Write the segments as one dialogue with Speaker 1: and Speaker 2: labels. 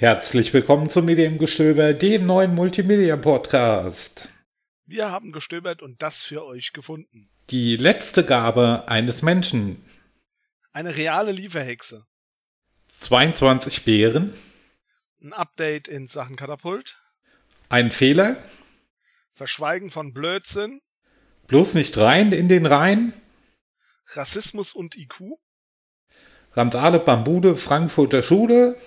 Speaker 1: Herzlich willkommen zum Mediengestöber, dem neuen Multimedia-Podcast.
Speaker 2: Wir haben gestöbert und das für euch gefunden.
Speaker 1: Die letzte Gabe eines Menschen.
Speaker 2: Eine reale Lieferhexe.
Speaker 1: 22 Beeren.
Speaker 2: Ein Update in Sachen Katapult.
Speaker 1: Ein Fehler.
Speaker 2: Verschweigen von Blödsinn.
Speaker 1: Bloß nicht rein in den Rhein.
Speaker 2: Rassismus und IQ.
Speaker 1: Randale Bambude, Frankfurter Schule.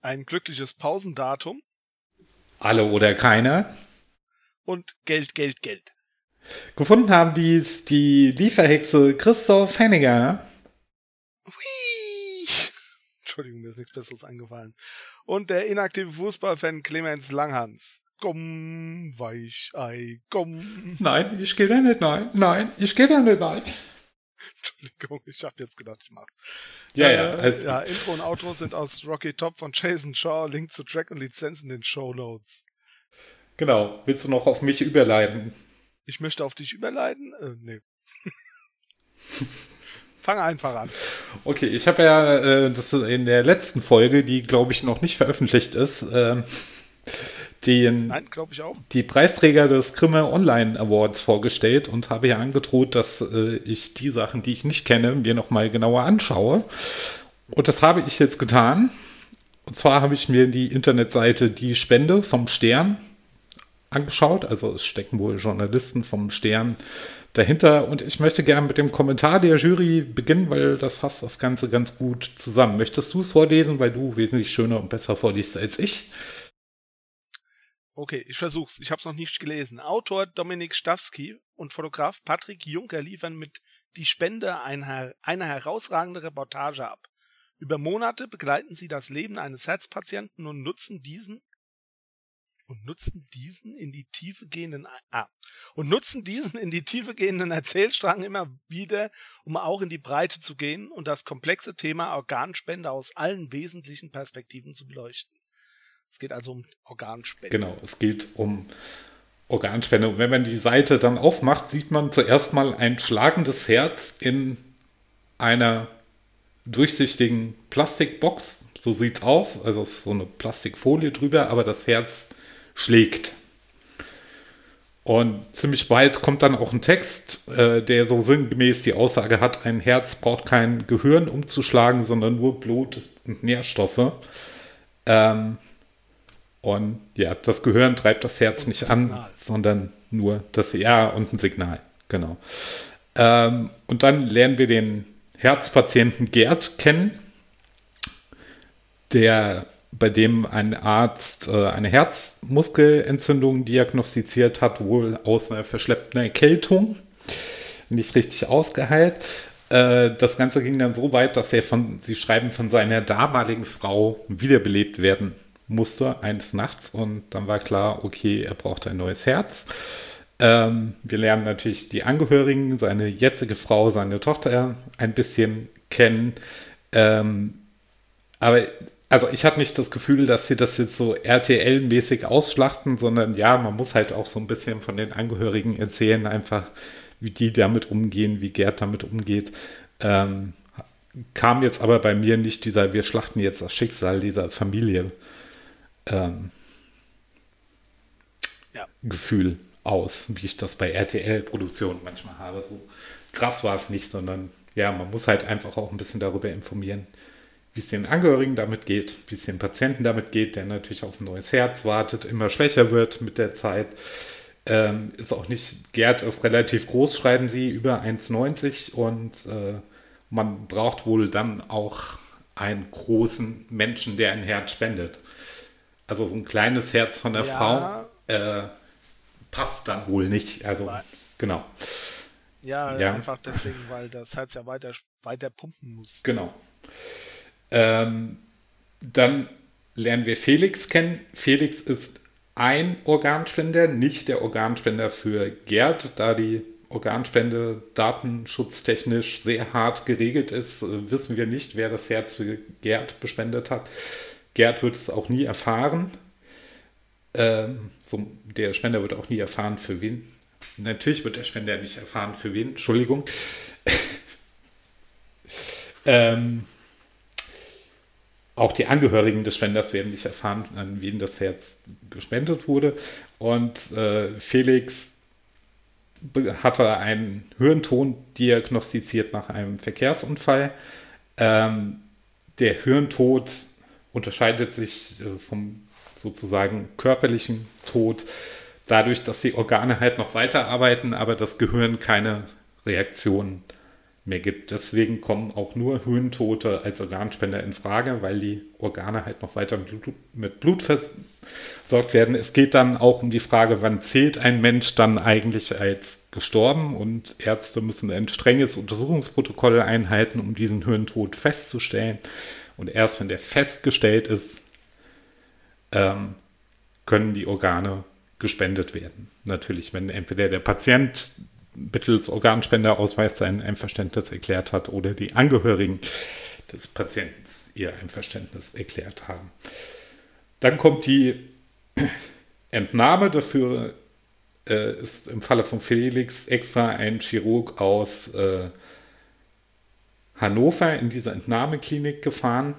Speaker 2: Ein glückliches Pausendatum.
Speaker 1: Alle oder keiner.
Speaker 2: Und Geld, Geld, Geld.
Speaker 1: Gefunden haben dies die Lieferhexe Christoph Henniger.
Speaker 2: Hui. Entschuldigung, mir ist nichts Besseres eingefallen. Und der inaktive Fußballfan Clemens Langhans. Komm, Weichei, komm.
Speaker 1: Nein, ich gehe da nicht nein. Nein, ich gehe da nicht nein.
Speaker 2: Entschuldigung, ich habe jetzt gedacht, ich mach.
Speaker 1: Ja,
Speaker 2: äh,
Speaker 1: ja. Also,
Speaker 2: ja, Intro und Outro sind aus Rocky Top von Jason Shaw. Link zu Track und Lizenz in den Show Notes.
Speaker 1: Genau. Willst du noch auf mich überleiten?
Speaker 2: Ich möchte auf dich überleiten? Äh, nee. Fang einfach an.
Speaker 1: Okay, ich habe ja äh, das in der letzten Folge, die glaube ich noch nicht veröffentlicht ist, äh, den,
Speaker 2: Nein, ich auch.
Speaker 1: die Preisträger des Grimme Online Awards vorgestellt und habe ja angedroht, dass äh, ich die Sachen, die ich nicht kenne, mir nochmal genauer anschaue. Und das habe ich jetzt getan. Und zwar habe ich mir die Internetseite Die Spende vom Stern angeschaut. Also es stecken wohl Journalisten vom Stern dahinter. Und ich möchte gerne mit dem Kommentar der Jury beginnen, weil das fasst das Ganze ganz gut zusammen. Möchtest du es vorlesen, weil du wesentlich schöner und besser vorliest als ich?
Speaker 2: Okay, ich versuch's. Ich habe es noch nicht gelesen. Autor Dominik Stawski und Fotograf Patrick Juncker liefern mit Die Spende eine, eine herausragende Reportage ab. Über Monate begleiten sie das Leben eines Herzpatienten und nutzen diesen und nutzen diesen in die Tiefe gehenden ah, und nutzen diesen in die Tiefe gehenden Erzählstrang immer wieder, um auch in die Breite zu gehen und das komplexe Thema Organspende aus allen wesentlichen Perspektiven zu beleuchten. Es geht also um Organspende.
Speaker 1: Genau, es geht um Organspende. Und wenn man die Seite dann aufmacht, sieht man zuerst mal ein schlagendes Herz in einer durchsichtigen Plastikbox. So sieht's aus. Also es ist so eine Plastikfolie drüber, aber das Herz schlägt. Und ziemlich bald kommt dann auch ein Text, äh, der so sinngemäß die Aussage hat, ein Herz braucht kein Gehirn umzuschlagen, sondern nur Blut und Nährstoffe. Ähm, und ja, das Gehirn treibt das Herz
Speaker 2: Und
Speaker 1: nicht an, sondern nur das Ja und ein Signal. Genau. Ähm, und dann lernen wir den Herzpatienten Gerd kennen, der bei dem ein Arzt äh, eine Herzmuskelentzündung diagnostiziert hat, wohl aus einer verschleppten Erkältung, nicht richtig ausgeheilt. Äh, das Ganze ging dann so weit, dass er von, sie schreiben, von seiner damaligen Frau wiederbelebt werden musste eines Nachts und dann war klar, okay, er braucht ein neues Herz. Ähm, wir lernen natürlich die Angehörigen, seine jetzige Frau, seine Tochter ein bisschen kennen. Ähm, aber also ich hatte nicht das Gefühl, dass sie das jetzt so RTL-mäßig ausschlachten, sondern ja, man muss halt auch so ein bisschen von den Angehörigen erzählen, einfach wie die damit umgehen, wie Gerd damit umgeht. Ähm, kam jetzt aber bei mir nicht dieser, wir schlachten jetzt das Schicksal dieser Familie ähm,
Speaker 2: Ja.
Speaker 1: Gefühl aus, wie ich das bei RTL-Produktionen manchmal habe. So krass war es nicht, sondern ja, man muss halt einfach auch ein bisschen darüber informieren, wie es den Angehörigen damit geht, wie es den Patienten damit geht, der natürlich auf ein neues Herz wartet, immer schwächer wird mit der Zeit. Ähm, ist auch nicht, Gerd ist relativ groß, schreiben sie, über 1,90 und äh, man braucht wohl dann auch einen großen Menschen, der ein Herz spendet. Also so ein kleines Herz von der
Speaker 2: Ja.
Speaker 1: Frau äh, passt dann wohl nicht. Also,
Speaker 2: Nein.
Speaker 1: genau,
Speaker 2: Ja,
Speaker 1: Ja.
Speaker 2: einfach deswegen, weil das Herz ja weiter, weiter pumpen muss.
Speaker 1: genau. Ähm, dann lernen wir Felix kennen. Felix ist ein Organspender, nicht der Organspender für Gerd, da die Organspende datenschutztechnisch sehr hart geregelt ist, äh, wissen wir nicht, wer das Herz für Gerd bespendet hat. Gerd wird es auch nie erfahren. Ähm, so, der Spender wird auch nie erfahren, für wen. Natürlich wird der Spender nicht erfahren, für wen. Entschuldigung. ähm, auch die Angehörigen des Spenders werden nicht erfahren, an wen das Herz gespendet wurde. Und äh, Felix hatte einen Hirnton diagnostiziert nach einem Verkehrsunfall. Ähm, der Hirntod unterscheidet sich äh, vom sozusagen körperlichen Tod dadurch, dass die Organe halt noch weiterarbeiten, aber das Gehirn keine Reaktion mehr gibt. Deswegen kommen auch nur Höhentote als Organspender in Frage, weil die Organe halt noch weiter mit Blut versorgt werden. Es geht dann auch um die Frage, wann zählt ein Mensch dann eigentlich als gestorben und Ärzte müssen ein strenges Untersuchungsprotokoll einhalten, um diesen Höhentod festzustellen. Und erst wenn der festgestellt ist, ähm, können die Organe gespendet werden. Natürlich, wenn entweder der Patient mittels Organspenderausweis sein Einverständnis erklärt hat oder die Angehörigen des Patienten ihr Einverständnis erklärt haben. Dann kommt die Entnahme. Dafür äh, ist im Falle von Felix extra ein Chirurg aus äh, Hannover in diese Entnahmeklinik gefahren,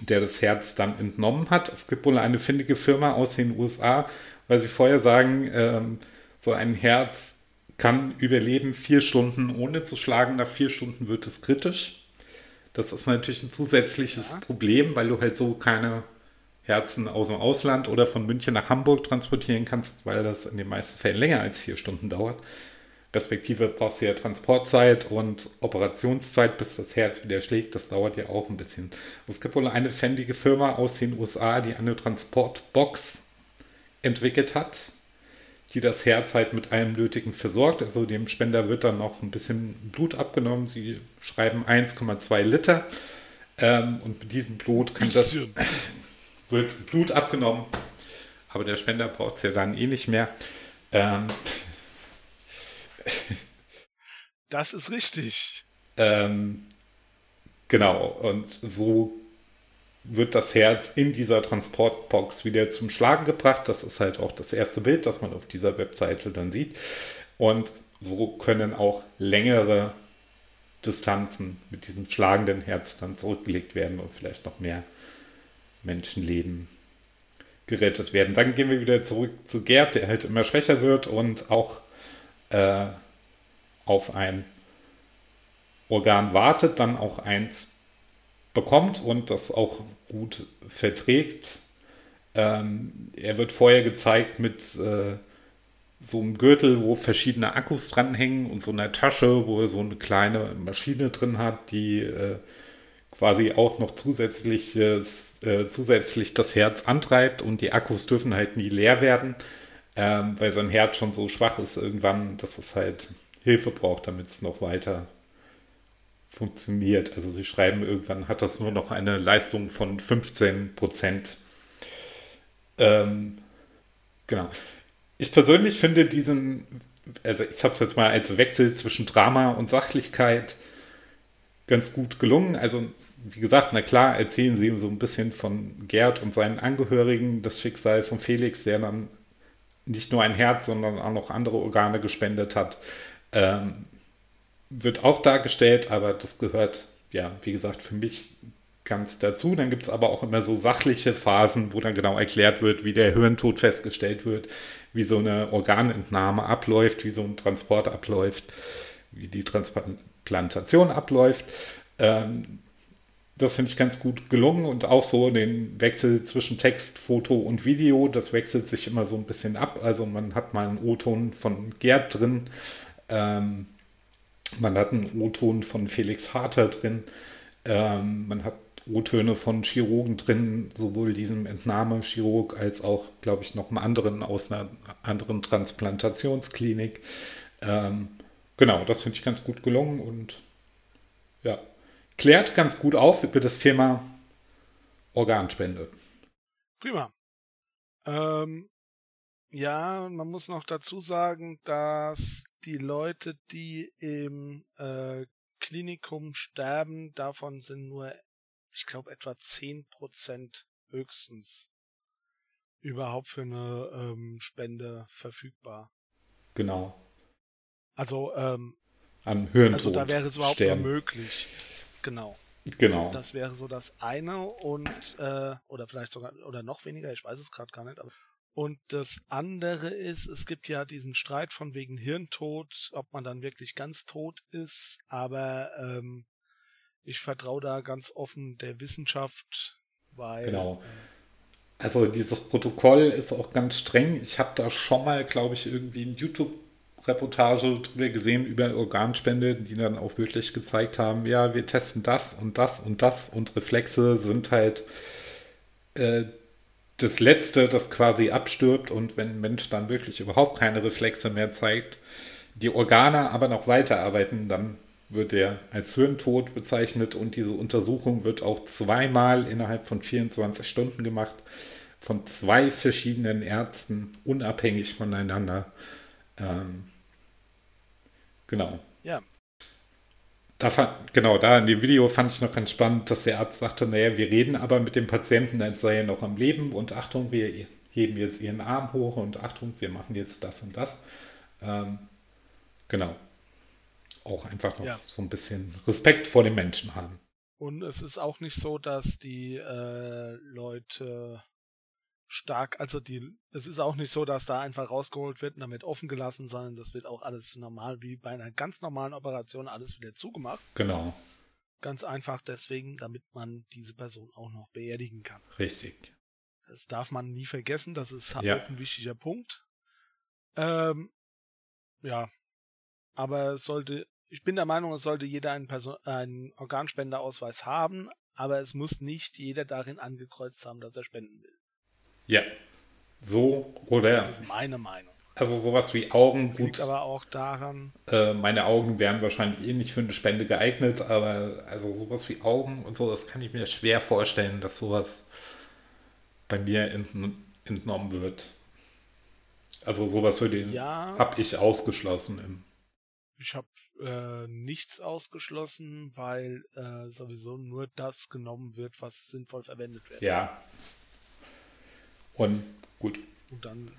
Speaker 1: der das Herz dann entnommen hat. Es gibt wohl eine findige Firma aus den USA, weil sie vorher sagen, ähm, so ein Herz kann überleben vier Stunden ohne zu schlagen. Nach vier Stunden wird es kritisch. Das ist natürlich ein zusätzliches ja. Problem, weil du halt so keine Herzen aus dem Ausland oder von München nach Hamburg transportieren kannst, weil das in den meisten Fällen länger als vier Stunden dauert. Respektive brauchst du ja Transportzeit und Operationszeit, bis das Herz wieder schlägt. Das dauert ja auch ein bisschen. Es gibt wohl eine fändige Firma aus den USA, die eine Transportbox entwickelt hat, die das Herz halt mit allem Nötigen versorgt. Also dem Spender wird dann noch ein bisschen Blut abgenommen. Sie schreiben 1,2 Liter. Ähm, und mit diesem Blut kann das, wird Blut abgenommen. Aber der Spender braucht es ja dann eh nicht mehr. Ähm,
Speaker 2: das ist richtig.
Speaker 1: Ähm, genau, und so wird das Herz in dieser Transportbox wieder zum Schlagen gebracht. Das ist halt auch das erste Bild, das man auf dieser Webseite dann sieht. Und so können auch längere Distanzen mit diesem schlagenden Herz dann zurückgelegt werden und vielleicht noch mehr Menschenleben gerettet werden. Dann gehen wir wieder zurück zu Gerd, der halt immer schwächer wird und auch äh, auf ein Organ wartet, dann auch eins bekommt und das auch gut verträgt. Ähm, er wird vorher gezeigt mit äh, so einem Gürtel, wo verschiedene Akkus dranhängen und so einer Tasche, wo er so eine kleine Maschine drin hat, die äh, quasi auch noch zusätzliches, äh, zusätzlich das Herz antreibt und die Akkus dürfen halt nie leer werden, ähm, weil sein Herz schon so schwach ist irgendwann, dass es halt Hilfe braucht, damit es noch weiter funktioniert. Also sie schreiben, irgendwann hat das nur noch eine Leistung von 15 Prozent. Ähm, genau. Ich persönlich finde diesen, also ich habe es jetzt mal als Wechsel zwischen Drama und Sachlichkeit ganz gut gelungen. Also wie gesagt, na klar, erzählen sie ihm so ein bisschen von Gerd und seinen Angehörigen, das Schicksal von Felix, der dann nicht nur ein Herz, sondern auch noch andere Organe gespendet hat. Ähm, wird auch dargestellt, aber das gehört, ja, wie gesagt, für mich ganz dazu. Dann gibt es aber auch immer so sachliche Phasen, wo dann genau erklärt wird, wie der Hirntod festgestellt wird, wie so eine Organentnahme abläuft, wie so ein Transport abläuft, wie die Transplantation abläuft. Ähm, das finde ich ganz gut gelungen und auch so den Wechsel zwischen Text, Foto und Video, das wechselt sich immer so ein bisschen ab. Also man hat mal einen O-Ton von Gerd drin, ähm, man hat einen O-Ton von Felix Harter drin. Ähm, man hat O-Töne von Chirurgen drin, sowohl diesem Entnahmechirurg als auch, glaube ich, noch einem anderen aus einer anderen Transplantationsklinik. Ähm, genau, das finde ich ganz gut gelungen und ja, klärt ganz gut auf über das Thema Organspende.
Speaker 2: Prima. Ähm, ja, man muss noch dazu sagen, dass die Leute, die im äh, Klinikum sterben, davon sind nur, ich glaube, etwa zehn Prozent höchstens überhaupt für eine ähm, Spende verfügbar.
Speaker 1: Genau.
Speaker 2: Also, ähm,
Speaker 1: Am Hirntod
Speaker 2: also da wäre es überhaupt sterben. nur möglich. Genau.
Speaker 1: Genau.
Speaker 2: Das wäre so das eine und äh, oder vielleicht sogar oder noch weniger, ich weiß es gerade gar nicht. Aber, und das andere ist, es gibt ja diesen Streit von wegen Hirntod, ob man dann wirklich ganz tot ist, aber ähm, ich vertraue da ganz offen der Wissenschaft, weil
Speaker 1: genau. Also dieses Protokoll ist auch ganz streng. Ich habe da schon mal, glaube ich, irgendwie ein YouTube Reportage drüber gesehen über Organspende, die dann auch wirklich gezeigt haben, ja, wir testen das und das und das und Reflexe sind halt äh, das Letzte, das quasi abstirbt und wenn ein Mensch dann wirklich überhaupt keine Reflexe mehr zeigt, die Organe aber noch weiterarbeiten, dann wird er als Hirntod bezeichnet und diese Untersuchung wird auch zweimal innerhalb von 24 Stunden gemacht von zwei verschiedenen Ärzten, unabhängig voneinander. Ähm, Genau.
Speaker 2: Ja.
Speaker 1: Da fand, genau, da in dem Video fand ich noch ganz spannend, dass der Arzt sagte, naja, wir reden aber mit dem Patienten, als sei er noch am Leben und Achtung, wir heben jetzt ihren Arm hoch und Achtung, wir machen jetzt das und das. Ähm, genau. Auch einfach noch ja. so ein bisschen Respekt vor den Menschen haben.
Speaker 2: Und es ist auch nicht so, dass die äh, Leute stark, also die, es ist auch nicht so, dass da einfach rausgeholt wird und damit offen gelassen, sondern das wird auch alles normal, wie bei einer ganz normalen Operation, alles wieder zugemacht.
Speaker 1: Genau.
Speaker 2: Ganz einfach deswegen, damit man diese Person auch noch beerdigen kann.
Speaker 1: Richtig.
Speaker 2: Das darf man nie vergessen, das ist ja. auch ein wichtiger Punkt. Ähm, ja, aber es sollte, ich bin der Meinung, es sollte jeder einen, Person, einen Organspenderausweis haben, aber es muss nicht jeder darin angekreuzt haben, dass er spenden will.
Speaker 1: Ja. So oder.
Speaker 2: Das ist meine Meinung.
Speaker 1: Also sowas wie Augen.
Speaker 2: Das liegt aber auch daran.
Speaker 1: Äh, meine Augen wären wahrscheinlich eh nicht für eine Spende geeignet, aber also sowas wie Augen und so, das kann ich mir schwer vorstellen, dass sowas bei mir entnommen wird. Also sowas für den ja, habe ich ausgeschlossen. Im
Speaker 2: ich habe äh, nichts ausgeschlossen, weil äh, sowieso nur das genommen wird, was sinnvoll verwendet wird.
Speaker 1: Ja, und gut.
Speaker 2: Und dann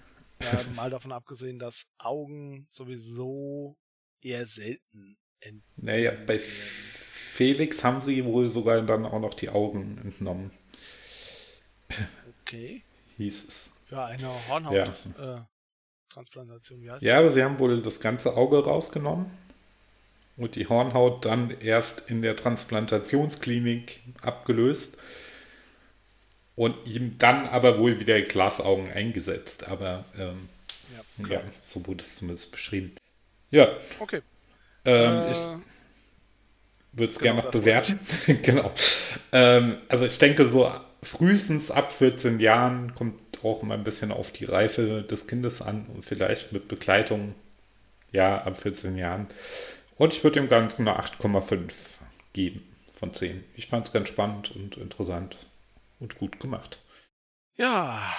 Speaker 2: ja, mal davon abgesehen, dass Augen sowieso eher selten
Speaker 1: entnommen Naja, bei Felix haben sie wohl sogar dann auch noch die Augen entnommen.
Speaker 2: Okay.
Speaker 1: Hieß es.
Speaker 2: Für eine Hornhauttransplantation,
Speaker 1: ja. Äh, ja, aber sie haben wohl das ganze Auge rausgenommen und die Hornhaut dann erst in der Transplantationsklinik abgelöst und ihm dann aber wohl wieder Glasaugen eingesetzt. Aber ähm, ja, ja, so wurde es zumindest beschrieben. Ja.
Speaker 2: Okay.
Speaker 1: Ähm, äh, ich würde es genau, gerne noch bewerten. genau. Ähm, also ich denke, so frühestens ab 14 Jahren kommt auch mal ein bisschen auf die Reife des Kindes an und vielleicht mit Begleitung, ja, ab 14 Jahren. Und ich würde dem Ganzen eine 8,5 geben von 10. Ich fand es ganz spannend und interessant und gut gemacht.
Speaker 2: Ja,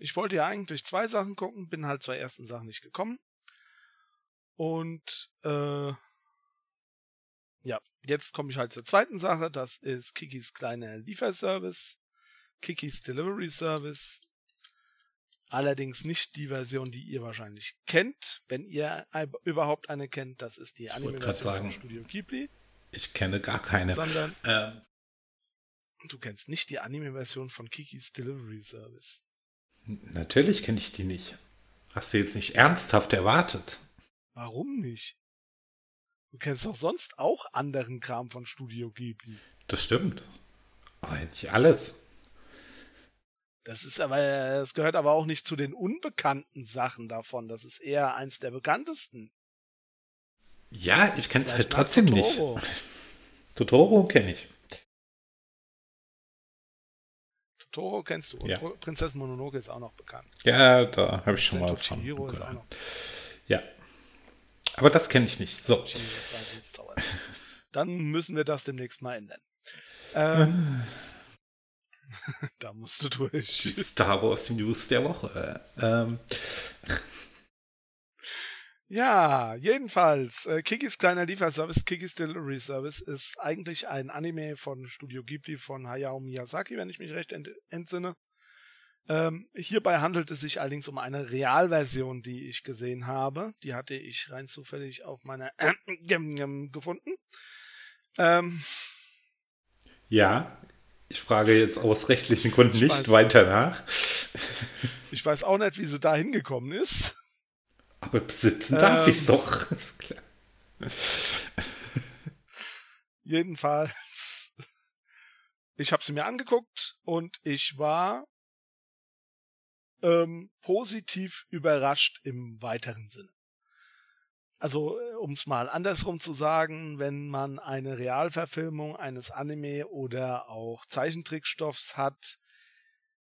Speaker 2: ich wollte ja eigentlich zwei Sachen gucken, bin halt zur ersten Sache nicht gekommen. Und äh, ja, jetzt komme ich halt zur zweiten Sache. Das ist Kikis kleiner Lieferservice, Kikis Delivery Service. Allerdings nicht die Version, die ihr wahrscheinlich kennt, wenn ihr überhaupt eine kennt. Das ist die
Speaker 1: Anime-Version
Speaker 2: von Studio Ghibli.
Speaker 1: Ich kenne gar keine.
Speaker 2: Sondern äh, Du kennst nicht die Anime-Version von Kikis Delivery Service.
Speaker 1: Natürlich kenne ich die nicht. Hast du jetzt nicht ernsthaft erwartet?
Speaker 2: Warum nicht? Du kennst doch sonst auch anderen Kram von Studio Ghibli.
Speaker 1: Das stimmt. Nicht alles.
Speaker 2: Das ist aber, das gehört aber auch nicht zu den unbekannten Sachen davon. Das ist eher eins der bekanntesten.
Speaker 1: Ja, ich kenne es halt trotzdem Totoro. nicht. Totoro kenne ich.
Speaker 2: Toro kennst du. Und ja. Prinzessin Mononoke ist auch noch bekannt.
Speaker 1: Ja, da habe ich schon mal von. Ja. Aber das kenne ich nicht. So.
Speaker 2: Dann müssen wir das demnächst mal ändern. Ähm, da musst du durch.
Speaker 1: Star Wars News der Woche. Ähm.
Speaker 2: Ja, jedenfalls, äh, Kikis kleiner Lieferservice, Kikis Delivery Service, ist eigentlich ein Anime von Studio Ghibli von Hayao Miyazaki, wenn ich mich recht ent entsinne. Ähm, hierbei handelt es sich allerdings um eine Realversion, die ich gesehen habe. Die hatte ich rein zufällig auf meiner gefunden. Ähm,
Speaker 1: Ja, ich frage jetzt aus rechtlichen Gründen
Speaker 2: Ich
Speaker 1: nicht
Speaker 2: weiß.
Speaker 1: weiter nach.
Speaker 2: Ich weiß auch nicht, wie sie da hingekommen ist.
Speaker 1: Aber besitzen darf
Speaker 2: Ähm.
Speaker 1: ich doch. Ist klar.
Speaker 2: Jedenfalls, ich habe sie mir angeguckt und ich war ähm, positiv überrascht im weiteren Sinne. Also, um es mal andersrum zu sagen, wenn man eine Realverfilmung eines Anime oder auch Zeichentrickstoffs hat,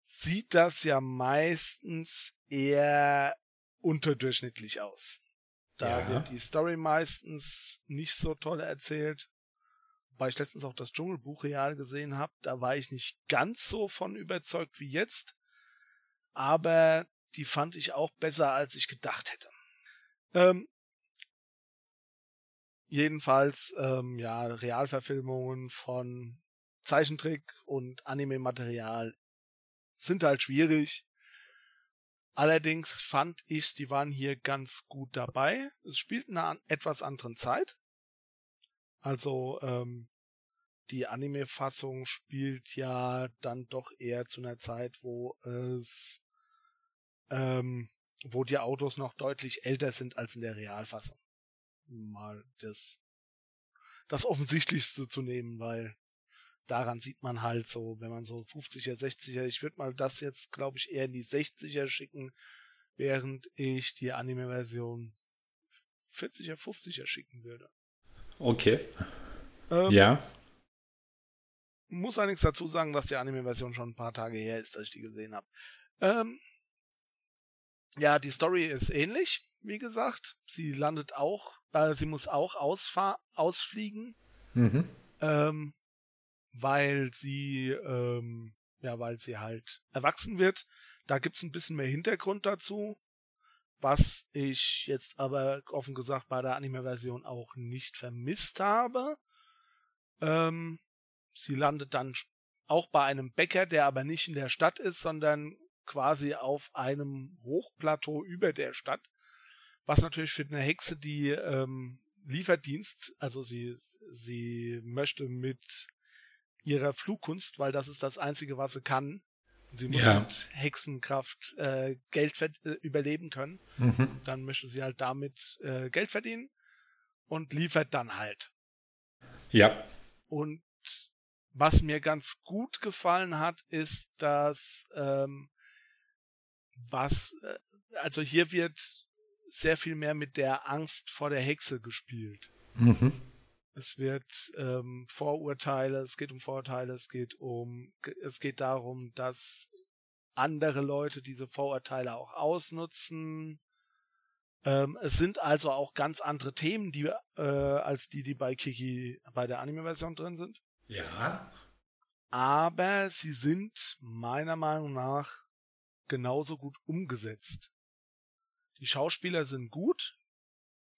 Speaker 2: sieht das ja meistens eher unterdurchschnittlich aus. Da
Speaker 1: Ja.
Speaker 2: wird die Story meistens nicht so toll erzählt. Wobei ich letztens auch das Dschungelbuch real gesehen habe, da war ich nicht ganz so von überzeugt wie jetzt. Aber die fand ich auch besser, als ich gedacht hätte. Ähm, jedenfalls, ähm, ja, Realverfilmungen von Zeichentrick und Anime-Material sind halt schwierig. Allerdings fand ich, die waren hier ganz gut dabei. Es spielt in einer etwas anderen Zeit. Also ähm, die Anime-Fassung spielt ja dann doch eher zu einer Zeit, wo es ähm, wo die Autos noch deutlich älter sind als in der Realfassung. Mal das das Offensichtlichste zu nehmen, weil daran sieht man halt so, wenn man so 50er, 60er, ich würde mal das jetzt, glaube ich, eher in die 60er schicken, während ich die Anime-Version 40er, 50er schicken würde.
Speaker 1: Okay.
Speaker 2: Ähm,
Speaker 1: Ja.
Speaker 2: Muss allerdings dazu sagen, dass die Anime-Version schon ein paar Tage her ist, dass ich die gesehen habe. Ähm, ja, die Story ist ähnlich, wie gesagt. Sie landet auch, äh, sie muss auch ausfahr ausfliegen,
Speaker 1: Mhm.
Speaker 2: ähm, weil sie, ähm, ja, weil sie halt erwachsen wird. Da gibt's ein bisschen mehr Hintergrund dazu, was ich jetzt aber offen gesagt bei der Anime-Version auch nicht vermisst habe. Ähm, sie landet dann auch bei einem Bäcker, der aber nicht in der Stadt ist, sondern quasi auf einem Hochplateau über der Stadt. Was natürlich für eine Hexe, die ähm, Lieferdienst, also sie, sie möchte mit ihrer Flugkunst, weil das ist das Einzige, was sie kann. Sie muss
Speaker 1: Ja.
Speaker 2: mit Hexenkraft äh, Geld äh, überleben können.
Speaker 1: Mhm.
Speaker 2: Dann möchte sie halt damit äh, Geld verdienen und liefert dann halt.
Speaker 1: Ja.
Speaker 2: Und was mir ganz gut gefallen hat, ist, dass ähm, was, äh, also hier wird sehr viel mehr mit der Angst vor der Hexe gespielt.
Speaker 1: Mhm.
Speaker 2: Es wird ähm, Vorurteile, es geht um Vorurteile, es geht um, es geht darum, dass andere Leute diese Vorurteile auch ausnutzen. Ähm, es sind also auch ganz andere Themen, die äh, als die, die bei Kiki bei der Anime-Version drin sind.
Speaker 1: Ja.
Speaker 2: Aber sie sind meiner Meinung nach genauso gut umgesetzt. Die Schauspieler sind gut,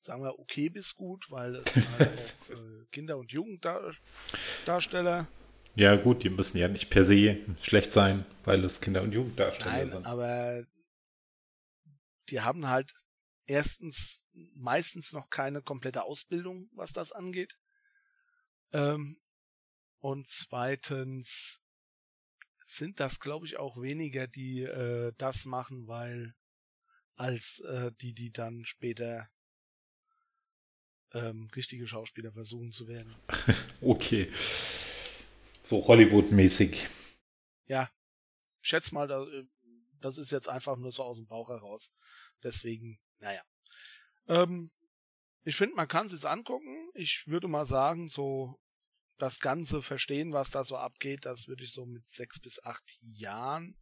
Speaker 2: sagen wir okay bis gut, weil es sind halt auch äh, Kinder- und Jugenddarsteller.
Speaker 1: Ja, gut, die müssen ja nicht per se schlecht sein, weil es Kinder- und Jugenddarsteller
Speaker 2: Nein,
Speaker 1: sind.
Speaker 2: aber die haben halt erstens meistens noch keine komplette Ausbildung, was das angeht. Ähm, und zweitens sind das, glaube ich, auch weniger, die äh, das machen, weil als äh, die, die dann später ähm, richtige Schauspieler versuchen zu werden.
Speaker 1: Okay. So Hollywood-mäßig.
Speaker 2: Ja, schätz mal, da, äh, das ist jetzt einfach nur so aus dem Bauch heraus. Deswegen, naja. Ähm, ich finde, man kann es angucken. Ich würde mal sagen, so das Ganze verstehen, was da so abgeht, das würde ich so mit sechs bis acht Jahren.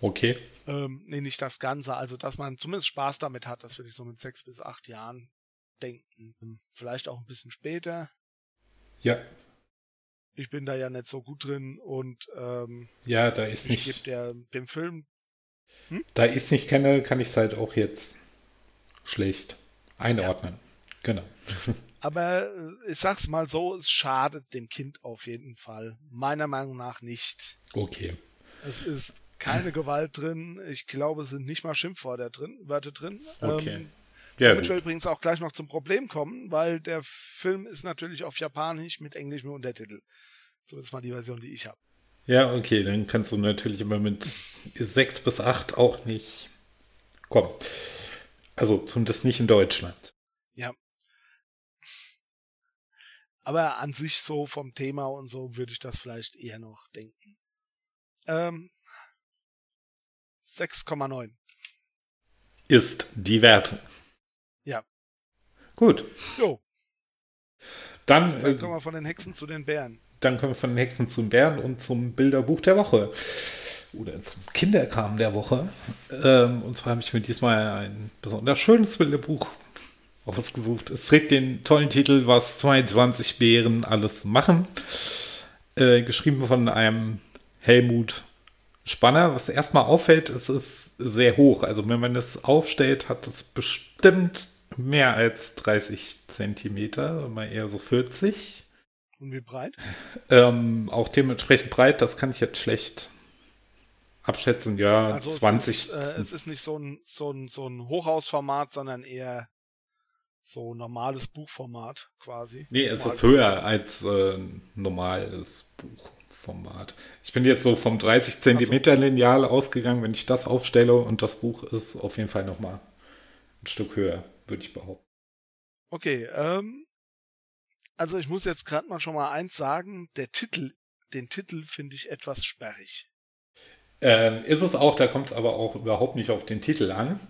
Speaker 1: Okay.
Speaker 2: Ähm, nee, nicht das Ganze, also dass man zumindest Spaß damit hat, das würde ich so mit sechs bis acht Jahren denken. Vielleicht auch ein bisschen später.
Speaker 1: Ja.
Speaker 2: Ich bin da ja nicht so gut drin und ähm,
Speaker 1: Ja, da ist nicht,
Speaker 2: der dem Film
Speaker 1: da ich es nicht kenne, kann ich es halt auch jetzt schlecht einordnen. Genau.
Speaker 2: Aber äh, ich sag's mal so, es schadet dem Kind auf jeden Fall. Meiner Meinung nach nicht.
Speaker 1: Okay.
Speaker 2: Es ist keine Gewalt drin. Ich glaube, es sind nicht mal Schimpfwörter drin, Wörter drin.
Speaker 1: Okay.
Speaker 2: Ähm,
Speaker 1: Ja,
Speaker 2: damit wir
Speaker 1: gut.
Speaker 2: übrigens auch gleich noch zum Problem kommen, weil der Film ist natürlich auf Japanisch mit englischem Untertitel. Zumindest mal die Version, die ich habe.
Speaker 1: Ja, okay, dann kannst du natürlich immer mit 6 bis 8 auch nicht kommen. Also zumindest nicht in Deutschland.
Speaker 2: Ja. Aber an sich so vom Thema und so würde ich das vielleicht eher noch denken. Ähm, 6,9.
Speaker 1: Ist die Wertung.
Speaker 2: Ja.
Speaker 1: Gut.
Speaker 2: Jo.
Speaker 1: Dann,
Speaker 2: Dann
Speaker 1: äh,
Speaker 2: kommen wir von den Hexen zu den Bären.
Speaker 1: dann kommen wir von den Hexen zum Bären und zum Bilderbuch der Woche. Oder zum Kinderkram der Woche. Ähm, und zwar habe ich mir diesmal ein besonders schönes Bilderbuch ausgesucht. Es trägt den tollen Titel Was 22 Bären alles machen. Äh, geschrieben von einem Helmut Spanner. Was erstmal auffällt, es ist sehr hoch. Also wenn man es aufstellt, hat es bestimmt mehr als 30 Zentimeter, mal eher so 40.
Speaker 2: Und wie breit?
Speaker 1: Ähm, auch dementsprechend breit, das kann ich jetzt schlecht abschätzen. Ja,
Speaker 2: Also
Speaker 1: 20.
Speaker 2: Es ist, äh, es ist nicht so ein, so ein, so ein Hochhausformat, sondern eher so normales Buchformat quasi.
Speaker 1: nee, es
Speaker 2: Normal-
Speaker 1: ist höher als äh, normales Buchformat. Ich bin jetzt so vom 30 Zentimeter Lineal ausgegangen. Wenn ich das aufstelle und das Buch ist auf jeden Fall nochmal ein Stück höher, würde ich behaupten.
Speaker 2: Okay, ähm, also ich muss jetzt gerade mal schon mal eins sagen, der Titel, den Titel finde ich etwas sperrig.
Speaker 1: Ähm, ist es auch, da kommt es aber auch überhaupt nicht auf den Titel an.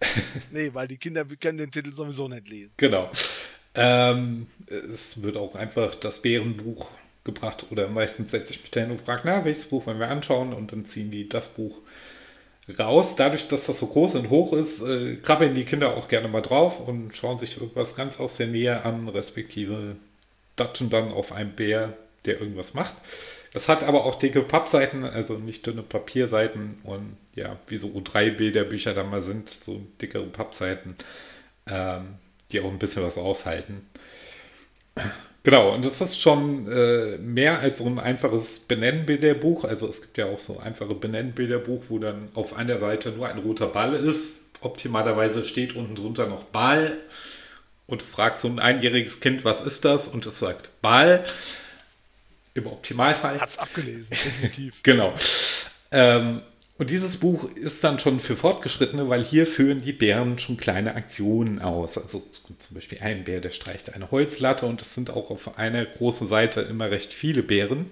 Speaker 2: Nee, weil die Kinder können den Titel sowieso nicht lesen.
Speaker 1: Genau. Ähm, es wird auch einfach das Bärenbuch gebracht oder meistens setze ich mich dahin und frage, na, welches Buch wollen wir anschauen und dann ziehen die das Buch raus. Dadurch, dass das so groß und hoch ist, äh, krabbeln die Kinder auch gerne mal drauf und schauen sich irgendwas ganz aus der Nähe an, respektive datschen dann auf einen Bär, der irgendwas macht. Es hat aber auch dicke Pappseiten, also nicht dünne Papierseiten und ja, wie so U3-Bilderbücher da mal sind, so dickere Pappseiten, ähm, die auch ein bisschen was aushalten. Genau, und das ist schon äh, mehr als so ein einfaches Benennbilderbuch. Also es gibt ja auch so einfache Benennbilderbuch, wo dann auf einer Seite nur ein roter Ball ist. Optimalerweise steht unten drunter noch Ball und fragst so ein einjähriges Kind, was ist das? Und es sagt Ball. Im Optimalfall.
Speaker 2: Hat's abgelesen, definitiv.
Speaker 1: Genau. Ähm, und dieses Buch ist dann schon für Fortgeschrittene, weil hier führen die Bären schon kleine Aktionen aus. Also zum Beispiel ein Bär, der streicht eine Holzlatte und es sind auch auf einer großen Seite immer recht viele Bären.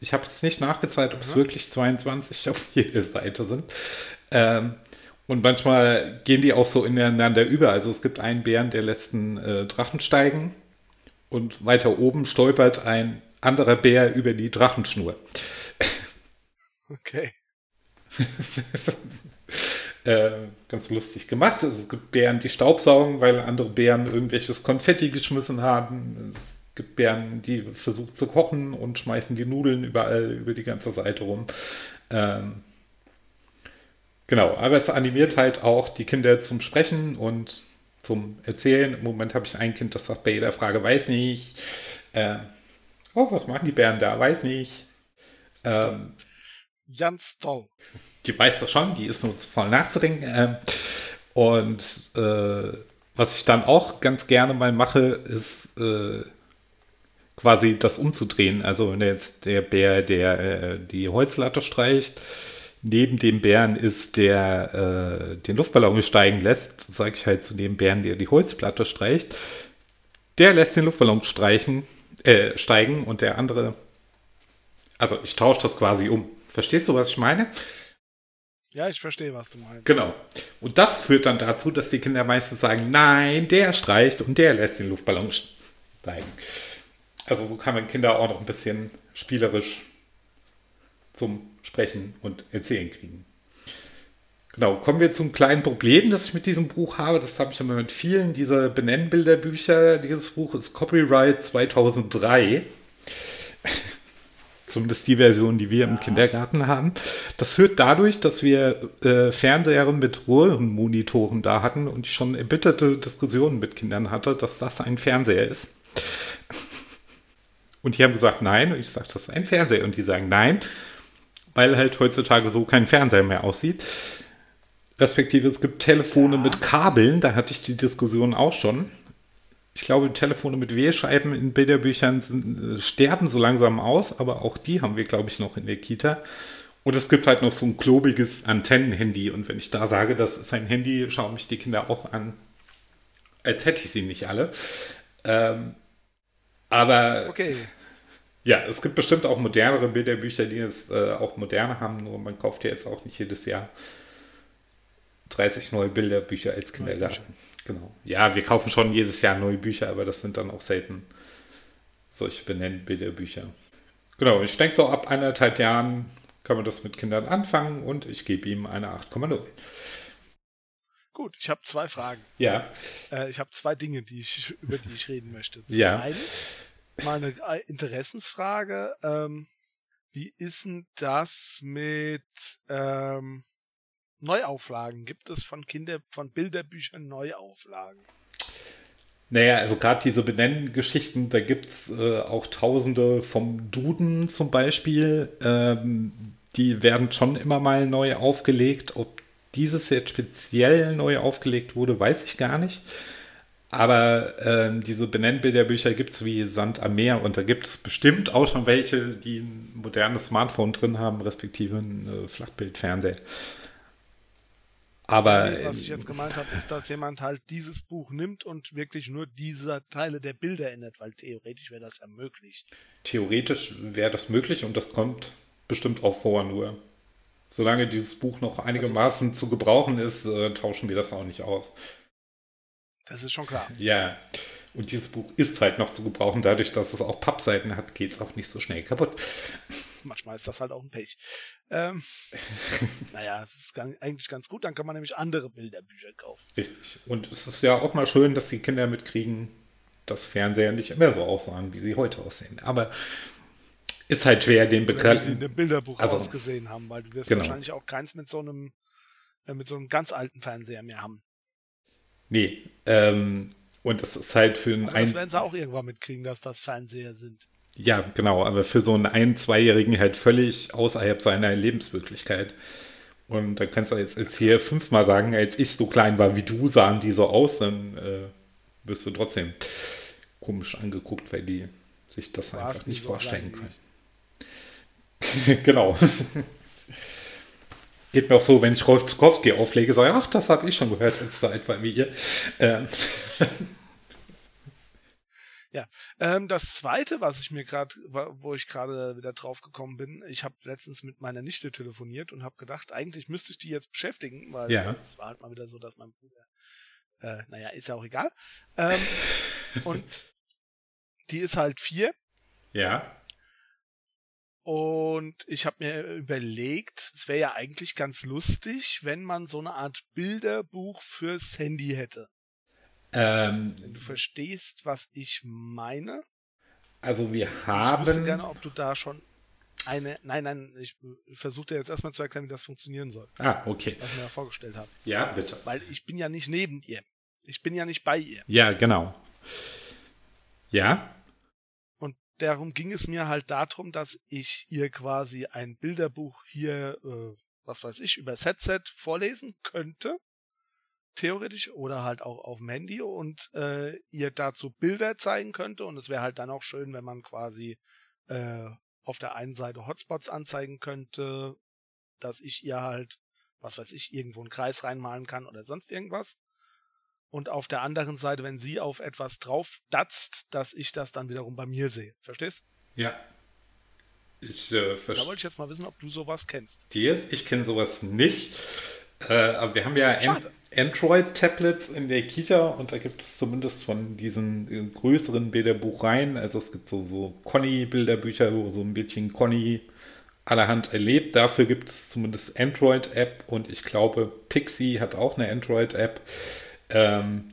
Speaker 1: Ich habe jetzt nicht nachgezahlt, ob es wirklich 22 auf jeder Seite sind. Ähm, und manchmal gehen die auch so ineinander über. Also es gibt einen Bären, der lässt einen äh, Drachen steigen und weiter oben stolpert ein anderer Bär über die Drachenschnur.
Speaker 2: Okay.
Speaker 1: äh, ganz lustig gemacht. Also es gibt Bären, die Staubsaugen, weil andere Bären irgendwelches Konfetti geschmissen haben. Es gibt Bären, die versuchen zu kochen und schmeißen die Nudeln überall über die ganze Seite rum. Ähm, genau, aber es animiert halt auch die Kinder zum Sprechen und zum Erzählen. Im Moment habe ich ein Kind, das sagt bei jeder Frage, weiß nicht. Äh, oh, was machen die Bären da? Weiß nicht. Ähm,
Speaker 2: Ganz toll.
Speaker 1: die weiß das schon, die ist nur voll nachzudenken. Ähm, und äh, was ich dann auch ganz gerne mal mache, ist äh, quasi das umzudrehen. Also wenn jetzt der Bär, der äh, die Holzlatte streicht, neben dem Bären ist, der äh, den Luftballon steigen lässt, sage ich halt zu dem Bären, der die Holzplatte streicht, der lässt den Luftballon streichen, äh, steigen und der andere, also ich tausche das quasi um. Verstehst du, was ich meine?
Speaker 2: Ja, ich verstehe, was du meinst.
Speaker 1: Genau. Und das führt dann dazu, dass die Kinder meistens sagen, nein, der streicht und der lässt den Luftballon steigen. Also so kann man Kinder auch noch ein bisschen spielerisch zum Sprechen und Erzählen kriegen. Genau, kommen wir zum kleinen Problem, das ich mit diesem Buch habe. Das habe ich immer mit vielen dieser Benennbilderbücher. Dieses Buch ist Copyright 2003. Zumindest die Version, die wir im Kindergarten haben. Das führt dadurch, dass wir äh, Fernseher mit Röhrenmonitoren da hatten und ich schon erbitterte Diskussionen mit Kindern hatte, dass das ein Fernseher ist. Und die haben gesagt, nein. Und ich sage, das ist ein Fernseher. Und die sagen, nein, weil halt heutzutage so kein Fernseher mehr aussieht. Respektive es gibt Telefone mit Kabeln, da hatte ich die Diskussion auch schon. Ich glaube, Telefone mit Wählscheiben in Bilderbüchern sind, äh, sterben so langsam aus, aber auch die haben wir, glaube ich, noch in der Kita. Und es gibt halt noch so ein klobiges Antennenhandy. Und wenn ich da sage, das ist ein Handy, schauen mich die Kinder auch an, als hätte ich sie nicht alle. Ähm, aber
Speaker 2: Okay.
Speaker 1: ja, es gibt bestimmt auch modernere Bilderbücher, die es äh, auch moderne haben, nur man kauft ja jetzt auch nicht jedes Jahr 30 neue Bilderbücher als Kindergarten. Genau. Ja, wir kaufen schon jedes Jahr neue Bücher, aber das sind dann auch selten solche benannten Bilderbücher. Genau, ich denke so ab eineinhalb Jahren kann man das mit Kindern anfangen und ich gebe ihm eine 8,0.
Speaker 2: Gut, ich habe zwei Fragen.
Speaker 1: Ja,
Speaker 2: Äh, ich habe zwei Dinge, die ich, über die ich reden möchte. Zum
Speaker 1: Ja.
Speaker 2: einen mal eine äh, Interessensfrage. Ähm, wie ist denn das mit ähm, Neuauflagen? Gibt es von Kinder, von Bilderbüchern Neuauflagen?
Speaker 1: Naja, also gerade diese Benenngeschichten, da gibt es äh, auch Tausende vom Duden zum Beispiel. Ähm, die werden schon immer mal neu aufgelegt. Ob dieses jetzt speziell neu aufgelegt wurde, weiß ich gar nicht. Aber ähm, diese Benennbilderbücher gibt es wie Sand am Meer und da gibt es bestimmt auch schon welche, die ein modernes Smartphone drin haben, respektive ein äh, Flachbildfernseher. Aber
Speaker 2: Nee, was ich jetzt gemeint habe, ist, dass jemand halt dieses Buch nimmt und wirklich nur diese Teile der Bilder ändert, weil theoretisch wäre das ja möglich.
Speaker 1: Theoretisch wäre das möglich und das kommt bestimmt auch vor, nur solange dieses Buch noch einigermaßen zu gebrauchen ist, äh, tauschen wir das auch nicht aus.
Speaker 2: Das ist schon klar.
Speaker 1: Ja, und dieses Buch ist halt noch zu gebrauchen. Dadurch, dass es auch Pappseiten hat, geht es auch nicht so schnell kaputt.
Speaker 2: Manchmal ist das halt auch ein Pech. Ähm, naja, es ist ganz, eigentlich ganz gut, dann kann man nämlich andere Bilderbücher kaufen.
Speaker 1: Richtig. Und es ist ja auch mal schön, dass die Kinder mitkriegen, dass Fernseher nicht immer so aussahen, wie sie heute aussehen. Aber ist halt schwer, den
Speaker 2: Wenn sie in dem Bilderbuch
Speaker 1: Also-
Speaker 2: ausgesehen haben, weil du wirst
Speaker 1: Genau.
Speaker 2: wahrscheinlich auch keins mit so einem äh, mit so einem ganz alten Fernseher mehr haben.
Speaker 1: Nee. Ähm, und das ist halt für einen
Speaker 2: Aber das werden sie auch irgendwann mitkriegen, dass das Fernseher sind.
Speaker 1: Ja, genau, aber für so einen Ein-, Zweijährigen halt völlig außerhalb seiner Lebenswirklichkeit. Und dann kannst du jetzt, jetzt hier fünfmal sagen, als ich so klein war wie du, sahen die so aus, dann äh, wirst du trotzdem komisch angeguckt, weil die sich das
Speaker 2: Du
Speaker 1: einfach nicht
Speaker 2: so
Speaker 1: vorstellen können. genau. Geht mir auch so, wenn ich Rolf Zukowski auflege, sage ich, ach, das habe ich schon gehört, als so alt war wie ihr. Ähm,
Speaker 2: Ja. Ähm, das zweite, was ich mir gerade, wo ich gerade wieder drauf gekommen bin, ich habe letztens mit meiner Nichte telefoniert und habe gedacht, eigentlich müsste ich die jetzt beschäftigen, weil
Speaker 1: Ja.
Speaker 2: es war halt mal wieder so, dass mein Bruder, äh, naja, ist ja auch egal. Ähm, und die ist halt vier
Speaker 1: ja,
Speaker 2: und ich habe mir überlegt, es wäre ja eigentlich ganz lustig, wenn man so eine Art Bilderbuch fürs Handy hätte.
Speaker 1: Ähm,
Speaker 2: Du verstehst, was ich meine?
Speaker 1: also wir
Speaker 2: Ich wüsste
Speaker 1: haben...
Speaker 2: gerne, ob du da schon eine. Nein, nein, ich versuche dir jetzt erstmal zu erklären, wie das funktionieren soll,
Speaker 1: Ah, okay.
Speaker 2: was ich mir ja vorgestellt habe.
Speaker 1: Ja, bitte.
Speaker 2: Weil ich bin ja nicht neben ihr. Ich bin ja nicht bei ihr.
Speaker 1: Ja, genau. Ja,
Speaker 2: Und darum ging es mir halt darum, dass ich ihr quasi ein Bilderbuch hier, äh, was weiß ich, übers Headset vorlesen könnte. Theoretisch oder halt auch auf dem Handy und äh, ihr dazu Bilder zeigen könnte. Und es wäre halt dann auch schön, wenn man quasi äh, auf der einen Seite Hotspots anzeigen könnte, dass ich ihr halt, was weiß ich, irgendwo einen Kreis reinmalen kann oder sonst irgendwas. Und auf der anderen Seite, wenn sie auf etwas drauf datzt, dass ich das dann wiederum bei mir sehe. Verstehst?
Speaker 1: ja. Ich äh,
Speaker 2: Da wollte ich jetzt mal wissen, ob du sowas kennst.
Speaker 1: es. Ich kenne sowas nicht. Äh, aber wir haben ja An. Android-Tablets in der Kita und da gibt es zumindest von diesen größeren Bilderbuchreihen, also es gibt so, so Conny-Bilderbücher, wo so ein Mädchen Conny allerhand erlebt. Dafür gibt es zumindest Android-App und ich glaube, Pixie hat auch eine Android-App. Ähm,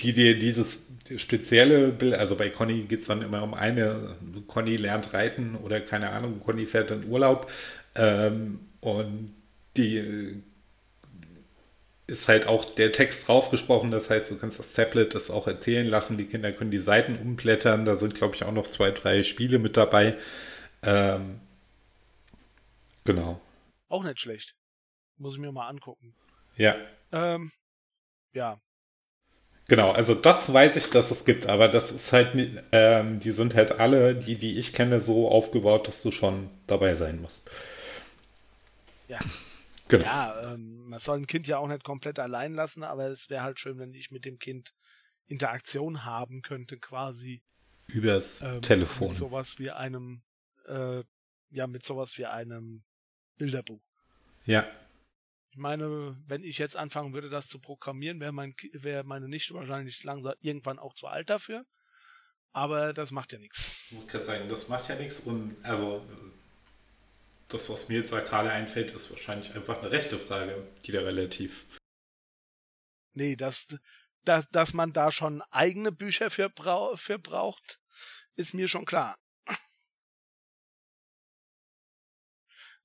Speaker 1: die dir dieses spezielle Bild, also bei Conny geht es dann immer um eine, Conny lernt reiten oder keine Ahnung, Conny fährt in Urlaub ähm, und die äh, ist halt auch der Text draufgesprochen, das heißt, du kannst das Tablet das auch erzählen lassen, die Kinder können die Seiten umblättern, da sind glaube ich auch noch zwei, drei Spiele mit dabei. Ähm, genau,
Speaker 2: Auch nicht schlecht. Muss ich mir mal angucken.
Speaker 1: ja.
Speaker 2: Ähm, ja.
Speaker 1: Genau, also das weiß ich, dass es gibt, aber das ist halt, ähm, die sind halt alle, die, die ich kenne, so aufgebaut, dass du schon dabei sein musst.
Speaker 2: Ja. Genau. Ja, ähm, man soll ein Kind ja auch nicht komplett allein lassen, aber es wäre halt schön, wenn ich mit dem Kind Interaktion haben könnte, quasi.
Speaker 1: Übers ähm, Telefon.
Speaker 2: Mit sowas wie einem, äh, ja, mit sowas wie einem Bilderbuch.
Speaker 1: Ja.
Speaker 2: Ich meine, wenn ich jetzt anfangen würde, das zu programmieren, wäre mein, wäre meine Nichte wahrscheinlich langsam irgendwann auch zu alt dafür. Aber das macht ja nichts.
Speaker 1: Ich kann sagen, das macht ja nichts und also das, was mir jetzt gerade einfällt, ist wahrscheinlich einfach eine rechte Frage, die da relativ.
Speaker 2: Nee, dass, dass, dass man da schon eigene Bücher für, brau für braucht, ist mir schon klar.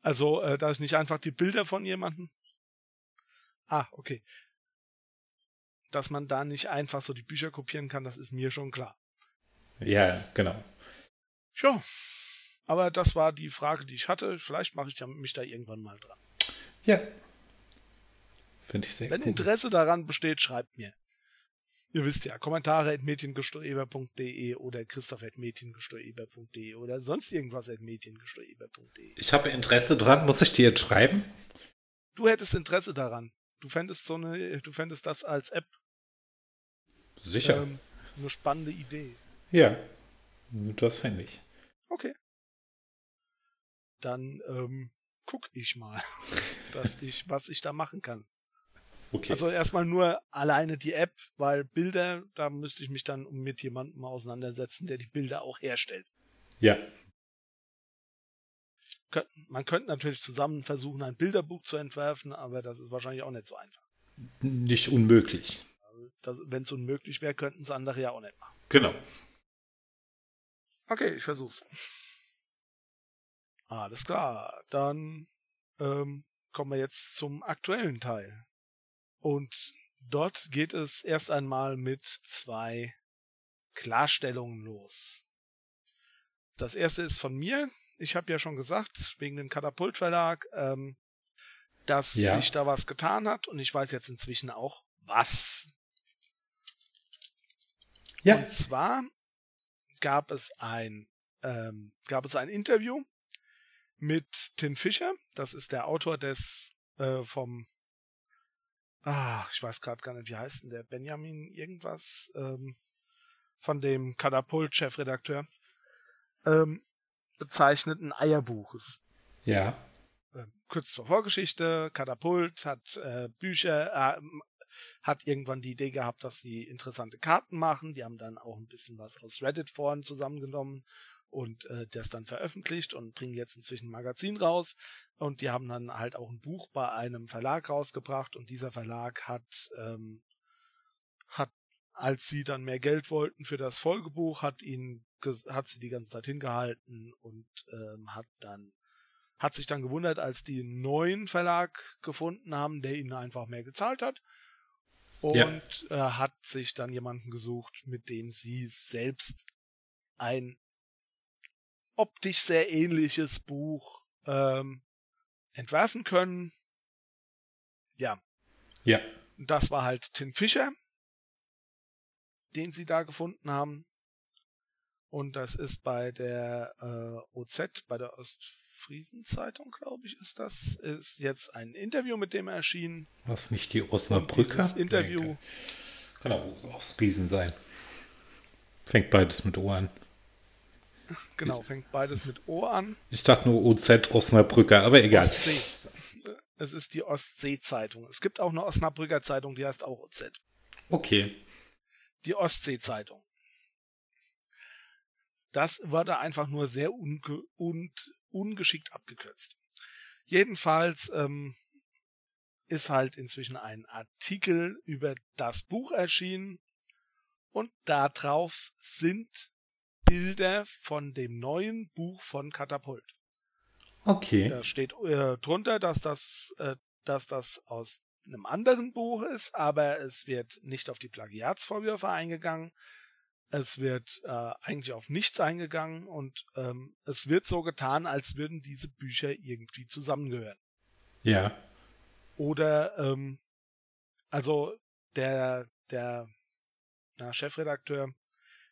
Speaker 2: Also, äh, dass ich nicht einfach die Bilder von jemandem Ah, okay. Dass man da nicht einfach so die Bücher kopieren kann, das ist mir schon klar.
Speaker 1: Ja, genau.
Speaker 2: Ja, aber das war die Frage, die ich hatte. Vielleicht mache ich mich da irgendwann mal dran.
Speaker 1: Ja. Finde ich sehr
Speaker 2: Wenn cool. Interesse daran besteht, schreibt mir. Ihr wisst ja, Kommentare at mediengestoreber.de oder christoph at mediengestoreber.de oder sonst irgendwas at mediengestoreber.de.
Speaker 1: Ich habe Interesse dran, muss ich dir jetzt schreiben?
Speaker 2: Du hättest Interesse daran. Du fändest so eine, du fändest das als App
Speaker 1: sicher
Speaker 2: ähm, eine spannende Idee.
Speaker 1: Ja, das fände ich.
Speaker 2: Okay. Dann ähm, guck ich mal, dass ich, was ich da machen kann. Okay. Also erstmal nur alleine die App, weil Bilder, da müsste ich mich dann mit jemandem auseinandersetzen, der die Bilder auch herstellt.
Speaker 1: Ja,
Speaker 2: man könnte natürlich zusammen versuchen, ein Bilderbuch zu entwerfen, aber das ist wahrscheinlich auch nicht so einfach.
Speaker 1: Nicht unmöglich.
Speaker 2: Wenn es unmöglich wäre, könnten es andere ja auch nicht machen.
Speaker 1: Genau.
Speaker 2: Okay, ich versuch's. Alles klar. Dann ähm, kommen wir jetzt zum aktuellen Teil. Und dort geht es erst einmal mit zwei Klarstellungen los. Das erste ist von mir. Ich habe ja schon gesagt, wegen dem Katapult-Verlag, ähm, dass ja. sich da was getan hat und ich weiß jetzt inzwischen auch, was. Ja. Und zwar gab es ein, ähm, gab es ein Interview mit Tim Fischer. Das ist der Autor des äh, vom Ah, ich weiß gerade gar nicht, wie heißt denn der Benjamin irgendwas ähm, von dem Katapult-Chefredakteur ähm, bezeichneten Eierbuches.
Speaker 1: Ja.
Speaker 2: Ähm, kurz zur Vorgeschichte, Katapult hat äh, Bücher, äh, hat irgendwann die Idee gehabt, dass sie interessante Karten machen. Die haben dann auch ein bisschen was aus Reddit-Foren zusammengenommen und äh, das dann veröffentlicht und bringen jetzt inzwischen ein Magazin raus. Und die haben dann halt auch ein Buch bei einem Verlag rausgebracht und dieser Verlag hat ähm, hat als sie dann mehr Geld wollten für das Folgebuch, hat ihn hat sie die ganze Zeit hingehalten und ähm, hat dann hat sich dann gewundert, als die einen neuen Verlag gefunden haben, der ihnen einfach mehr gezahlt hat. Und ja. äh, hat sich dann jemanden gesucht, mit dem sie selbst ein optisch sehr ähnliches Buch ähm, entwerfen können. Ja.
Speaker 1: Ja.
Speaker 2: Das war halt Tim Fischer, den sie da gefunden haben. Und das ist bei der äh, OZ, bei der Ostfriesenzeitung, glaube ich, ist das, ist jetzt ein Interview mit dem erschienen.
Speaker 1: Was nicht die Osnabrücker? Das
Speaker 2: Interview. Nee,
Speaker 1: kann auch Ostfriesen sein. Fängt beides mit O an.
Speaker 2: Genau, fängt beides mit O an.
Speaker 1: Ich dachte nur OZ Osnabrücker, aber egal. Ostsee.
Speaker 2: Es ist die Ostsee-Zeitung. Es gibt auch eine Osnabrücker Zeitung, die heißt auch OZ.
Speaker 1: Okay.
Speaker 2: Die Ostsee-Zeitung. Das wurde einfach nur sehr unge und ungeschickt abgekürzt. Jedenfalls ähm, ist halt inzwischen ein Artikel über das Buch erschienen und darauf sind Bilder von dem neuen Buch von Katapult.
Speaker 1: Okay.
Speaker 2: Da steht äh, drunter, dass das, äh, dass das aus einem anderen Buch ist, aber es wird nicht auf die Plagiatsvorwürfe eingegangen. Es wird äh, eigentlich auf nichts eingegangen und ähm, es wird so getan, als würden diese Bücher irgendwie zusammengehören.
Speaker 1: Ja.
Speaker 2: Oder ähm, also der der na, Chefredakteur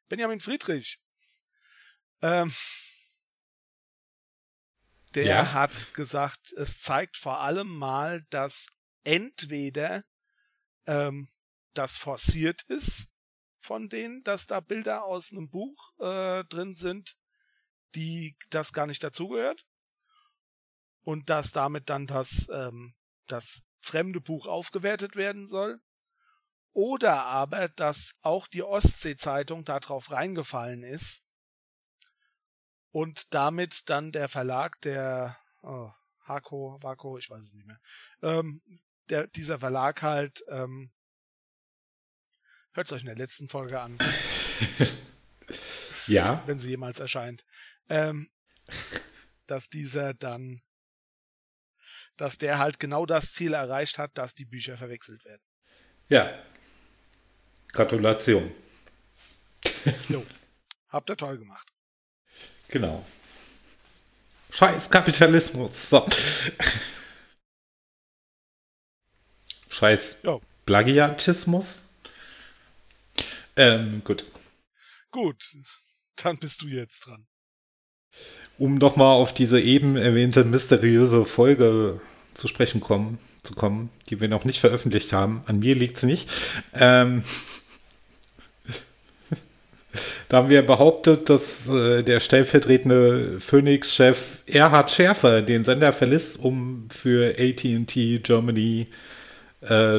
Speaker 2: Benjamin Friedrich. Ähm, der ja. hat gesagt, es zeigt vor allem mal, dass entweder ähm, das forciert ist von denen, dass da Bilder aus einem Buch äh, drin sind, die das gar nicht dazugehört und dass damit dann das ähm, das fremde Buch aufgewertet werden soll oder aber dass auch die Ostsee-Zeitung darauf reingefallen ist und damit dann der Verlag, der oh, Hako, Wako, ich weiß es nicht mehr, ähm, der, dieser Verlag halt, ähm, hört es euch in der letzten Folge an.
Speaker 1: ja.
Speaker 2: Wenn sie jemals erscheint. Ähm, dass dieser dann, dass der halt genau das Ziel erreicht hat, dass die Bücher verwechselt werden.
Speaker 1: Ja. Gratulation.
Speaker 2: Jo. Habt ihr toll gemacht.
Speaker 1: Genau. Scheiß Kapitalismus. So. Scheiß jo. Plagiatismus. Ähm, gut.
Speaker 2: Gut, dann bist du jetzt dran.
Speaker 1: Um nochmal auf diese eben erwähnte mysteriöse Folge zu sprechen kommen, zu kommen, die wir noch nicht veröffentlicht haben. An mir liegt es nicht. Ähm, da haben wir behauptet, dass äh, der stellvertretende Phoenix-Chef Erhard Schärfer den Sender verlässt, um für AT&T Germany äh,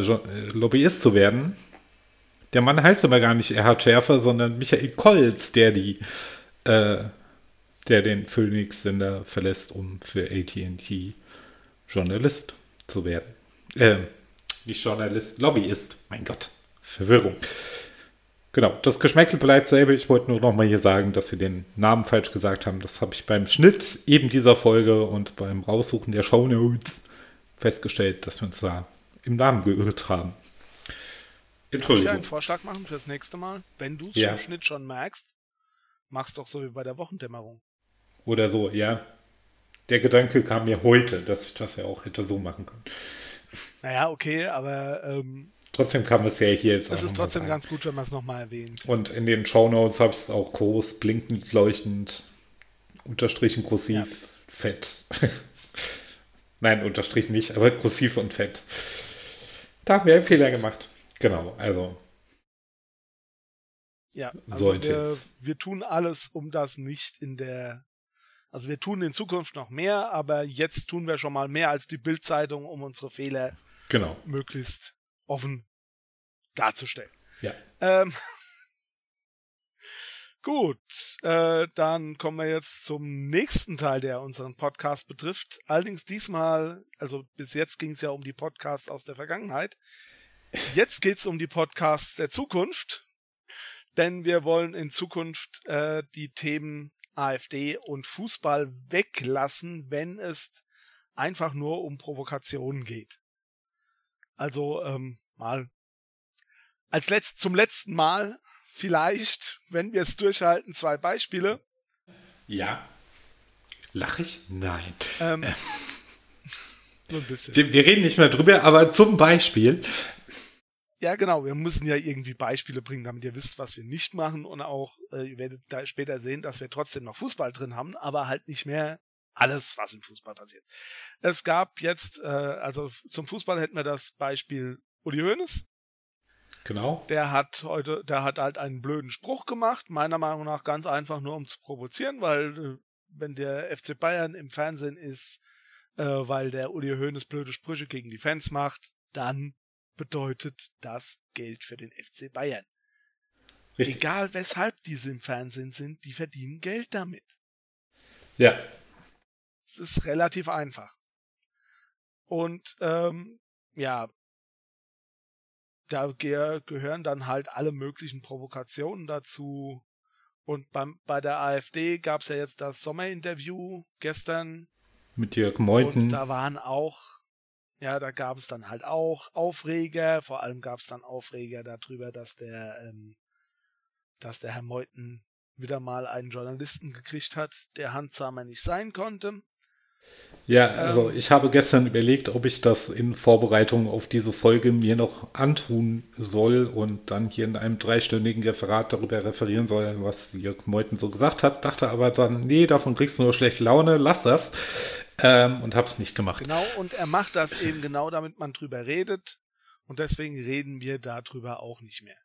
Speaker 1: Lobbyist zu werden. Der Mann heißt aber gar nicht Erhard Schärfer, sondern Michael Kolz, der die, äh, der den Phoenix-Sender verlässt, um für AT&T Journalist zu werden. Äh, nicht Journalist, Lobbyist. Mein Gott, Verwirrung. Genau, das Geschmäckel bleibt selber. Ich wollte nur noch mal hier sagen, dass wir den Namen falsch gesagt haben. Das habe ich beim Schnitt eben dieser Folge und beim Raussuchen der Shownotes festgestellt, dass wir uns da im Namen geirrt haben.
Speaker 2: Entschuldigung. Darf ich einen Vorschlag machen fürs nächste Mal? Wenn du es ja. im Schnitt schon merkst, mach's doch so wie bei der Wochendämmerung.
Speaker 1: Oder so, ja. Der Gedanke kam mir heute, dass ich das ja auch hätte so machen können.
Speaker 2: Naja, okay, aber ähm,
Speaker 1: Trotzdem kam es ja hier jetzt.
Speaker 2: Es ist trotzdem ganz gut, wenn man es nochmal erwähnt.
Speaker 1: Und in den Shownotes habe ich es auch groß, blinkend, leuchtend, unterstrichen, kursiv, ja. fett. Nein, unterstrichen nicht, aber kursiv und fett. Da haben wir einen Fehler gemacht. Genau, also.
Speaker 2: Ja, also wir, wir tun alles, um das nicht in der also wir tun in Zukunft noch mehr, aber jetzt tun wir schon mal mehr als die Bildzeitung, um unsere Fehler
Speaker 1: genau.
Speaker 2: möglichst offen darzustellen.
Speaker 1: Ja.
Speaker 2: Ähm, gut, äh, dann kommen wir jetzt zum nächsten Teil, der unseren Podcast betrifft. Allerdings diesmal, also bis jetzt ging es ja um die Podcasts aus der Vergangenheit. Jetzt geht es um die Podcasts der Zukunft, denn wir wollen in Zukunft äh, die Themen AfD und Fußball weglassen, wenn es einfach nur um Provokationen geht. Also ähm, mal als letzt, zum letzten Mal vielleicht, wenn wir es durchhalten, zwei Beispiele.
Speaker 1: Ja. Lach ich? Nein.
Speaker 2: Ähm, äh. so ein bisschen.
Speaker 1: Wir, wir, reden nicht mehr drüber, aber zum Beispiel.
Speaker 2: Ja, genau. Wir müssen ja irgendwie Beispiele bringen, damit ihr wisst, was wir nicht machen. Und auch, äh, ihr werdet da später sehen, dass wir trotzdem noch Fußball drin haben, aber halt nicht mehr alles, was im Fußball passiert. Es gab jetzt, äh, also zum Fußball hätten wir das Beispiel Uli Hoeneß.
Speaker 1: Genau.
Speaker 2: Der hat heute, der hat halt einen blöden Spruch gemacht, meiner Meinung nach ganz einfach nur um zu provozieren, weil äh, wenn der FC Bayern im Fernsehen ist, äh, weil der Uli Hoeneß blöde Sprüche gegen die Fans macht, dann bedeutet das Geld für den FC Bayern. Richtig. Egal weshalb diese im Fernsehen sind, die verdienen Geld damit.
Speaker 1: Ja,
Speaker 2: es ist relativ einfach. Und ähm, ja, da ge gehören dann halt alle möglichen Provokationen dazu. Und beim, bei der AfD gab es ja jetzt das Sommerinterview gestern.
Speaker 1: Mit Jörg Meuthen.
Speaker 2: Und da waren auch, ja, da gab es dann halt auch Aufreger. Vor allem gab es dann Aufreger darüber, dass der, ähm, dass der Herr Meuthen wieder mal einen Journalisten gekriegt hat, der handsamer nicht sein konnte.
Speaker 1: Ja, also ähm, ich habe gestern überlegt, ob ich das in Vorbereitung auf diese Folge mir noch antun soll und dann hier in einem dreistündigen Referat darüber referieren soll, was Jörg Meuthen so gesagt hat. Dachte aber dann, nee, davon kriegst du nur schlechte Laune, lass das. Ähm, und habe es nicht gemacht.
Speaker 2: Genau, und er macht das eben genau, damit man drüber redet. Und deswegen reden wir darüber auch nicht mehr.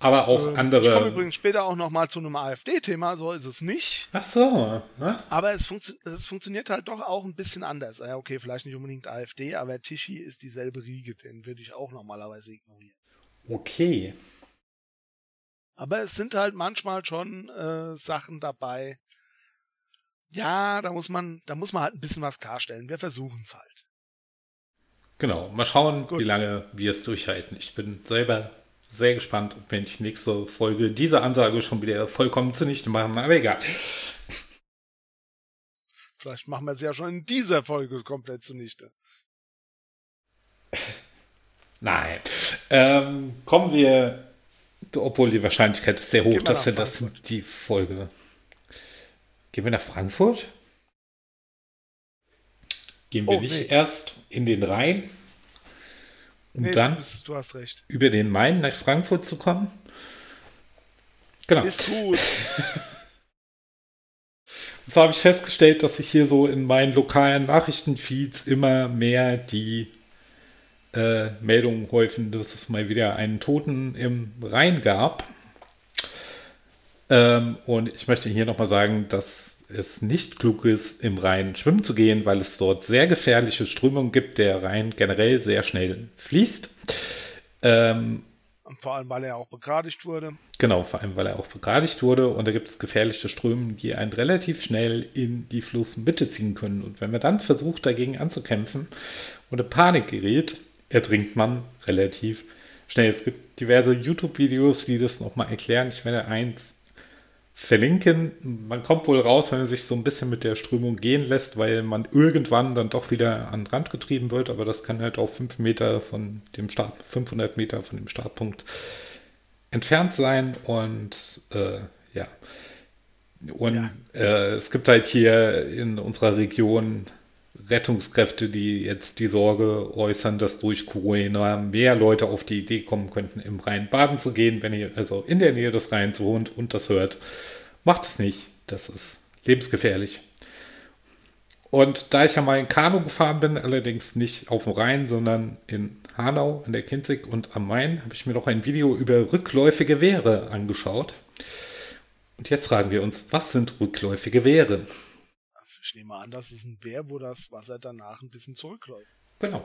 Speaker 1: Aber auch ähm, andere. Ich
Speaker 2: komme übrigens später auch nochmal zu einem AfD-Thema, so ist es nicht.
Speaker 1: Ach so. Ne?
Speaker 2: Aber es, funktio es, funktioniert halt doch auch ein bisschen anders. Ja, okay, vielleicht nicht unbedingt AfD, aber Tichy ist dieselbe Riege, den würde ich auch normalerweise ignorieren.
Speaker 1: Okay.
Speaker 2: Aber es sind halt manchmal schon äh, Sachen dabei. Ja, da muss man, da muss man halt ein bisschen was klarstellen. Wir versuchen es halt.
Speaker 1: Genau, mal schauen, Gut. wie lange wir es durchhalten. Ich bin selber sehr gespannt, ob wir nicht nächste Folge diese Ansage schon wieder vollkommen zunichte machen, aber egal.
Speaker 2: Vielleicht machen wir sie ja schon in dieser Folge komplett zunichte.
Speaker 1: Nein. Ähm, kommen wir, obwohl die Wahrscheinlichkeit ist sehr hoch, dass wir das die Folge. Gehen wir nach Frankfurt? Gehen wir oh, nicht nee. erst in den Rhein? Um nee, dann
Speaker 2: du hast recht.
Speaker 1: über den Main nach Frankfurt zu kommen.
Speaker 2: Genau. Ist gut.
Speaker 1: Und so habe ich festgestellt, dass sich hier so in meinen lokalen Nachrichtenfeeds immer mehr die äh, Meldungen häufen, dass es mal wieder einen Toten im Rhein gab. Ähm, und ich möchte hier nochmal sagen, dass es nicht klug ist, im Rhein schwimmen zu gehen, weil es dort sehr gefährliche Strömungen gibt, der Rhein generell sehr schnell fließt. Ähm,
Speaker 2: vor allem, weil er auch begradigt wurde.
Speaker 1: Genau, vor allem, weil er auch begradigt wurde. Und da gibt es gefährliche Strömungen, die einen relativ schnell in die Flussmitte ziehen können. Und wenn man dann versucht, dagegen anzukämpfen und in Panik gerät, ertrinkt man relativ schnell. Es gibt diverse YouTube-Videos, die das nochmal erklären. Ich werde eins verlinken. Man kommt wohl raus, wenn man sich so ein bisschen mit der Strömung gehen lässt, weil man irgendwann dann doch wieder an den Rand getrieben wird, aber das kann halt auch 5 Meter von dem Start, 500 Meter von dem Startpunkt entfernt sein und äh, ja. Und ja. Äh, es gibt halt hier in unserer Region Rettungskräfte, die jetzt die Sorge äußern, dass durch Corona mehr Leute auf die Idee kommen könnten, im Rhein baden zu gehen. Wenn ihr also in der Nähe des Rheins wohnt und das hört, macht es nicht. Das ist lebensgefährlich. Und da ich ja mal in Kanu gefahren bin, allerdings nicht auf dem Rhein, sondern in Hanau, an der Kinzig und am Main, habe ich mir noch ein Video über rückläufige Wehre angeschaut. Und jetzt fragen wir uns, was sind rückläufige Wehre?
Speaker 2: Ich nehme an, das ist ein Bär, wo das Wasser danach ein bisschen zurückläuft.
Speaker 1: Genau.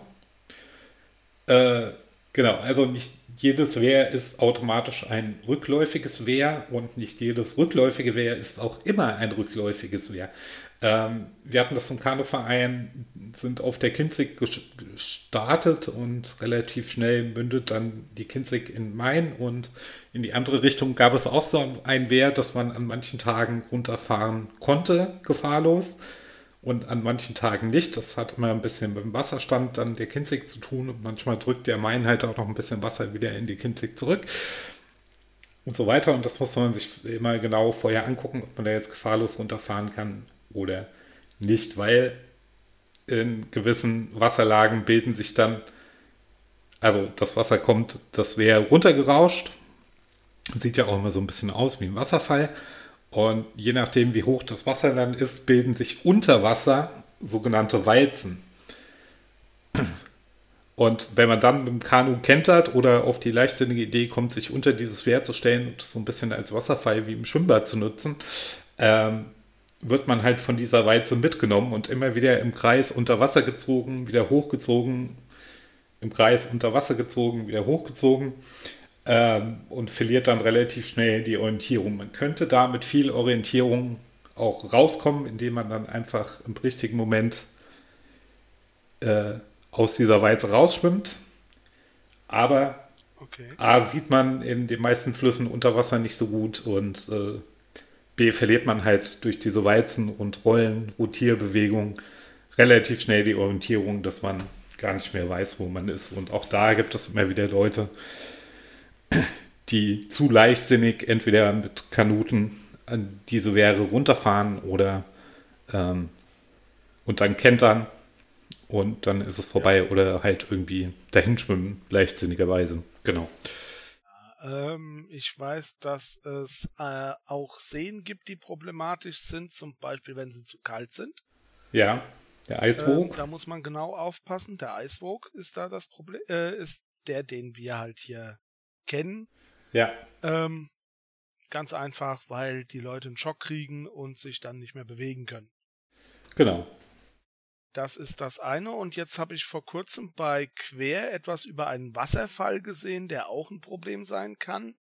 Speaker 1: Äh, genau, also nicht jedes Wehr ist automatisch ein rückläufiges Wehr und nicht jedes rückläufige Wehr ist auch immer ein rückläufiges Wehr. Ähm, wir hatten das im Kanuverein, sind auf der Kinzig gestartet und relativ schnell mündet dann die Kinzig in Main und in die andere Richtung gab es auch so ein Wehr, dass man an manchen Tagen runterfahren konnte, gefahrlos und an manchen Tagen nicht. Das hat immer ein bisschen mit dem Wasserstand dann der Kinzig zu tun und manchmal drückt der Main halt auch noch ein bisschen Wasser wieder in die Kinzig zurück und so weiter. Und das muss man sich immer genau vorher angucken, ob man da jetzt gefahrlos runterfahren kann oder nicht, weil in gewissen Wasserlagen bilden sich dann, also das Wasser kommt, das wäre runtergerauscht, sieht ja auch immer so ein bisschen aus wie ein Wasserfall. Und je nachdem, wie hoch das Wasser dann ist, bilden sich unter Wasser sogenannte Walzen. Und wenn man dann mit dem Kanu kentert oder auf die leichtsinnige Idee kommt, sich unter dieses Wehr zu stellen und so ein bisschen als Wasserfall wie im Schwimmbad zu nutzen, ähm, wird man halt von dieser Walze mitgenommen und immer wieder im Kreis unter Wasser gezogen, wieder hochgezogen, im Kreis unter Wasser gezogen, wieder hochgezogen ähm, und verliert dann relativ schnell die Orientierung. Man könnte da mit viel Orientierung auch rauskommen, indem man dann einfach im richtigen Moment äh, aus dieser Walze rausschwimmt. Aber okay. A sieht man in den meisten Flüssen unter Wasser nicht so gut und äh, B verliert man halt durch diese Walzen und Rollen, Rotierbewegungen relativ schnell die Orientierung, dass man gar nicht mehr weiß, wo man ist. Und auch da gibt es immer wieder Leute, die zu leichtsinnig entweder mit Kanuten an diese Wehre runterfahren oder ähm, und dann kentern und dann ist es vorbei ja. oder halt irgendwie dahinschwimmen, leichtsinnigerweise. Genau.
Speaker 2: Ähm, ich weiß, dass es äh, auch Seen gibt, die problematisch sind, zum Beispiel, wenn sie zu kalt sind.
Speaker 1: Ja, der Eiswog.
Speaker 2: Ähm, da muss man genau aufpassen. Der Eiswog ist da das Problem, äh, ist der, den wir halt hier kennen.
Speaker 1: Ja.
Speaker 2: Ähm, ganz einfach, weil die Leute einen Schock kriegen und sich dann nicht mehr bewegen können.
Speaker 1: Genau.
Speaker 2: Das ist das eine. Und jetzt habe ich vor kurzem bei Quer etwas über einen Wasserfall gesehen, der auch ein Problem sein kann,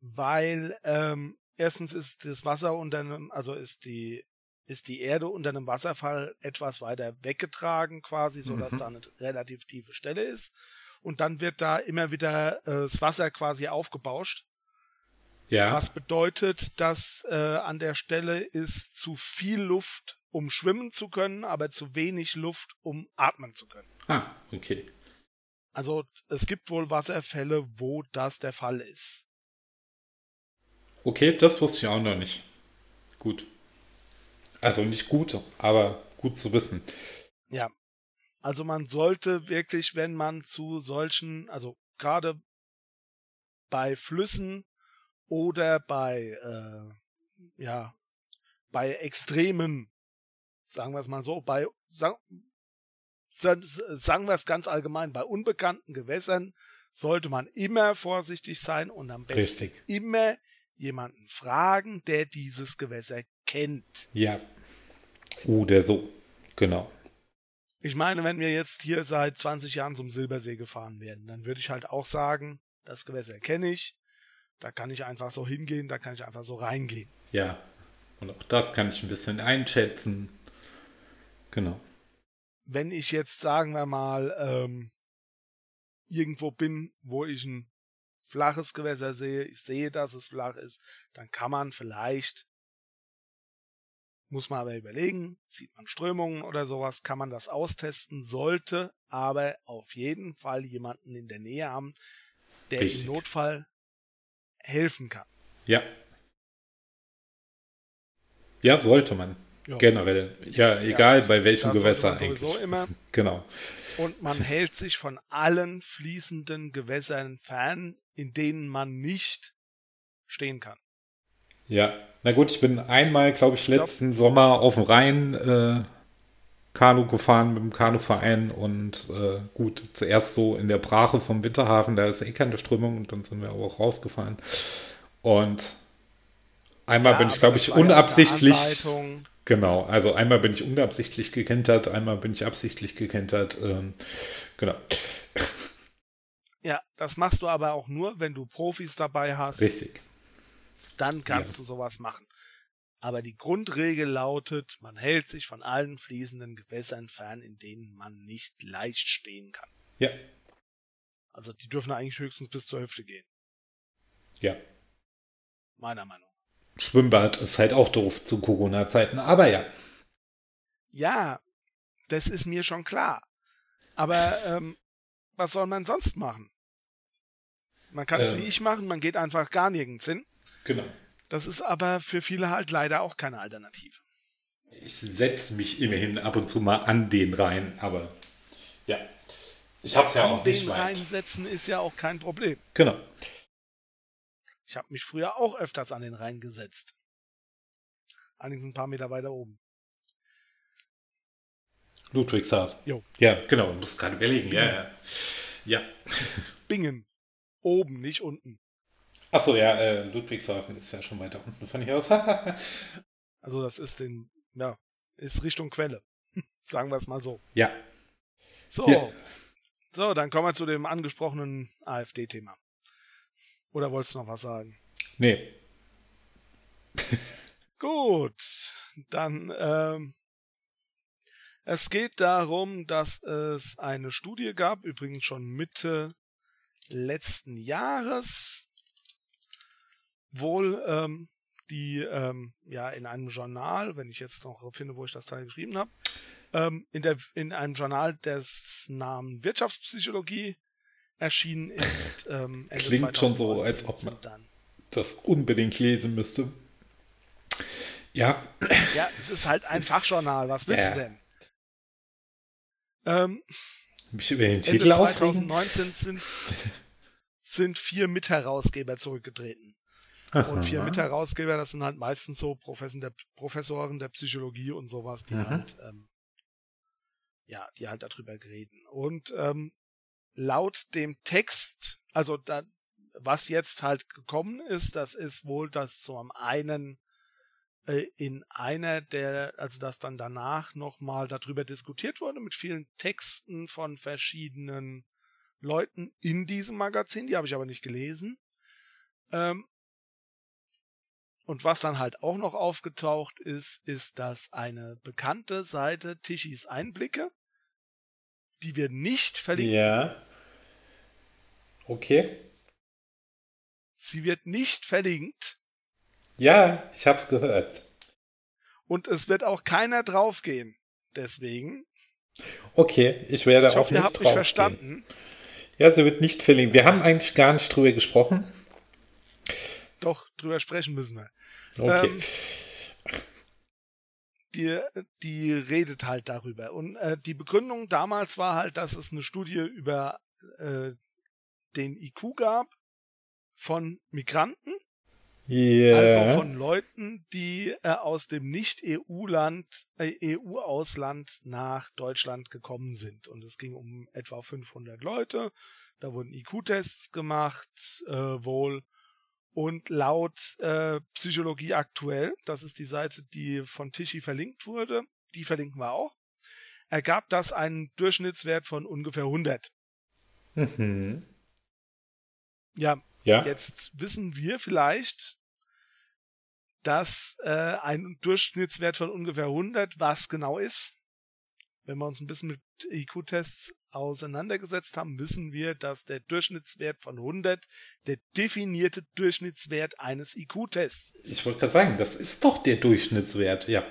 Speaker 2: weil ähm, erstens ist das Wasser unter einem, also ist die ist die Erde unter einem Wasserfall etwas weiter weggetragen quasi, so dass mhm. da eine relativ tiefe Stelle ist. Und dann wird da immer wieder äh, das Wasser quasi aufgebauscht.
Speaker 1: Ja.
Speaker 2: Was bedeutet, dass äh, an der Stelle ist zu viel Luft um schwimmen zu können, aber zu wenig Luft, um atmen zu können.
Speaker 1: Ah, okay.
Speaker 2: Also es gibt wohl Wasserfälle, wo das der Fall ist.
Speaker 1: Okay, das wusste ich auch noch nicht. Gut. Also nicht gut, aber gut zu wissen.
Speaker 2: Ja. Also man sollte wirklich, wenn man zu solchen, also gerade bei Flüssen oder bei äh, ja bei extremen sagen wir es mal so, bei, sagen, sagen wir es ganz allgemein, bei unbekannten Gewässern sollte man immer vorsichtig sein und am besten Richtig. immer jemanden fragen, der dieses Gewässer kennt.
Speaker 1: Ja. Oder so. Genau.
Speaker 2: Ich meine, wenn wir jetzt hier seit 20 Jahren zum Silbersee gefahren werden, dann würde ich halt auch sagen, das Gewässer kenne ich, da kann ich einfach so hingehen, da kann ich einfach so reingehen.
Speaker 1: Ja. Und auch das kann ich ein bisschen einschätzen. Genau.
Speaker 2: Wenn ich jetzt, sagen wir mal, ähm, irgendwo bin, wo ich ein flaches Gewässer sehe, ich sehe, dass es flach ist, dann kann man vielleicht, muss man aber überlegen, sieht man Strömungen oder sowas, kann man das austesten, sollte aber auf jeden Fall jemanden in der Nähe haben, der Richtig. im Notfall helfen kann.
Speaker 1: Ja. Ja, sollte man. Ja. Generell. Ja, egal ja, bei welchem Gewässer eigentlich.
Speaker 2: Immer.
Speaker 1: Genau.
Speaker 2: Und man hält sich von allen fließenden Gewässern fern, in denen man nicht stehen kann.
Speaker 1: Ja, na gut, ich bin einmal, glaube ich, letzten glaub, Sommer auf dem Rhein äh, Kanu gefahren mit dem Kanuverein und äh, gut, zuerst so in der Brache vom Winterhafen, da ist eh keine Strömung und dann sind wir auch rausgefahren. Und einmal ja, bin ich, glaube ich, unabsichtlich. Genau, also einmal bin ich unabsichtlich gekentert, einmal bin ich absichtlich gekentert. Ähm, genau.
Speaker 2: Ja, das machst du aber auch nur, wenn du Profis dabei hast.
Speaker 1: Richtig.
Speaker 2: Dann kannst ja. du sowas machen. Aber die Grundregel lautet, man hält sich von allen fließenden Gewässern fern, in denen man nicht leicht stehen kann.
Speaker 1: Ja.
Speaker 2: Also die dürfen eigentlich höchstens bis zur Hüfte gehen.
Speaker 1: Ja.
Speaker 2: Meiner Meinung
Speaker 1: Schwimmbad ist halt auch doof zu Corona-Zeiten, aber ja.
Speaker 2: Ja, das ist mir schon klar. Aber ähm, was soll man sonst machen? Man kann es ähm, wie ich machen, man geht einfach gar nirgends hin.
Speaker 1: Genau.
Speaker 2: Das ist aber für viele halt leider auch keine Alternative.
Speaker 1: Ich setze mich immerhin ab und zu mal an den rein, aber ja. Ich hab's ja an auch nicht
Speaker 2: den reinsetzen ist ja auch kein Problem.
Speaker 1: Genau.
Speaker 2: Ich habe mich früher auch öfters an den Rhein gesetzt. Allerdings ein paar Meter weiter oben.
Speaker 1: Ludwigshafen.
Speaker 2: Jo.
Speaker 1: Ja, genau. Du musst gerade überlegen. Ja, ja. ja.
Speaker 2: Bingen. Oben, nicht unten.
Speaker 1: Achso, ja, äh, Ludwigshafen ist ja schon weiter unten von hier aus.
Speaker 2: also das ist in, ja, ist Richtung Quelle. Sagen wir es mal so.
Speaker 1: Ja.
Speaker 2: So. Ja. So, dann kommen wir zu dem angesprochenen AfD-Thema. Oder wolltest du noch was sagen?
Speaker 1: Nee.
Speaker 2: Gut, dann ähm, es geht darum, dass es eine Studie gab, übrigens schon Mitte letzten Jahres, wohl ähm, die ähm, ja in einem Journal, wenn ich jetzt noch finde, wo ich das Teil geschrieben habe, ähm, in der in einem Journal des Namen Wirtschaftspsychologie erschienen ist. Ähm,
Speaker 1: Ende Klingt schon so, als ob man das unbedingt lesen müsste. Ja.
Speaker 2: Ja, es ist halt ein Fachjournal. Was willst ja. du denn? Ähm,
Speaker 1: Mich über den
Speaker 2: Ende
Speaker 1: Titel aufregen?
Speaker 2: 2019 sind, sind vier Mitherausgeber zurückgetreten. Und vier
Speaker 1: Aha.
Speaker 2: Mitherausgeber, das sind halt meistens so Professoren der, Professoren der Psychologie und sowas, die
Speaker 1: Mhm.
Speaker 2: halt, ähm, ja, die halt darüber reden. Und ähm, laut dem Text, also da, was jetzt halt gekommen ist, das ist wohl, dass zum einen äh, in einer der, also dass dann danach nochmal darüber diskutiert wurde mit vielen Texten von verschiedenen Leuten in diesem Magazin, die habe ich aber nicht gelesen. Ähm, und was dann halt auch noch aufgetaucht ist, ist, dass eine bekannte Seite Tischis Einblicke, die wir nicht verlinken,
Speaker 1: Ja. Okay.
Speaker 2: sie wird nicht verlinkt
Speaker 1: Ja, ich hab's gehört.
Speaker 2: und es wird auch keiner draufgehen. Deswegen,
Speaker 1: Okay, ich werde
Speaker 2: ich
Speaker 1: auch
Speaker 2: hoffe, ihr
Speaker 1: nicht
Speaker 2: habt mich verstanden.
Speaker 1: Ja, sie wird nicht verlinkt. Wir haben eigentlich gar nicht drüber gesprochen.
Speaker 2: Doch, drüber sprechen müssen wir.
Speaker 1: Okay.
Speaker 2: Ähm, die, die redet halt darüber. Und äh, die Begründung damals war halt, dass es eine Studie über äh, den IQ gab von Migranten,
Speaker 1: ja.
Speaker 2: also von Leuten, die äh, aus dem Nicht-EU-Land, äh, EU-Ausland nach Deutschland gekommen sind. Und es ging um etwa 500 Leute. Da wurden IQ-Tests gemacht, äh, wohl. Und laut äh, Psychologie aktuell, das ist die Seite, die von Tischi verlinkt wurde, die verlinken wir auch, ergab das einen Durchschnittswert von ungefähr 100.
Speaker 1: mhm.
Speaker 2: Ja,
Speaker 1: Ja.
Speaker 2: Jetzt wissen wir vielleicht, dass äh, ein Durchschnittswert von ungefähr 100 was genau ist. Wenn wir uns ein bisschen mit IQ-Tests auseinandergesetzt haben, wissen wir, dass der Durchschnittswert von 100 der definierte Durchschnittswert eines IQ-Tests ist.
Speaker 1: Ich wollte gerade sagen, das ist doch der Durchschnittswert. Ja.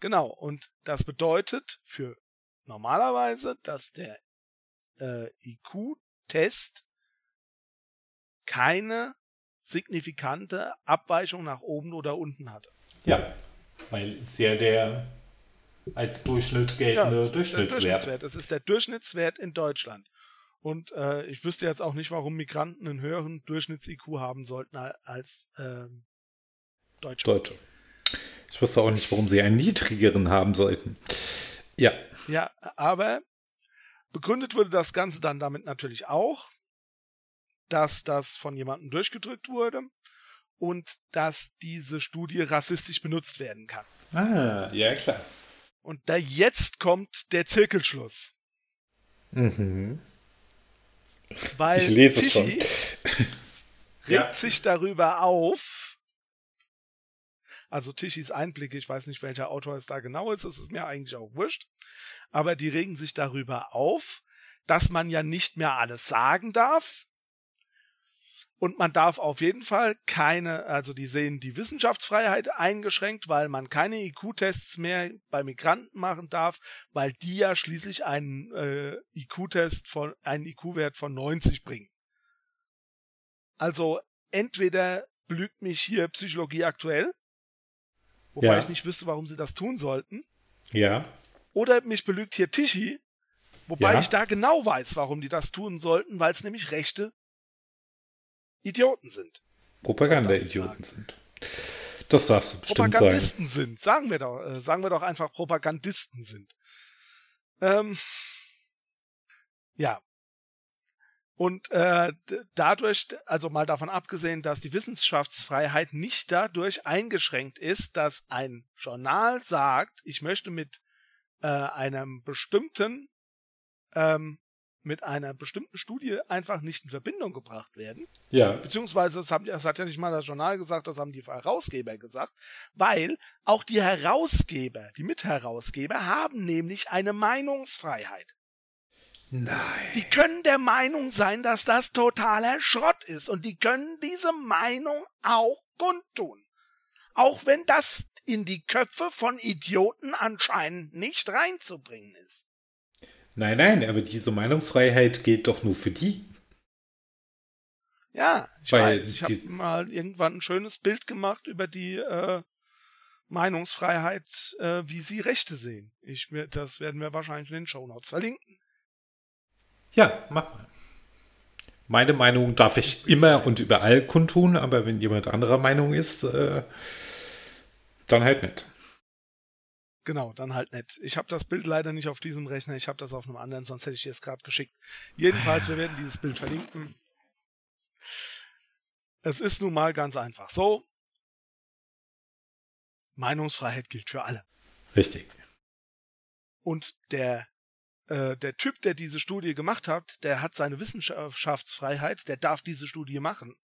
Speaker 2: Genau. Und das bedeutet für normalerweise, dass der äh, IQ-Test keine signifikante Abweichung nach oben oder unten hatte.
Speaker 1: Ja. Weil es ja der als Durchschnitt geltende
Speaker 2: der
Speaker 1: Durchschnittswert.
Speaker 2: Durchschnittswert. Das ist der Durchschnittswert in Deutschland. Und äh, ich wüsste jetzt auch nicht, warum Migranten einen höheren Durchschnitts-IQ haben sollten als ähm, Deutsche.
Speaker 1: Deutsche. Ich wusste auch nicht, warum sie einen niedrigeren haben sollten. Ja.
Speaker 2: Ja, aber begründet wurde das Ganze dann damit natürlich auch, dass das von jemandem durchgedrückt wurde und dass diese Studie rassistisch benutzt werden kann.
Speaker 1: Ah, ja klar.
Speaker 2: Und da jetzt kommt der Zirkelschluss.
Speaker 1: Mhm.
Speaker 2: Weil
Speaker 1: Ich lese es
Speaker 2: Tischi regt
Speaker 1: Ja.
Speaker 2: sich darüber auf. Also Tischis Einblicke, ich weiß nicht, welcher Autor es da genau ist, es ist mir eigentlich auch wurscht. Aber die regen sich darüber auf, dass man ja nicht mehr alles sagen darf. Und man darf auf jeden Fall keine, also die sehen die Wissenschaftsfreiheit eingeschränkt, weil man keine IQ-Tests mehr bei Migranten machen darf, weil die ja schließlich einen äh, IQ-Test von, einen IQ-Wert von 90 bringen. Also entweder belügt mich hier Psychologie aktuell, wobei
Speaker 1: Ja.
Speaker 2: ich nicht wüsste, warum sie das tun sollten,
Speaker 1: Ja.
Speaker 2: oder mich belügt hier Tischi, wobei
Speaker 1: Ja.
Speaker 2: ich da genau weiß, warum die das tun sollten, weil es nämlich rechte Idioten sind.
Speaker 1: Propaganda-Idioten sind. Das darfst du bestimmt sagen.
Speaker 2: Propagandisten sind. Sagen wir doch, äh, sagen wir doch einfach Propagandisten sind. Ähm, ja. Und äh, dadurch, also mal davon abgesehen, dass die Wissenschaftsfreiheit nicht dadurch eingeschränkt ist, dass ein Journal sagt, ich möchte mit äh, einem bestimmten ähm, mit einer bestimmten Studie einfach nicht in Verbindung gebracht werden,
Speaker 1: Ja.
Speaker 2: beziehungsweise das, haben, das hat ja nicht mal das Journal gesagt, das haben die Herausgeber gesagt, weil auch die Herausgeber, die Mitherausgeber haben nämlich eine Meinungsfreiheit.
Speaker 1: Nein.
Speaker 2: Die können der Meinung sein, dass das totaler Schrott ist und die können diese Meinung auch kundtun. Auch wenn das in die Köpfe von Idioten anscheinend nicht reinzubringen ist.
Speaker 1: Nein, nein, aber diese Meinungsfreiheit gilt doch nur für die.
Speaker 2: Ja, ich
Speaker 1: Weil
Speaker 2: weiß. Ich habe mal irgendwann ein schönes Bild gemacht über die äh, Meinungsfreiheit, äh, wie sie Rechte sehen. Ich, das werden wir wahrscheinlich in den Show Notes verlinken.
Speaker 1: Ja, mach mal. Meine Meinung darf ich immer und überall kundtun, aber wenn jemand anderer Meinung ist, äh, dann halt nicht.
Speaker 2: Genau, dann halt nicht. Ich habe das Bild leider nicht auf diesem Rechner, ich habe das auf einem anderen, sonst hätte ich dir es gerade geschickt. Jedenfalls, wir werden dieses Bild verlinken. Es ist nun mal ganz einfach so. Meinungsfreiheit gilt für alle.
Speaker 1: Richtig.
Speaker 2: Und der äh, der Typ, der diese Studie gemacht hat, der hat seine Wissenschaftsfreiheit, der darf diese Studie machen.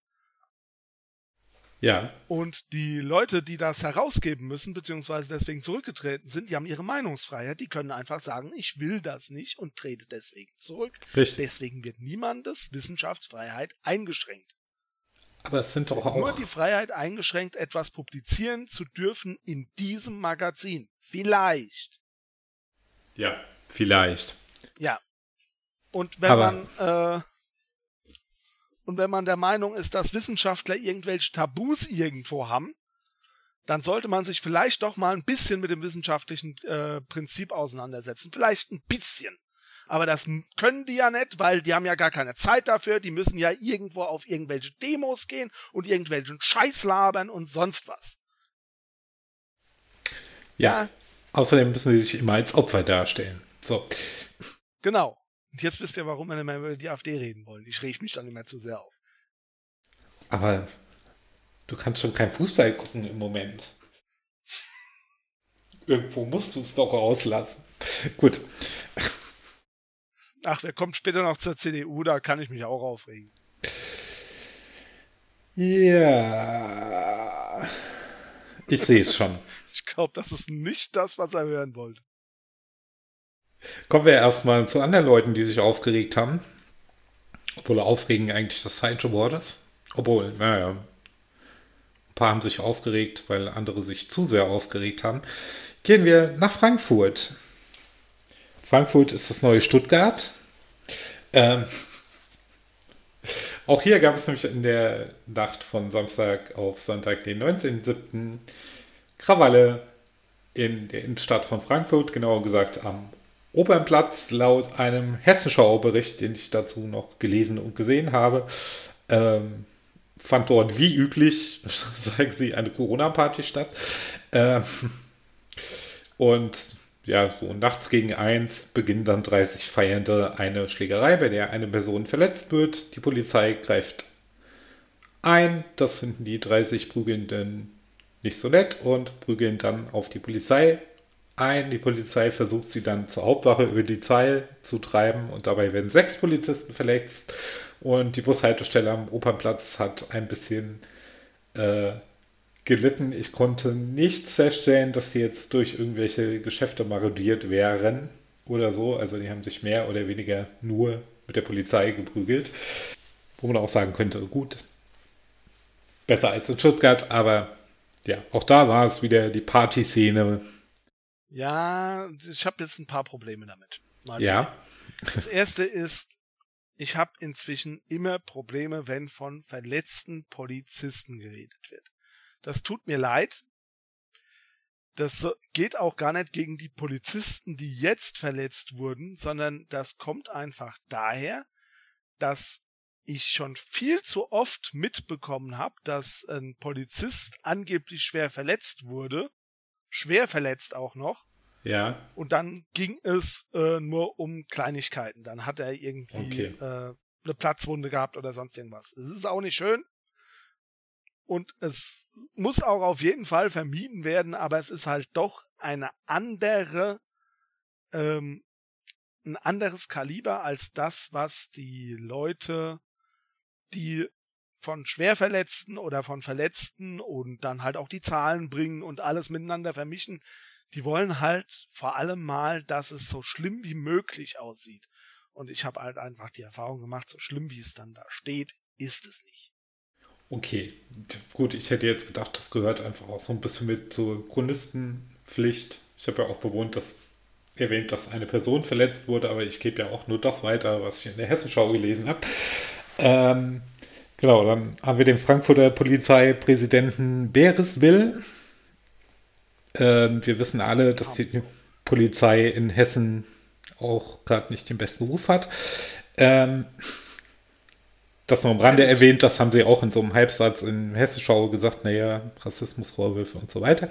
Speaker 1: Ja.
Speaker 2: Und die Leute, die das herausgeben müssen, beziehungsweise deswegen zurückgetreten sind, die haben ihre Meinungsfreiheit, die können einfach sagen, ich will das nicht und trete deswegen zurück.
Speaker 1: Richtig.
Speaker 2: Deswegen wird niemandes Wissenschaftsfreiheit eingeschränkt.
Speaker 1: Aber es sind doch auch.
Speaker 2: Nur die Freiheit eingeschränkt, etwas publizieren zu dürfen in diesem Magazin. Vielleicht.
Speaker 1: Ja, vielleicht.
Speaker 2: Ja. Und wenn
Speaker 1: Aber
Speaker 2: man äh, und wenn man der Meinung ist, dass Wissenschaftler irgendwelche Tabus irgendwo haben, dann sollte man sich vielleicht doch mal ein bisschen mit dem wissenschaftlichen äh, Prinzip auseinandersetzen. Vielleicht ein bisschen. Aber das können die ja nicht, weil die haben ja gar keine Zeit dafür. Die müssen ja irgendwo auf irgendwelche Demos gehen und irgendwelchen Scheiß labern und sonst was.
Speaker 1: Ja. ja. Außerdem müssen sie sich immer als Opfer darstellen. So.
Speaker 2: Genau. Und jetzt wisst ihr, warum wir nicht mehr über die AfD reden wollen. Ich reg mich dann nicht mehr zu sehr auf.
Speaker 1: Aber du kannst schon kein Fußball gucken im Moment. Irgendwo musst du es doch rauslassen. Gut.
Speaker 2: Ach, wer kommt später noch zur CDU? Da kann ich mich auch aufregen.
Speaker 1: Ja. Ich sehe es schon.
Speaker 2: ich glaube, das ist nicht das, was er hören wollte.
Speaker 1: Kommen wir erstmal zu anderen Leuten, die sich aufgeregt haben. Obwohl aufregen eigentlich das falsche Wort ist. Obwohl, naja, ein paar haben sich aufgeregt, weil andere sich zu sehr aufgeregt haben. Gehen wir nach Frankfurt. Frankfurt ist das neue Stuttgart. Ähm, auch hier gab es nämlich in der Nacht von Samstag auf Sonntag, den 19.07. Krawalle in der Innenstadt von Frankfurt, genauer gesagt am Opernplatz. Laut einem Hessenschau-Bericht, den ich dazu noch gelesen und gesehen habe, ähm, fand dort wie üblich, sagen sie, eine Corona-Party statt. Ähm, und ja, so nachts gegen eins beginnen dann 30 Feiernde eine Schlägerei, bei der eine Person verletzt wird. Die Polizei greift ein. Das finden die 30 Prügelnden nicht so nett und prügeln dann auf die Polizei ein. Die Polizei versucht sie dann zur Hauptwache über die Zeil zu treiben und dabei werden sechs Polizisten verletzt. Und die Bushaltestelle am Opernplatz hat ein bisschen äh, gelitten. Ich konnte nicht feststellen, dass sie jetzt durch irgendwelche Geschäfte marodiert wären oder so. Also die haben sich mehr oder weniger nur mit der Polizei geprügelt. Wo man auch sagen könnte, gut, besser als in Stuttgart, aber ja, auch da war es wieder die Partyszene
Speaker 2: ja, ich habe jetzt ein paar Probleme damit.
Speaker 1: Mal ja.
Speaker 2: Das erste ist, ich habe inzwischen immer Probleme, wenn von verletzten Polizisten geredet wird. Das tut mir leid. Das geht auch gar nicht gegen die Polizisten, die jetzt verletzt wurden, sondern das kommt einfach daher, dass ich schon viel zu oft mitbekommen habe, dass ein Polizist angeblich schwer verletzt wurde schwer verletzt auch noch.
Speaker 1: Ja.
Speaker 2: Und dann ging es äh, nur um Kleinigkeiten. Dann hat er irgendwie okay. äh, eine Platzwunde gehabt oder sonst irgendwas. Es ist auch nicht schön. Und es muss auch auf jeden Fall vermieden werden, aber es ist halt doch eine andere, ähm, ein anderes Kaliber als das, was die Leute, die von Schwerverletzten oder von Verletzten und dann halt auch die Zahlen bringen und alles miteinander vermischen. Die wollen halt vor allem mal, dass es so schlimm wie möglich aussieht. Und ich habe halt einfach die Erfahrung gemacht, so schlimm wie es dann da steht, ist es nicht.
Speaker 1: Okay, gut, ich hätte jetzt gedacht, das gehört einfach auch so ein bisschen mit zur Chronistenpflicht. Ich habe ja auch bewohnt, dass erwähnt, dass eine Person verletzt wurde, aber ich gebe ja auch nur das weiter, was ich in der Hessenschau gelesen habe. Ähm, Genau, dann haben wir den Frankfurter Polizeipräsidenten Bereswil. Ähm, wir wissen alle, dass die Polizei in Hessen auch gerade nicht den besten Ruf hat. Ähm, das noch am Rande erwähnt, das haben sie auch in so einem Halbsatz in Hessenschau gesagt, naja, Rassismusvorwürfe und so weiter.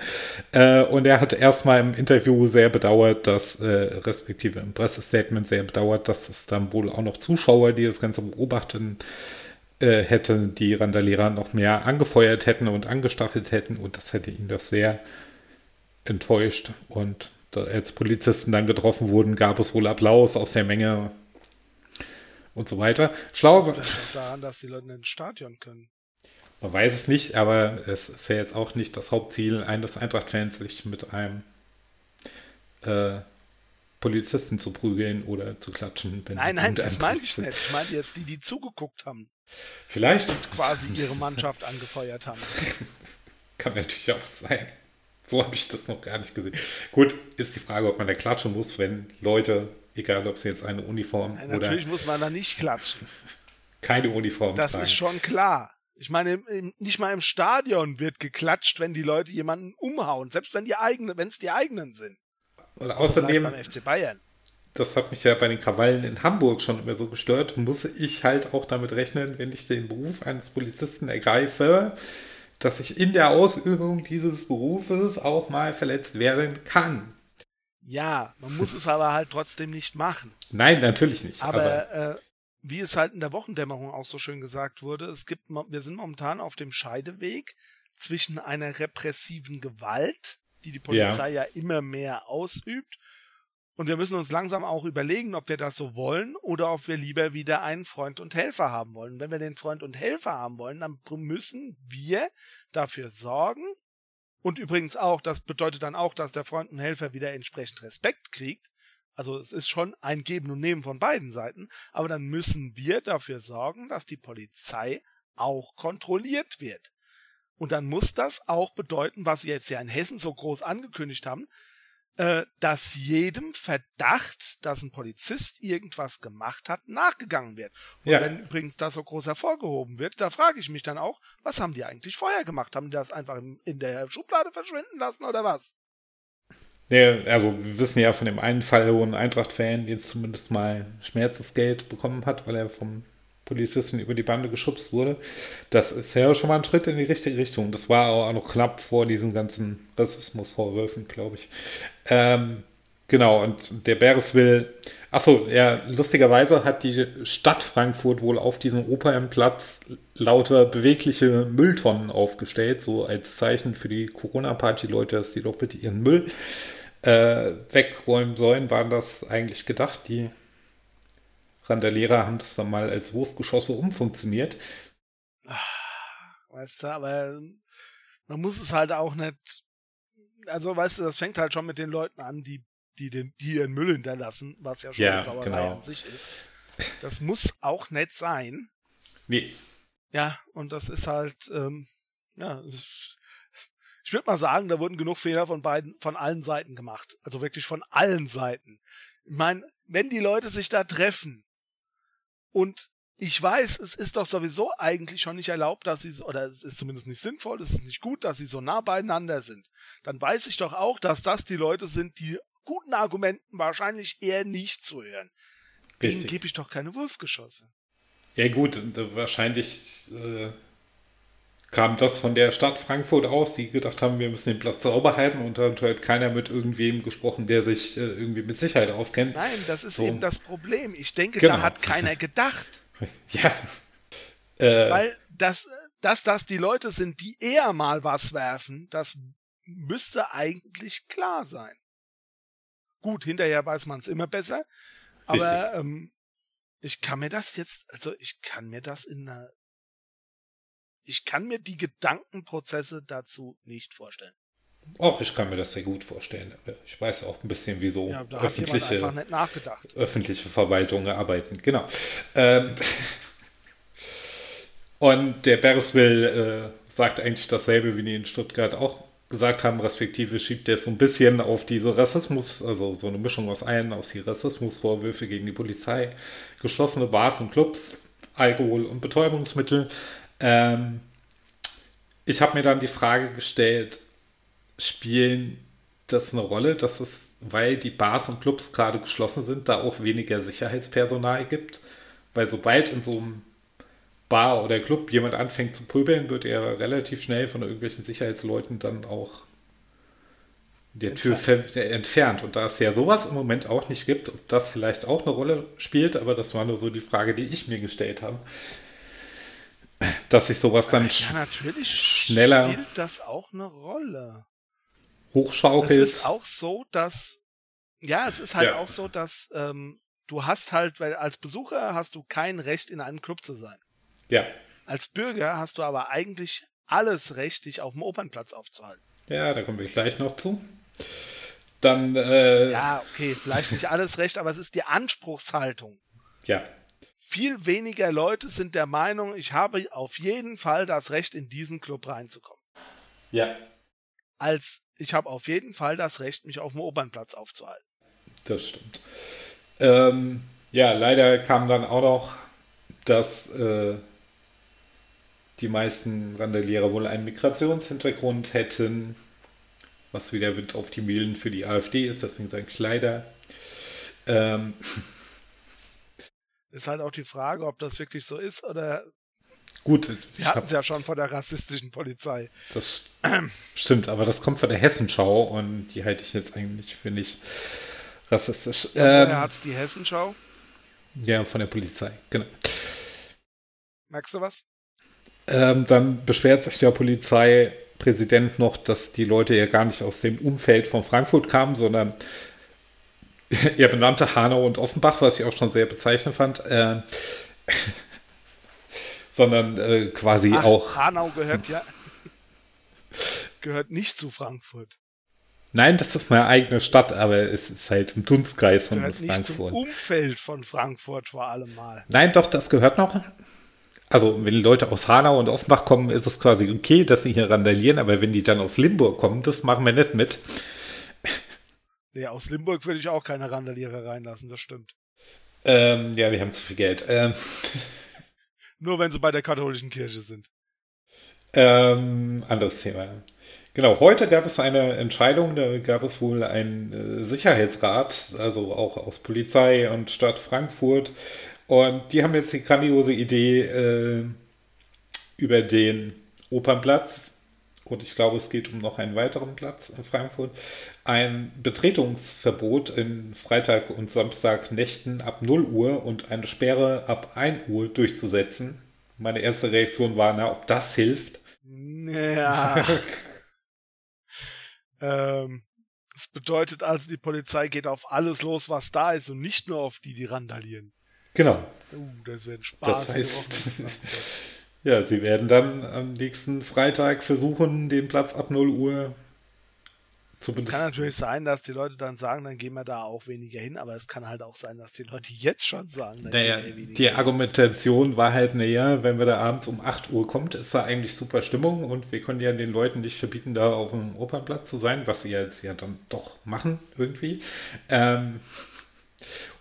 Speaker 1: Äh, und er hat erstmal im Interview sehr bedauert, dass, äh, respektive im Pressestatement sehr bedauert, dass es dann wohl auch noch Zuschauer, die das Ganze beobachten, äh, hätten, die Randalierer noch mehr angefeuert hätten und angestachelt hätten und das hätte ihn doch sehr enttäuscht. Und als Polizisten dann getroffen wurden, gab es wohl Applaus aus der Menge und so weiter. Schlau.
Speaker 2: Das liegt daran, dass die Leute ins Stadion können.
Speaker 1: Man weiß es nicht, aber es ist ja jetzt auch nicht das Hauptziel eines Eintracht-Fans, sich mit einem äh, Polizisten zu prügeln oder zu klatschen.
Speaker 2: nein, nein, das meine ich nicht. Ich meine jetzt die, die zugeguckt haben.
Speaker 1: Vielleicht.
Speaker 2: Und quasi ihre Mannschaft angefeuert haben.
Speaker 1: Kann natürlich auch sein. So habe ich das noch gar nicht gesehen. Gut, ist die Frage, ob man da klatschen muss, wenn Leute Egal, ob sie jetzt eine Uniform
Speaker 2: Nein,
Speaker 1: oder.
Speaker 2: Natürlich muss man da nicht klatschen.
Speaker 1: Keine Uniform
Speaker 2: Das
Speaker 1: tragen.
Speaker 2: ist schon klar. Ich meine, nicht mal im Stadion wird geklatscht, wenn die Leute jemanden umhauen, selbst wenn die eigene, wenn es die eigenen sind.
Speaker 1: Und außerdem,
Speaker 2: beim FC Bayern.
Speaker 1: Das hat mich ja bei den Krawallen in Hamburg schon immer so gestört, muss ich halt auch damit rechnen, wenn ich den Beruf eines Polizisten ergreife, dass ich in der Ausübung dieses Berufes auch mal verletzt werden kann.
Speaker 2: Ja, man muss es aber halt trotzdem nicht machen.
Speaker 1: Nein, natürlich nicht.
Speaker 2: Aber, aber äh, wie es halt in der Wochendämmerung auch so schön gesagt wurde, es gibt, wir sind momentan auf dem Scheideweg zwischen einer repressiven Gewalt, die die Polizei ja, ja immer mehr ausübt, und wir müssen uns langsam auch überlegen, ob wir das so wollen oder ob wir lieber wieder einen Freund und Helfer haben wollen. Wenn wir den Freund und Helfer haben wollen, dann müssen wir dafür sorgen, und übrigens auch, das bedeutet dann auch, dass der Freund und Helfer wieder entsprechend Respekt kriegt. Also es ist schon ein Geben und Nehmen von beiden Seiten. Aber dann müssen wir dafür sorgen, dass die Polizei auch kontrolliert wird. Und dann muss das auch bedeuten, was sie jetzt ja in Hessen so groß angekündigt haben, äh, dass jedem Verdacht, dass ein Polizist irgendwas gemacht hat, nachgegangen wird. Und ja. wenn übrigens das so groß hervorgehoben wird, da frage ich mich dann auch, was haben die eigentlich vorher gemacht? Haben die das einfach in der Schublade verschwinden lassen oder was?
Speaker 1: Ja, also wir wissen ja von dem einen Fall, wo ein Eintracht-Fan jetzt zumindest mal Schmerzensgeld bekommen hat, weil er vom Polizisten über die Bande geschubst wurde. Das ist ja schon mal ein Schritt in die richtige Richtung. Das war auch noch knapp vor diesen ganzen Rassismusvorwürfen, glaube ich. Ähm, genau, und der Bereswil, achso, ja, lustigerweise hat die Stadt Frankfurt wohl auf diesem Opernplatz lauter bewegliche Mülltonnen aufgestellt, so als Zeichen für die Corona-Party-Leute, dass die doch bitte ihren Müll äh, wegräumen sollen. Waren das eigentlich gedacht, die Randalierer haben das dann mal als Wurfgeschosse umfunktioniert.
Speaker 2: Weißt du, aber man muss es halt auch nicht. Also, weißt du, das fängt halt schon mit den Leuten an, die, die, den, die ihren Müll hinterlassen, was ja schon
Speaker 1: ja,
Speaker 2: eine Sauerei genau. an sich ist. Das muss auch nett sein.
Speaker 1: Nee.
Speaker 2: Ja, und das ist halt, ähm, ja, ich würde mal sagen, da wurden genug Fehler von beiden, von allen Seiten gemacht. Also wirklich von allen Seiten. Ich meine, wenn die Leute sich da treffen und ich weiß, es ist doch sowieso eigentlich schon nicht erlaubt, dass sie, oder es ist zumindest nicht sinnvoll, es ist nicht gut, dass sie so nah beieinander sind. Dann weiß ich doch auch, dass das die Leute sind, die guten Argumenten wahrscheinlich eher nicht zuhören. Denen gebe ich doch keine Wurfgeschosse.
Speaker 1: Ja gut, wahrscheinlich äh, kam das von der Stadt Frankfurt aus, die gedacht haben, wir müssen den Platz sauber halten und dann hat keiner mit irgendwem gesprochen, der sich äh, irgendwie mit Sicherheit auskennt.
Speaker 2: Nein, das ist so. eben das Problem. Ich denke, genau. da hat keiner gedacht.
Speaker 1: ja.
Speaker 2: Äh, Weil das, dass das die Leute sind, die eher mal was werfen, das müsste eigentlich klar sein. Gut, hinterher weiß man es immer besser, aber ähm, ich kann mir das jetzt, also ich kann mir das in einer ich kann mir die Gedankenprozesse dazu nicht vorstellen.
Speaker 1: Auch ich kann mir das sehr gut vorstellen. Ich weiß auch ein bisschen, wieso
Speaker 2: ja,
Speaker 1: öffentliche, öffentliche Verwaltungen arbeiten. Genau. Ähm, und der Bereswil äh, sagt eigentlich dasselbe, wie die in Stuttgart auch gesagt haben, respektive schiebt er so ein bisschen auf diese Rassismus, also so eine Mischung aus allen, aus die Rassismusvorwürfe gegen die Polizei, geschlossene Bars und Clubs, Alkohol und Betäubungsmittel, ähm, ich habe mir dann die Frage gestellt, spielen das eine Rolle, dass es, weil die Bars und Clubs gerade geschlossen sind, da auch weniger Sicherheitspersonal gibt? Weil sobald in so einem Bar oder Club jemand anfängt zu pöbeln, wird er relativ schnell von irgendwelchen Sicherheitsleuten dann auch der Tür entfernt. Und da es ja sowas im Moment auch nicht gibt, ob das vielleicht auch eine Rolle spielt, aber das war nur so die Frage, die ich mir gestellt habe. Dass sich sowas dann
Speaker 2: ja, natürlich
Speaker 1: schneller
Speaker 2: spielt das auch eine Rolle.
Speaker 1: Hochschaukelt.
Speaker 2: Es ist auch so, dass ja, es ist halt ja. auch so, dass ähm, du hast halt, weil als Besucher hast du kein Recht in einem Club zu sein.
Speaker 1: Ja.
Speaker 2: Als Bürger hast du aber eigentlich alles Recht, dich auf dem Opernplatz aufzuhalten.
Speaker 1: Ja, da kommen wir gleich noch zu. Dann. Äh,
Speaker 2: ja, okay, vielleicht nicht alles Recht, aber es ist die Anspruchshaltung.
Speaker 1: Ja.
Speaker 2: Viel weniger Leute sind der Meinung, ich habe auf jeden Fall das Recht, in diesen Club reinzukommen.
Speaker 1: Ja.
Speaker 2: Als ich habe auf jeden Fall das Recht, mich auf dem Opernplatz aufzuhalten.
Speaker 1: Das stimmt. Ähm, ja, leider kam dann auch noch, dass äh, die meisten Randalierer wohl einen Migrationshintergrund hätten, was wieder Wind auf die Mühlen für die AfD ist, deswegen sein Kleider. Ähm.
Speaker 2: Ist halt auch die Frage, ob das wirklich so ist oder.
Speaker 1: Gut,
Speaker 2: wir hatten es ja schon von der rassistischen Polizei.
Speaker 1: Das stimmt, aber das kommt von der Hessenschau und die halte ich jetzt eigentlich für nicht rassistisch.
Speaker 2: Und ähm, hat es die Hessenschau?
Speaker 1: Ja, von der Polizei, genau.
Speaker 2: Merkst du was?
Speaker 1: Ähm, dann beschwert sich der Polizeipräsident noch, dass die Leute ja gar nicht aus dem Umfeld von Frankfurt kamen, sondern er benannte Hanau und Offenbach, was ich auch schon sehr bezeichnend fand. Äh, sondern äh, quasi Ach, auch.
Speaker 2: Hanau gehört ja gehört nicht zu Frankfurt.
Speaker 1: Nein, das ist eine eigene Stadt, aber es ist halt im Dunstkreis von
Speaker 2: gehört
Speaker 1: Frankfurt.
Speaker 2: Nicht zum Umfeld von Frankfurt vor allem mal.
Speaker 1: Nein, doch, das gehört noch. Also, wenn Leute aus Hanau und Offenbach kommen, ist es quasi okay, dass sie hier randalieren, aber wenn die dann aus Limburg kommen, das machen wir nicht mit.
Speaker 2: Nee, aus Limburg würde ich auch keine Randalierer reinlassen, das stimmt.
Speaker 1: Ähm, ja, wir haben zu viel Geld. Ähm.
Speaker 2: Nur wenn sie bei der katholischen Kirche sind.
Speaker 1: Ähm, anderes Thema. Genau, heute gab es eine Entscheidung, da gab es wohl einen äh, Sicherheitsrat, also auch aus Polizei und Stadt Frankfurt. Und die haben jetzt die grandiose Idee äh, über den Opernplatz, und ich glaube, es geht um noch einen weiteren Platz in Frankfurt, ein Betretungsverbot in Freitag und Samstag Nächten ab 0 Uhr und eine Sperre ab 1 Uhr durchzusetzen. Meine erste Reaktion war, na, ob das hilft.
Speaker 2: Ja. ähm, das bedeutet also, die Polizei geht auf alles los, was da ist und nicht nur auf die, die randalieren.
Speaker 1: Genau.
Speaker 2: Uh, das wird ein Spaß.
Speaker 1: Das heißt, ja, sie werden dann am nächsten Freitag versuchen, den Platz ab 0 Uhr
Speaker 2: es kann natürlich sein, dass die Leute dann sagen, dann gehen wir da auch weniger hin, aber es kann halt auch sein, dass die Leute jetzt schon sagen, dann
Speaker 1: naja, gehen wir weniger Die Argumentation war halt, naja, wenn wir da abends um 8 Uhr kommt, ist da eigentlich super Stimmung und wir können ja den Leuten nicht verbieten, da auf dem Opernplatz zu sein, was sie jetzt ja dann doch machen irgendwie. Ähm,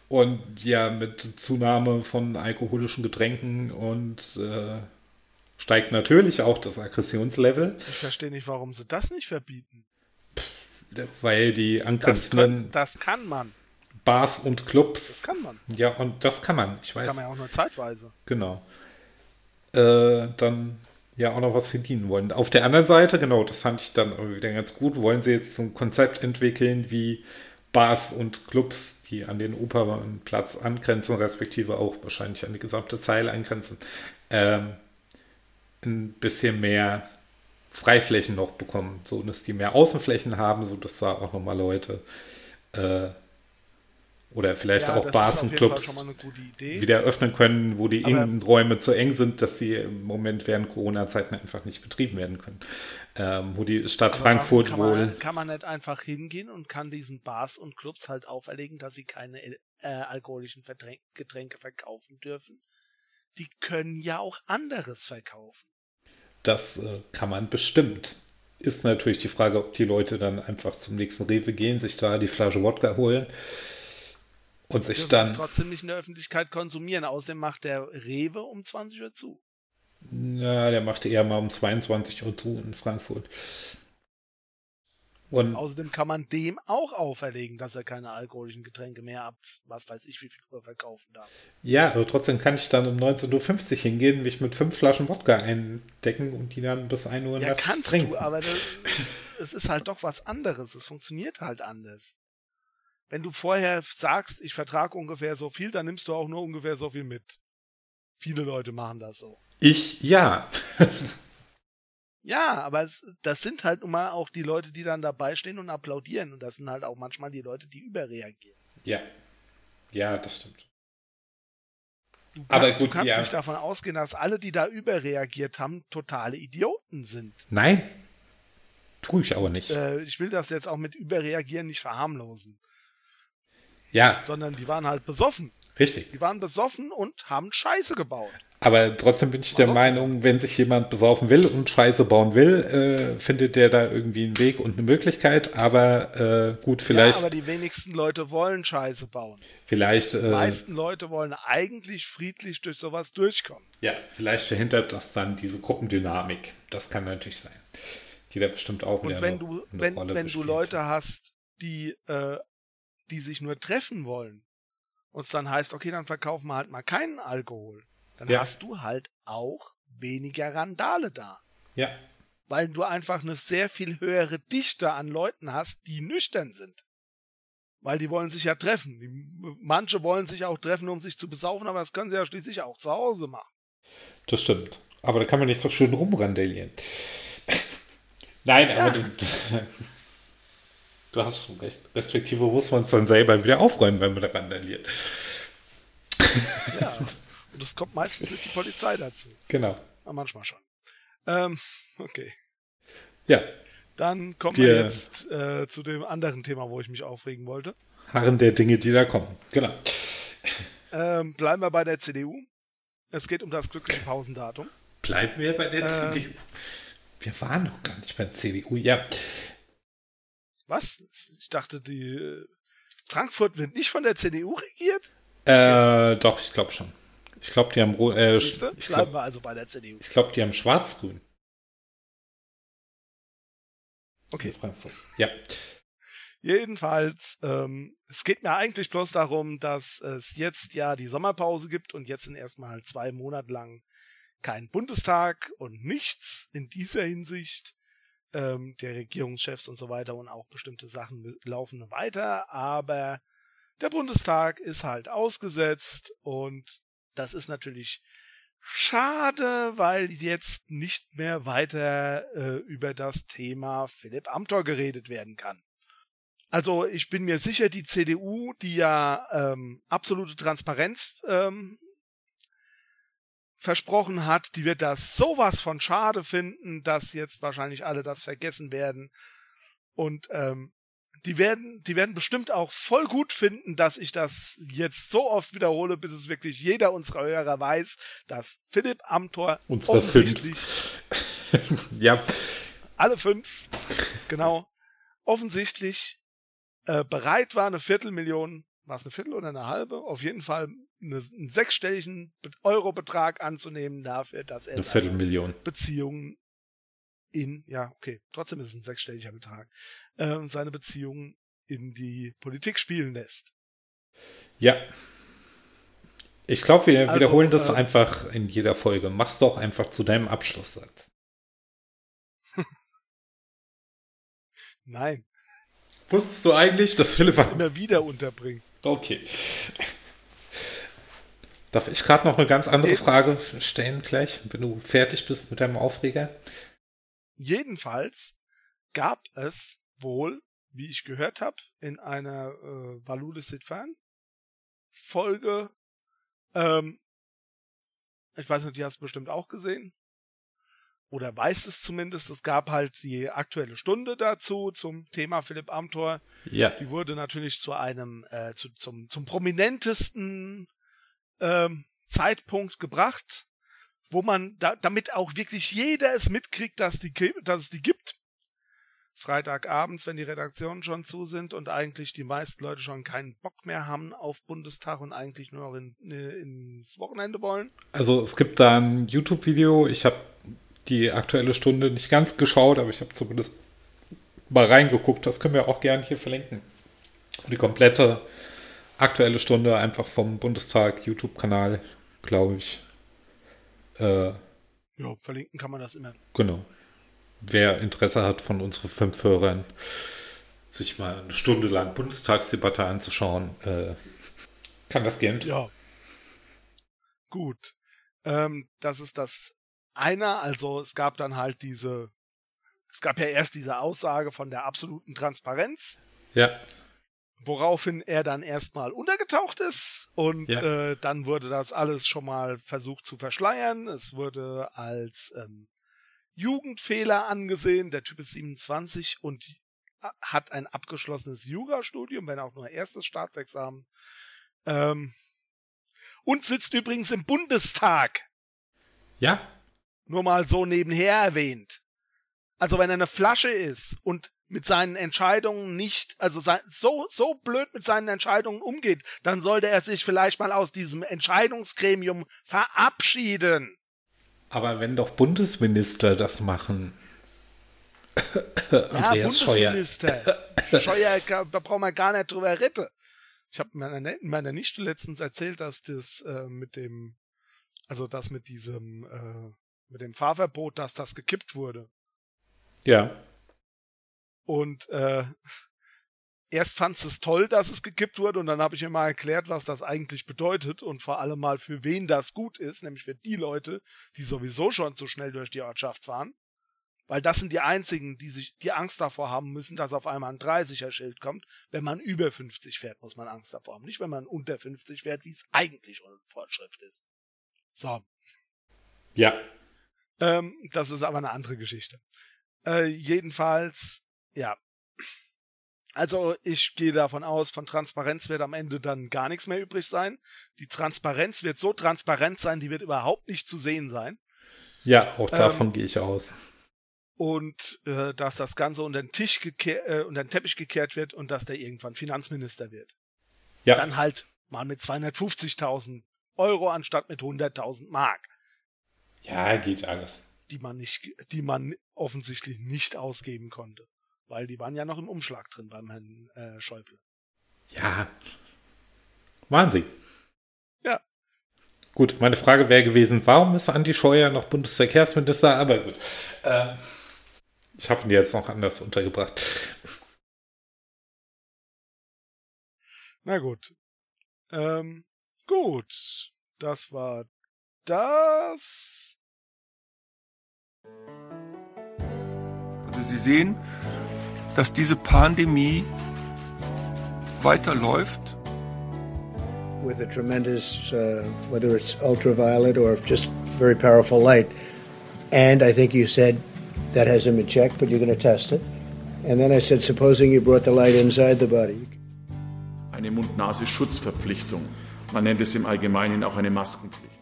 Speaker 1: und ja, mit Zunahme von alkoholischen Getränken und äh, steigt natürlich auch das Aggressionslevel.
Speaker 2: Ich verstehe nicht, warum sie das nicht verbieten.
Speaker 1: Weil die angrenzenden.
Speaker 2: Das, das kann man.
Speaker 1: Bars und Clubs.
Speaker 2: Das kann man.
Speaker 1: Ja, und das kann man. Ich weiß.
Speaker 2: Kann man ja auch nur zeitweise.
Speaker 1: Genau. Äh, dann ja auch noch was verdienen wollen. Auf der anderen Seite, genau, das fand ich dann wieder ganz gut, wollen sie jetzt so ein Konzept entwickeln wie Bars und Clubs, die an den Opernplatz angrenzen, respektive auch wahrscheinlich an die gesamte Zeile angrenzen, ähm, ein bisschen mehr Freiflächen noch bekommen, so dass die mehr Außenflächen haben, so dass da auch nochmal Leute äh, oder vielleicht ja, auch Bars und Clubs wieder öffnen können, wo die Innenräume zu eng sind, dass sie im Moment während Corona-Zeiten einfach nicht betrieben werden können. Ähm, wo die Stadt Frankfurt
Speaker 2: kann
Speaker 1: wohl.
Speaker 2: Man, kann man nicht einfach hingehen und kann diesen Bars und Clubs halt auferlegen, dass sie keine äh, alkoholischen Getränke verkaufen dürfen? Die können ja auch anderes verkaufen.
Speaker 1: Das äh, kann man bestimmt. Ist natürlich die Frage, ob die Leute dann einfach zum nächsten Rewe gehen, sich da die Flasche Wodka holen und sich dann.
Speaker 2: Das trotzdem nicht in der Öffentlichkeit konsumieren. Außerdem macht der Rewe um 20 Uhr zu.
Speaker 1: Ja, der macht eher mal um 22 Uhr zu in Frankfurt.
Speaker 2: Und Außerdem kann man dem auch auferlegen, dass er keine alkoholischen Getränke mehr ab, was weiß ich, wie viel Uhr verkaufen darf.
Speaker 1: Ja, aber trotzdem kann ich dann um 19.50 Uhr hingehen, mich mit fünf Flaschen Wodka eindecken und die dann bis 1 Uhr
Speaker 2: ja, nachts kannst trinken. du, aber das, es ist halt doch was anderes. Es funktioniert halt anders. Wenn du vorher sagst, ich vertrage ungefähr so viel, dann nimmst du auch nur ungefähr so viel mit. Viele Leute machen das so.
Speaker 1: Ich, ja.
Speaker 2: Ja, aber es, das sind halt nun mal auch die Leute, die dann dabei stehen und applaudieren. Und das sind halt auch manchmal die Leute, die überreagieren.
Speaker 1: Ja. Ja, das stimmt.
Speaker 2: Du, kann, aber gut, du kannst ja. nicht davon ausgehen, dass alle, die da überreagiert haben, totale Idioten sind.
Speaker 1: Nein. Tue ich aber nicht.
Speaker 2: Äh, ich will das jetzt auch mit überreagieren nicht verharmlosen.
Speaker 1: Ja.
Speaker 2: Sondern die waren halt besoffen.
Speaker 1: Richtig.
Speaker 2: Die waren besoffen und haben Scheiße gebaut.
Speaker 1: Aber trotzdem bin ich der Meinung, wenn sich jemand besaufen will und Scheiße bauen will, äh, findet der da irgendwie einen Weg und eine Möglichkeit. Aber äh, gut, vielleicht. Ja,
Speaker 2: aber die wenigsten Leute wollen Scheiße bauen.
Speaker 1: Vielleicht.
Speaker 2: Die äh, meisten Leute wollen eigentlich friedlich durch sowas durchkommen.
Speaker 1: Ja, vielleicht verhindert das dann diese Gruppendynamik. Das kann natürlich sein. Die da bestimmt auch
Speaker 2: Und wenn eine, du, eine wenn, Rolle wenn du Leute hast, die, äh, die sich nur treffen wollen, und es dann heißt, okay, dann verkaufen wir halt mal keinen Alkohol dann ja. hast du halt auch weniger Randale da.
Speaker 1: Ja.
Speaker 2: Weil du einfach eine sehr viel höhere Dichte an Leuten hast, die nüchtern sind. Weil die wollen sich ja treffen. Die, manche wollen sich auch treffen, um sich zu besaufen, aber das können sie ja schließlich auch zu Hause machen.
Speaker 1: Das stimmt. Aber da kann man nicht so schön rumrandalieren. Nein, ja. aber du, du hast schon recht. Respektive muss man es dann selber wieder aufräumen, wenn man da randaliert.
Speaker 2: Ja. Und es kommt meistens nicht die Polizei dazu.
Speaker 1: Genau.
Speaker 2: Aber manchmal schon. Ähm, okay.
Speaker 1: Ja.
Speaker 2: Dann kommen wir, wir jetzt äh, zu dem anderen Thema, wo ich mich aufregen wollte.
Speaker 1: Harren der Dinge, die da kommen. Genau.
Speaker 2: Ähm, bleiben wir bei der CDU. Es geht um das glückliche Pausendatum.
Speaker 1: Bleiben wir bei der äh, CDU. Wir waren noch gar nicht bei der CDU, ja.
Speaker 2: Was? Ich dachte, die äh, Frankfurt wird nicht von der CDU regiert?
Speaker 1: Äh, doch, ich glaube schon. Ich glaube, die haben. Äh?
Speaker 2: Ich Bleiben glaub, wir also bei der CDU.
Speaker 1: Ich glaube, die haben schwarz-grün.
Speaker 2: Okay.
Speaker 1: Frankfurt. Ja.
Speaker 2: Jedenfalls, ähm, es geht mir eigentlich bloß darum, dass es jetzt ja die Sommerpause gibt und jetzt sind erstmal zwei Monate lang kein Bundestag und nichts in dieser Hinsicht. Ähm, der Regierungschefs und so weiter und auch bestimmte Sachen laufen weiter, aber der Bundestag ist halt ausgesetzt und das ist natürlich schade, weil jetzt nicht mehr weiter äh, über das Thema Philipp Amthor geredet werden kann. Also ich bin mir sicher, die CDU, die ja ähm, absolute Transparenz ähm, versprochen hat, die wird das sowas von schade finden, dass jetzt wahrscheinlich alle das vergessen werden. Und ähm, die werden, die werden bestimmt auch voll gut finden, dass ich das jetzt so oft wiederhole, bis es wirklich jeder unserer Hörer weiß, dass Philipp Amthor
Speaker 1: Unsere offensichtlich, ja,
Speaker 2: alle fünf, genau, offensichtlich äh, bereit war, eine Viertelmillion, war es eine Viertel oder eine halbe, auf jeden Fall eine, einen sechsstelligen Eurobetrag anzunehmen dafür, dass er
Speaker 1: eine Viertelmillion.
Speaker 2: Beziehungen in, ja, okay, trotzdem ist es ein sechsstelliger Betrag, äh, seine Beziehungen in die Politik spielen lässt.
Speaker 1: Ja. Ich glaube, wir also, wiederholen das äh, einfach in jeder Folge. Mach's doch einfach zu deinem Abschlusssatz.
Speaker 2: Nein.
Speaker 1: Wusstest du eigentlich, dass Philipp
Speaker 2: das immer wieder unterbringt?
Speaker 1: Okay. Darf ich gerade noch eine ganz andere Frage stellen gleich, wenn du fertig bist mit deinem Aufreger?
Speaker 2: Jedenfalls gab es wohl, wie ich gehört habe, in einer äh, Valule Sitfan Folge, ähm, ich weiß nicht, die hast du bestimmt auch gesehen, oder weißt es zumindest, es gab halt die aktuelle Stunde dazu zum Thema Philipp Amthor.
Speaker 1: Ja.
Speaker 2: Die wurde natürlich zu einem, äh, zu, zum, zum prominentesten ähm, Zeitpunkt gebracht wo man, da, damit auch wirklich jeder es mitkriegt, dass, die, dass es die gibt. Freitagabends, wenn die Redaktionen schon zu sind und eigentlich die meisten Leute schon keinen Bock mehr haben auf Bundestag und eigentlich nur noch in, ins Wochenende wollen.
Speaker 1: Also es gibt da ein YouTube-Video, ich habe die aktuelle Stunde nicht ganz geschaut, aber ich habe zumindest mal reingeguckt. Das können wir auch gerne hier verlinken. Die komplette aktuelle Stunde einfach vom Bundestag YouTube-Kanal, glaube ich.
Speaker 2: Äh, ja, verlinken kann man das immer.
Speaker 1: Genau. Wer Interesse hat von unseren fünf Hörern, sich mal eine Stunde lang Bundestagsdebatte anzuschauen, äh, kann das gerne.
Speaker 2: Ja. Gut. Ähm, das ist das eine. Also es gab dann halt diese, es gab ja erst diese Aussage von der absoluten Transparenz.
Speaker 1: Ja.
Speaker 2: Woraufhin er dann erstmal untergetaucht ist und ja. äh, dann wurde das alles schon mal versucht zu verschleiern. Es wurde als ähm, Jugendfehler angesehen. Der Typ ist 27 und hat ein abgeschlossenes Jurastudium, wenn auch nur erstes Staatsexamen. Ähm, und sitzt übrigens im Bundestag.
Speaker 1: Ja.
Speaker 2: Nur mal so nebenher erwähnt. Also wenn er eine Flasche ist und mit seinen Entscheidungen nicht, also so, so blöd mit seinen Entscheidungen umgeht, dann sollte er sich vielleicht mal aus diesem Entscheidungsgremium verabschieden.
Speaker 1: Aber wenn doch Bundesminister das machen.
Speaker 2: ja, Bundesminister. Scheuer, Scheuer da brauchen wir gar nicht drüber reden. Ich habe meiner, meiner Nichte letztens erzählt, dass das äh, mit dem, also das mit diesem, äh, mit dem Fahrverbot, dass das gekippt wurde.
Speaker 1: Ja.
Speaker 2: Und äh, erst fand es toll, dass es gekippt wurde und dann habe ich ihr mal erklärt, was das eigentlich bedeutet und vor allem mal für wen das gut ist, nämlich für die Leute, die sowieso schon zu schnell durch die Ortschaft fahren. Weil das sind die einzigen, die sich, die Angst davor haben müssen, dass auf einmal ein 30er Schild kommt. Wenn man über 50 fährt, muss man Angst davor haben. Nicht, wenn man unter 50 fährt, wie es eigentlich schon Fortschrift ist. So.
Speaker 1: Ja.
Speaker 2: Ähm, das ist aber eine andere Geschichte. Äh, jedenfalls, ja. Also ich gehe davon aus, von Transparenz wird am Ende dann gar nichts mehr übrig sein. Die Transparenz wird so transparent sein, die wird überhaupt nicht zu sehen sein.
Speaker 1: Ja, auch davon ähm, gehe ich aus
Speaker 2: und äh, dass das Ganze unter den Tisch gekehrt, äh, unter den Teppich gekehrt wird und dass der irgendwann Finanzminister wird. Ja. Dann halt mal mit 250.000 Euro anstatt mit 100.000 Mark.
Speaker 1: Ja, geht alles.
Speaker 2: Die man nicht, die man offensichtlich nicht ausgeben konnte, weil die waren ja noch im Umschlag drin beim Herrn äh, Schäuble.
Speaker 1: Ja, Wahnsinn.
Speaker 2: Ja.
Speaker 1: Gut, meine Frage wäre gewesen, warum ist Andi Scheuer noch Bundesverkehrsminister? Aber gut. Ähm ich habe ihn jetzt noch anders untergebracht.
Speaker 2: Na gut. Ähm, gut. Das war das.
Speaker 3: Also Sie sehen, dass diese Pandemie weiterläuft.
Speaker 4: With a tremendous, uh, whether it's ultraviolet or just very powerful light. And I think you said that hasn't been checked, but you're going to test it. And then I said, supposing you brought the light inside the body.
Speaker 5: Eine Mund-Nase-Schutzverpflichtung. Man nennt es im Allgemeinen auch eine Maskenpflicht.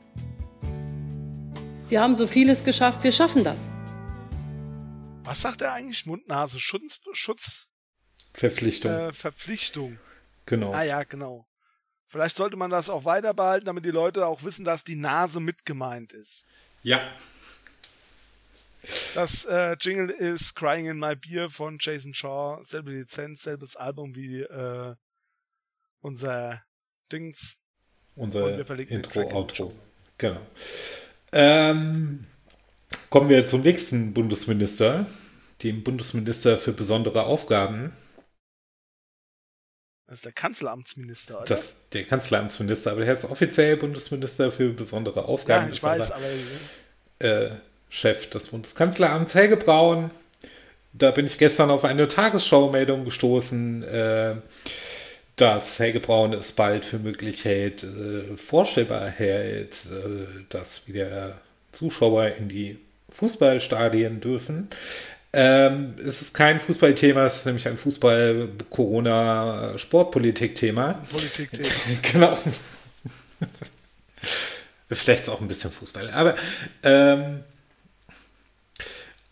Speaker 6: Wir haben so vieles geschafft, wir schaffen das.
Speaker 2: Was sagt er eigentlich? Mund-Nase-Schutz? Schutz?
Speaker 1: Verpflichtung.
Speaker 2: Äh, Verpflichtung.
Speaker 1: Genau.
Speaker 2: Ah ja, genau. Vielleicht sollte man das auch weiter behalten, damit die Leute auch wissen, dass die Nase mit gemeint ist.
Speaker 1: Ja,
Speaker 2: das äh, Jingle ist Crying in My Beer von Jason Shaw. Selbe Lizenz, selbes Album wie äh, unser Dings.
Speaker 1: Unser Intro, Outro. Genau. Ähm, kommen wir zum nächsten Bundesminister, dem Bundesminister für besondere Aufgaben.
Speaker 2: Das ist der Kanzleramtsminister, oder?
Speaker 1: Das, der Kanzleramtsminister, aber er ist offiziell Bundesminister für besondere Aufgaben.
Speaker 2: Ja, ich weiß, aber
Speaker 1: äh, Chef des Bundeskanzleramts Helge Braun. Da bin ich gestern auf eine Tagesschau-Meldung gestoßen, äh, dass Helge Braun es bald für möglich hält, äh, vorstellbar hält, äh, dass wieder Zuschauer in die Fußballstadien dürfen. Ähm, es ist kein Fußballthema, es ist nämlich ein Fußball-Corona-Sportpolitik-Thema.
Speaker 2: Politik-Thema.
Speaker 1: genau. Vielleicht auch ein bisschen Fußball. Aber ähm,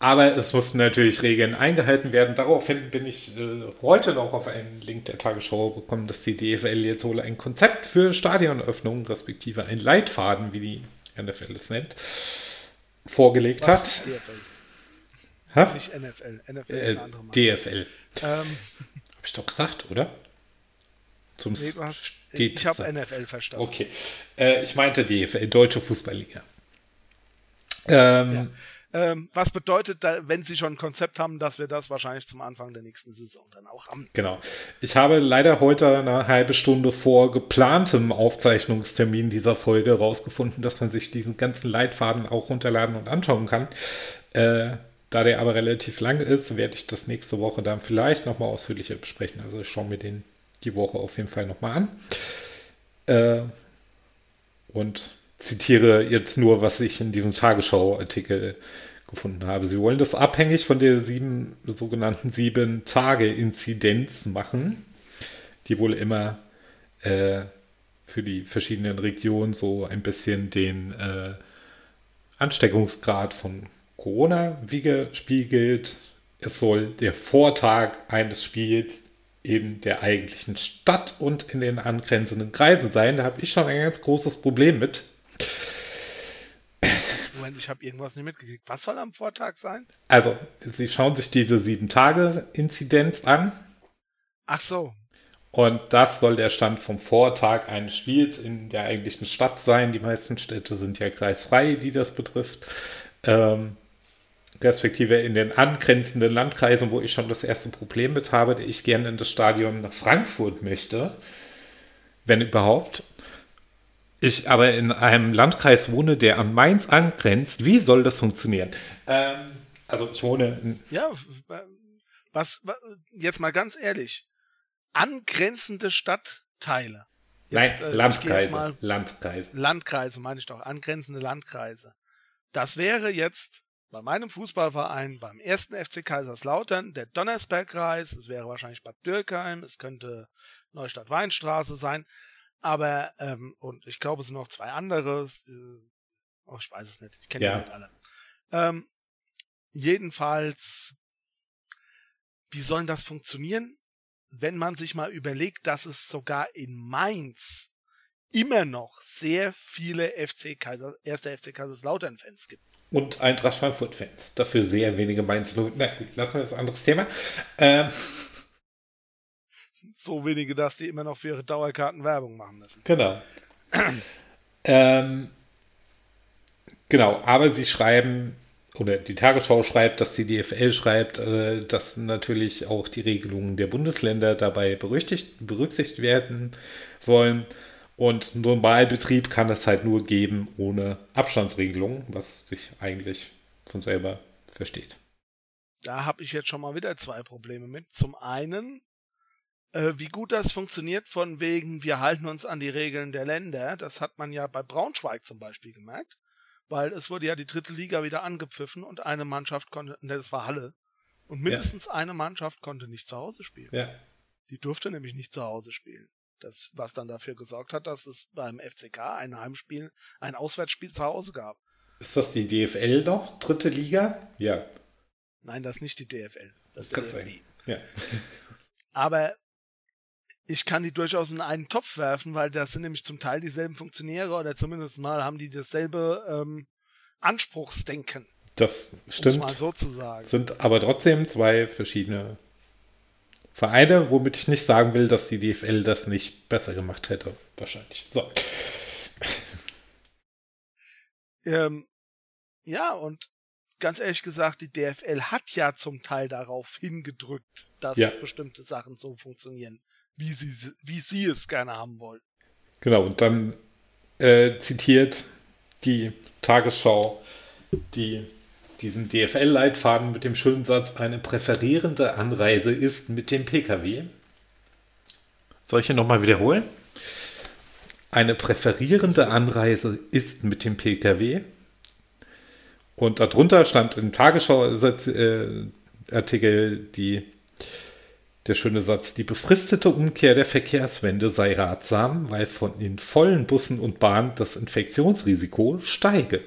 Speaker 1: aber es mussten natürlich Regeln eingehalten werden. Daraufhin bin ich äh, heute noch auf einen Link der Tagesschau gekommen, dass die DFL jetzt wohl ein Konzept für Stadionöffnungen, respektive ein Leitfaden, wie die NFL es nennt, vorgelegt Was hat. Ha?
Speaker 2: Nicht NFL. NFL ist
Speaker 1: Äh,
Speaker 2: eine andere Marke.
Speaker 1: DFL.
Speaker 2: Ähm,
Speaker 1: Hab ich doch gesagt, oder? Zum
Speaker 2: nee, hast, ich habe NFL verstanden.
Speaker 1: Okay. Äh, ich meinte DFL, Deutsche Fußballliga. Ähm,
Speaker 2: Ähm, was bedeutet, wenn sie schon ein Konzept haben, dass wir das wahrscheinlich zum Anfang der nächsten Saison dann auch haben?
Speaker 1: Genau. Ich habe leider heute eine halbe Stunde vor geplantem Aufzeichnungstermin dieser Folge rausgefunden, dass man sich diesen ganzen Leitfaden auch runterladen und anschauen kann. Äh, da der aber relativ lang ist, werde ich das nächste Woche dann vielleicht nochmal ausführlicher besprechen. Also ich schaue mir den die Woche auf jeden Fall nochmal an. Äh, und zitiere jetzt nur, was ich in diesem Tagesschau-Artikel gefunden habe. Sie wollen das abhängig von der sieben, sogenannten sieben Tage Inzidenz machen, die wohl immer äh, für die verschiedenen Regionen so ein bisschen den äh, Ansteckungsgrad von Corona widerspiegelt. Es soll der Vortag eines Spiels in der eigentlichen Stadt und in den angrenzenden Kreisen sein. Da habe ich schon ein ganz großes Problem mit.
Speaker 2: Moment, ich habe irgendwas nicht mitgekriegt. Was soll am Vortag sein?
Speaker 1: Also, Sie schauen sich diese sieben Tage Inzidenz an
Speaker 2: Ach so.
Speaker 1: und das soll der Stand vom Vortag eines Spiels in der eigentlichen Stadt sein. Die meisten Städte sind ja kreisfrei, die das betrifft. Ähm, respektive in den angrenzenden Landkreisen, wo ich schon das erste Problem mit habe, der ich gerne in das Stadion nach Frankfurt möchte, wenn überhaupt. Ich aber in einem Landkreis wohne, der an Mainz angrenzt. Wie soll das funktionieren? Ähm, also ich wohne in
Speaker 2: Ja, was, was jetzt mal ganz ehrlich. Angrenzende Stadtteile.
Speaker 1: Nein,
Speaker 2: Jetzt, äh, ich geh
Speaker 1: Landkreise.
Speaker 2: mal
Speaker 1: Landkreise.
Speaker 2: Landkreise meine ich doch, angrenzende Landkreise. Das wäre jetzt bei meinem Fußballverein, beim ersten FC Kaiserslautern, der Donnersbergkreis, es wäre wahrscheinlich Bad Dürkheim, es könnte Neustadt-Weinstraße sein, aber, ähm, und ich glaube, es sind noch zwei andere, äh, oh, ich weiß es nicht, ich kenne
Speaker 1: Ja.
Speaker 2: die nicht alle. Ähm, jedenfalls, wie soll denn das funktionieren, wenn man sich mal überlegt, dass es sogar in Mainz immer noch sehr viele FC Kaiser, erste FC Kaiserslautern-Fans gibt.
Speaker 1: Und Eintracht Frankfurt-Fans. Dafür sehr wenige Mainz. Na gut, lassen wir das ein anderes Thema. Ähm,
Speaker 2: So wenige, dass die immer noch für ihre Dauerkarten Werbung machen müssen.
Speaker 1: genau. ähm, genau, aber sie schreiben, oder die Tagesschau schreibt, dass die DFL schreibt, äh, dass natürlich auch die Regelungen der Bundesländer dabei berücksichtigt, werden sollen. Und Normalbetrieb kann es halt nur geben ohne Abstandsregelung, was sich eigentlich von selber versteht.
Speaker 2: Da habe ich jetzt schon mal wieder zwei Probleme mit. Zum einen, äh, wie gut das funktioniert von wegen, wir halten uns an die Regeln der Länder. Das hat man ja bei Braunschweig zum Beispiel gemerkt, weil es wurde ja die dritte Liga wieder angepfiffen und eine Mannschaft konnte, ne, das war Halle, und mindestens eine Mannschaft konnte nicht zu Hause spielen.
Speaker 1: Ja.
Speaker 2: Die durfte nämlich nicht zu Hause spielen. Das, was dann dafür gesorgt hat, dass es beim FCK ein Heimspiel, ein Auswärtsspiel zu Hause gab.
Speaker 1: Ist das die DFL noch? Dritte Liga? Ja.
Speaker 2: Nein, das ist nicht die DFL. Das ist
Speaker 1: Kann sein.
Speaker 2: DFB.
Speaker 1: Ja.
Speaker 2: Aber ich kann die durchaus in einen Topf werfen, weil das sind nämlich zum Teil dieselben Funktionäre oder zumindest mal haben die dasselbe ähm, Anspruchsdenken,
Speaker 1: Das
Speaker 2: um
Speaker 1: stimmt.
Speaker 2: mal so zu sagen.
Speaker 1: Sind aber trotzdem zwei verschiedene Vereine, womit ich nicht sagen will, dass die DFL das nicht besser gemacht hätte. Wahrscheinlich. So.
Speaker 2: Ähm, ja, und ganz ehrlich gesagt, die DFL hat ja zum Teil darauf hingedrückt, dass
Speaker 1: Ja.
Speaker 2: bestimmte Sachen so funktionieren, wie sie, wie sie es gerne haben wollen.
Speaker 1: Genau, und dann äh, zitiert die Tagesschau die, diesen DFL-Leitfaden mit dem schönen Satz, eine präferierende Anreise ist mit dem Pkw. Soll ich ihn nochmal wiederholen? Eine präferierende Anreise ist mit dem Pkw. Und darunter stand im Tagesschau-Artikel die, der schöne Satz, die befristete Umkehr der Verkehrswende sei ratsam, weil von in vollen Bussen und Bahnen das Infektionsrisiko steige.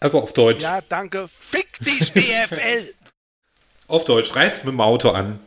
Speaker 1: Also auf Deutsch.
Speaker 2: Ja, danke. Fick dich, DFL!
Speaker 1: Auf Deutsch, reist mit dem Auto an.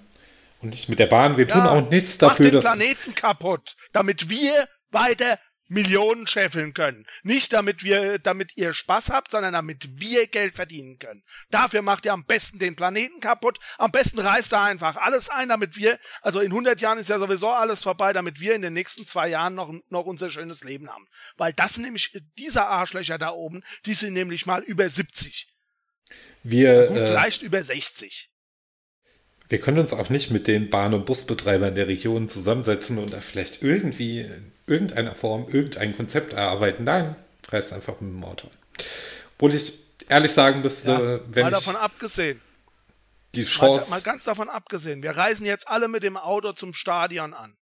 Speaker 1: Und nicht mit der Bahn. Wir tun
Speaker 2: Ja,
Speaker 1: auch nichts
Speaker 2: Mach
Speaker 1: dafür,
Speaker 2: den
Speaker 1: dass.
Speaker 2: Planeten kaputt, damit wir weiter Millionen scheffeln können. Nicht damit wir, damit ihr Spaß habt, sondern damit wir Geld verdienen können. Dafür macht ihr am besten den Planeten kaputt. Am besten reißt da einfach alles ein, damit wir, also in 100 Jahren ist ja sowieso alles vorbei, damit wir in den nächsten zwei Jahren noch, noch unser schönes Leben haben. Weil das nämlich, diese Arschlöcher da oben, die sind nämlich mal über 70.
Speaker 1: Wir,
Speaker 2: Gut,
Speaker 1: äh,
Speaker 2: vielleicht über 60.
Speaker 1: wir können uns auch nicht mit den Bahn- und Busbetreibern der Region zusammensetzen und da vielleicht irgendwie irgendeiner Form irgendein Konzept erarbeiten. Nein, reist einfach mit dem Auto. Obwohl ich ehrlich sagen müsste,
Speaker 2: Ja,
Speaker 1: wenn
Speaker 2: mal
Speaker 1: ich
Speaker 2: davon abgesehen.
Speaker 1: die
Speaker 2: Mal,
Speaker 1: Chance...
Speaker 2: mal ganz davon abgesehen. Wir reisen jetzt alle mit dem Auto zum Stadion an.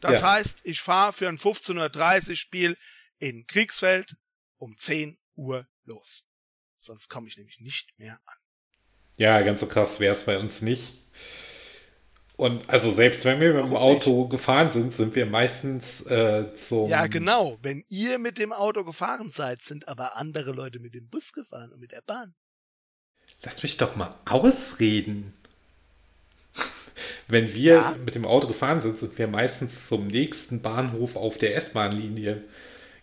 Speaker 2: Das
Speaker 1: Ja.
Speaker 2: heißt, ich fahre für ein 15.30 Uhr Spiel in Kriegsfeld um 10 Uhr los. Sonst komme ich nämlich nicht mehr an.
Speaker 1: Ja, ganz so krass wäre es bei uns nicht. Und also selbst wenn wir mit dem Auto gefahren sind, sind wir meistens äh, zum...
Speaker 2: Ja, genau. Wenn ihr mit dem Auto gefahren seid, sind aber andere Leute mit dem Bus gefahren und mit der Bahn.
Speaker 1: Lass mich doch mal ausreden. Wenn wir
Speaker 2: Ja.
Speaker 1: mit dem Auto gefahren sind, sind wir meistens zum nächsten Bahnhof auf der S-Bahn-Linie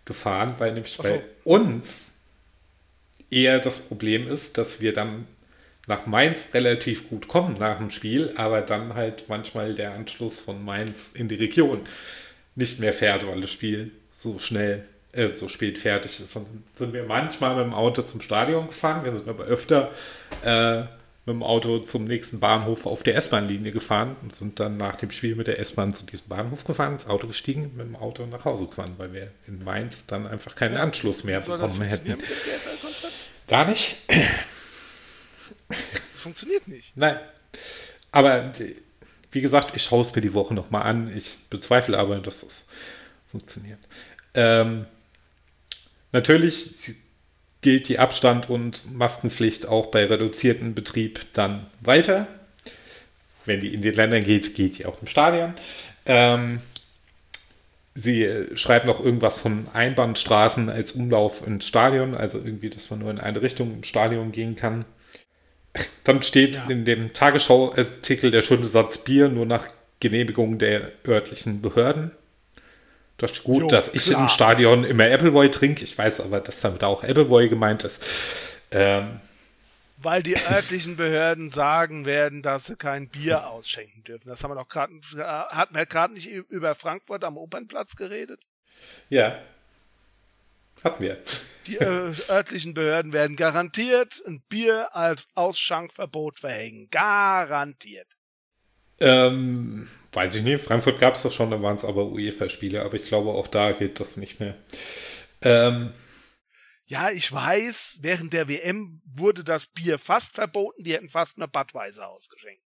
Speaker 1: gefahren, weil nämlich
Speaker 2: so.
Speaker 1: bei uns eher das Problem ist, dass wir dann nach Mainz relativ gut kommen nach dem Spiel, aber dann halt manchmal der Anschluss von Mainz in die Region nicht mehr fährt, weil das Spiel so schnell, äh, so spät fertig ist. Und dann sind wir manchmal mit dem Auto zum Stadion gefahren, wir sind aber öfter äh, mit dem Auto zum nächsten Bahnhof auf der S-Bahn-Linie gefahren und sind dann nach dem Spiel mit der S-Bahn zu diesem Bahnhof gefahren, ins Auto gestiegen, mit dem Auto nach Hause gefahren, weil wir in Mainz dann einfach keinen Anschluss mehr bekommen hätten. Gar nicht?
Speaker 2: Das funktioniert nicht.
Speaker 1: Nein. Aber die- wie gesagt, ich schaue es mir die Woche nochmal an. Ich bezweifle aber, dass das funktioniert. Ähm, natürlich gilt die Abstand- und Maskenpflicht auch bei reduziertem Betrieb dann weiter. Wenn die in den Ländern geht, geht die auch im Stadion. Ähm, Sie äh, schreiben noch irgendwas von Einbahnstraßen als Umlauf ins Stadion, also irgendwie, dass man nur in eine Richtung im Stadion gehen kann. Dann steht
Speaker 2: Ja.
Speaker 1: in dem Tagesschau-Artikel der schöne Satz Bier nur nach Genehmigung der örtlichen Behörden. Das ist gut,
Speaker 2: Jo,
Speaker 1: dass ich
Speaker 2: klar.
Speaker 1: im Stadion immer Appleboy trinke. Ich weiß aber, dass damit auch Appleboy gemeint ist. Ähm,
Speaker 2: Weil die örtlichen Behörden sagen werden, dass sie kein Bier ausschenken dürfen. Das haben wir doch gerade, hatten wir gerade nicht über Frankfurt am Opernplatz geredet?
Speaker 1: ja. Hatten wir.
Speaker 2: Die äh, örtlichen Behörden werden garantiert ein Bier als Ausschankverbot verhängen. Garantiert.
Speaker 1: Ähm, weiß ich nicht. Frankfurt gab es das schon, da waren es aber UEFA-Spiele, aber ich glaube, auch da geht das nicht mehr. Ähm,
Speaker 2: Ja, ich weiß, während der WM wurde das Bier fast verboten. Die hätten fast eine Budweiser ausgeschenkt.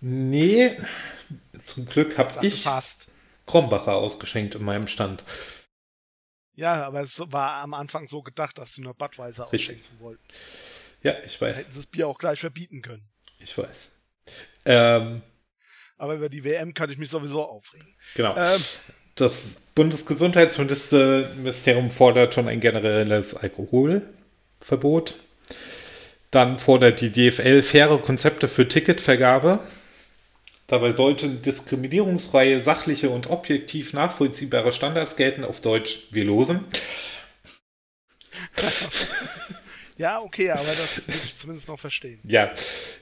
Speaker 1: nee, zum Glück habe
Speaker 2: Sagte
Speaker 1: ich
Speaker 2: fast.
Speaker 1: Krombacher ausgeschenkt in meinem Stand.
Speaker 2: Ja, aber es war am Anfang so gedacht, dass sie nur Budweiser
Speaker 1: Richtig.
Speaker 2: ausschenken wollten.
Speaker 1: Ja, ich
Speaker 2: Da hätten
Speaker 1: weiß.
Speaker 2: sie das Bier auch gleich verbieten können.
Speaker 1: Ich weiß. Ähm,
Speaker 2: Aber über die WM kann ich mich sowieso aufregen.
Speaker 1: genau.
Speaker 2: Ähm,
Speaker 1: Das Bundesgesundheitsministerium fordert schon ein generelles Alkoholverbot. Dann fordert die DFL faire Konzepte für Ticketvergabe. Dabei sollten diskriminierungsfreie, sachliche und objektiv nachvollziehbare Standards gelten. Auf Deutsch, wir losen.
Speaker 2: ja, okay, aber das will ich zumindest noch verstehen.
Speaker 1: Ja,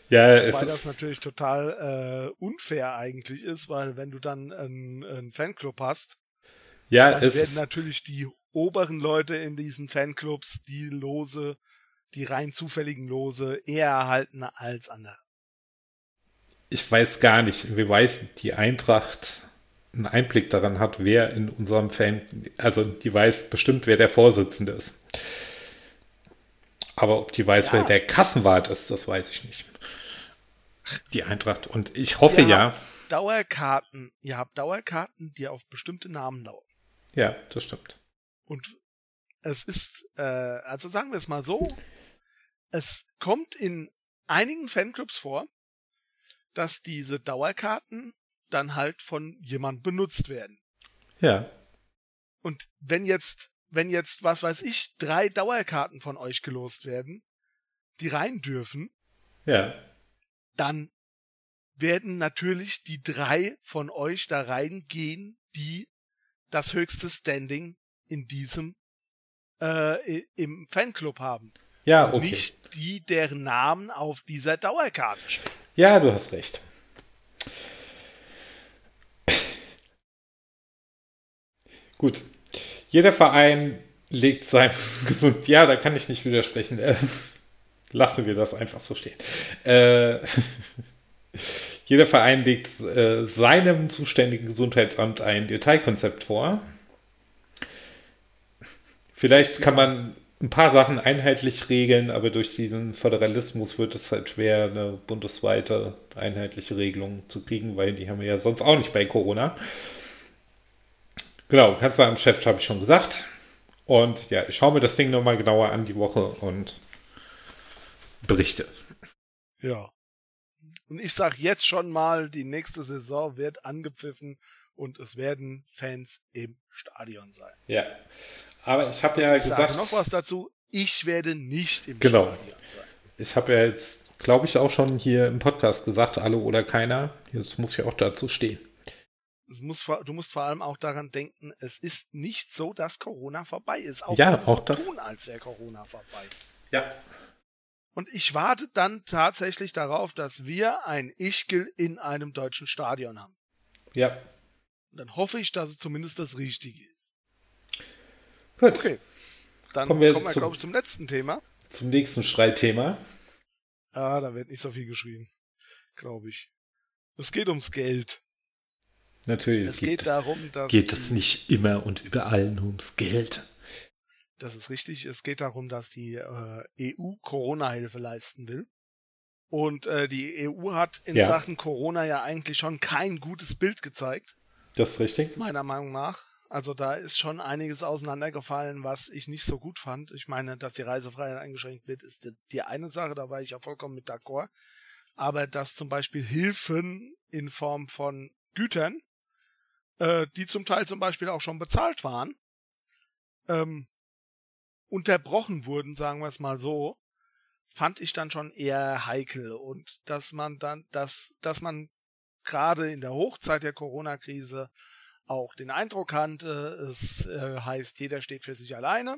Speaker 1: ja, ist,
Speaker 2: das natürlich total äh, unfair eigentlich ist, weil wenn du dann einen, einen Fanclub hast,
Speaker 1: ja,
Speaker 2: dann werden natürlich die oberen Leute in diesen Fanclubs die Lose, die rein zufälligen Lose eher erhalten als andere.
Speaker 1: Ich weiß gar nicht, inwieweit die Eintracht einen Einblick daran hat, wer in unserem Fan, also die weiß bestimmt, wer der Vorsitzende ist. Aber ob die weiß,
Speaker 2: Ja.
Speaker 1: wer der Kassenwart ist, das weiß ich nicht. Die Eintracht. Und ich hoffe
Speaker 2: Ihr
Speaker 1: ja,
Speaker 2: habt Dauerkarten, ihr habt Dauerkarten, die auf bestimmte Namen lauten.
Speaker 1: ja, das stimmt.
Speaker 2: Und es ist, äh, also sagen wir es mal so, es kommt in einigen Fanclubs vor, dass diese Dauerkarten dann halt von jemand benutzt werden.
Speaker 1: Ja,
Speaker 2: Und wenn jetzt, wenn jetzt, was weiß ich, drei Dauerkarten von euch gelost werden, die rein dürfen,
Speaker 1: ja,
Speaker 2: dann werden natürlich die drei von euch da reingehen, die das höchste Standing in diesem äh, im Fanclub haben.
Speaker 1: Ja, okay.
Speaker 2: Nicht die, deren Namen auf dieser Dauerkarte stehen.
Speaker 1: Ja, du hast recht. Gut. Jeder Verein legt sein gesund. Ja, da kann ich nicht widersprechen. Äh, lassen wir das einfach so stehen. Äh, jeder Verein legt äh, seinem zuständigen Gesundheitsamt ein Detailkonzept vor. Vielleicht kann man ein paar Sachen einheitlich regeln, aber durch diesen Föderalismus wird es halt schwer, eine bundesweite einheitliche Regelung zu kriegen, weil die haben wir ja sonst auch nicht bei Corona. Genau, Kanzler am Chef habe ich schon gesagt. Und ja, ich schaue mir das Ding nochmal genauer an die Woche und berichte.
Speaker 2: Ja. Und ich sage jetzt schon mal, die nächste Saison wird angepfiffen und es werden Fans im Stadion sein.
Speaker 1: Ja. Aber ich habe ja
Speaker 2: ich
Speaker 1: gesagt.
Speaker 2: noch was dazu. Ich werde nicht im
Speaker 1: genau.
Speaker 2: Stadion sein.
Speaker 1: Ich habe ja jetzt, glaube ich, auch schon hier im Podcast gesagt, alle oder keiner. Jetzt muss ich auch dazu stehen.
Speaker 2: Muss, du musst vor allem auch daran denken, es ist nicht so, dass Corona vorbei ist. Auch
Speaker 1: ja, auch
Speaker 2: so
Speaker 1: das.
Speaker 2: tun, als wäre Corona vorbei.
Speaker 1: Ja.
Speaker 2: Und ich warte dann tatsächlich darauf, dass wir ein Ichgel in einem deutschen Stadion haben.
Speaker 1: Ja.
Speaker 2: Und dann hoffe ich, dass es zumindest das Richtige ist.
Speaker 1: Gut.
Speaker 2: Okay. Dann
Speaker 1: Kommen wir
Speaker 2: kommen wir,
Speaker 1: zum-
Speaker 2: glaube ich, zum letzten Thema.
Speaker 1: Zum nächsten Streitthema.
Speaker 2: Ah, da wird nicht so viel geschrieben. Glaube ich. Es geht ums Geld.
Speaker 1: Natürlich.
Speaker 2: Es geht darum, dass.
Speaker 1: geht es nicht immer und überall nur ums Geld.
Speaker 2: Das ist richtig. Es geht darum, dass die äh, EU Corona-Hilfe leisten will. Und äh, die EU hat in
Speaker 1: Ja.
Speaker 2: Sachen Corona ja eigentlich schon kein gutes Bild gezeigt,
Speaker 1: Das ist richtig?
Speaker 2: meiner Meinung nach. Also da ist schon einiges auseinandergefallen, was ich nicht so gut fand. Ich meine, dass die Reisefreiheit eingeschränkt wird, ist die, eine Sache, da war ich ja vollkommen mit d'accord. Aber dass zum Beispiel Hilfen in Form von Gütern, äh, die zum Teil zum Beispiel auch schon bezahlt waren, ähm, unterbrochen wurden, sagen wir es mal so, fand ich dann schon eher heikel und dass man dann, dass, dass man gerade in der Hochzeit der Corona-Krise auch den Eindruck hatte, es äh, heißt, jeder steht für sich alleine,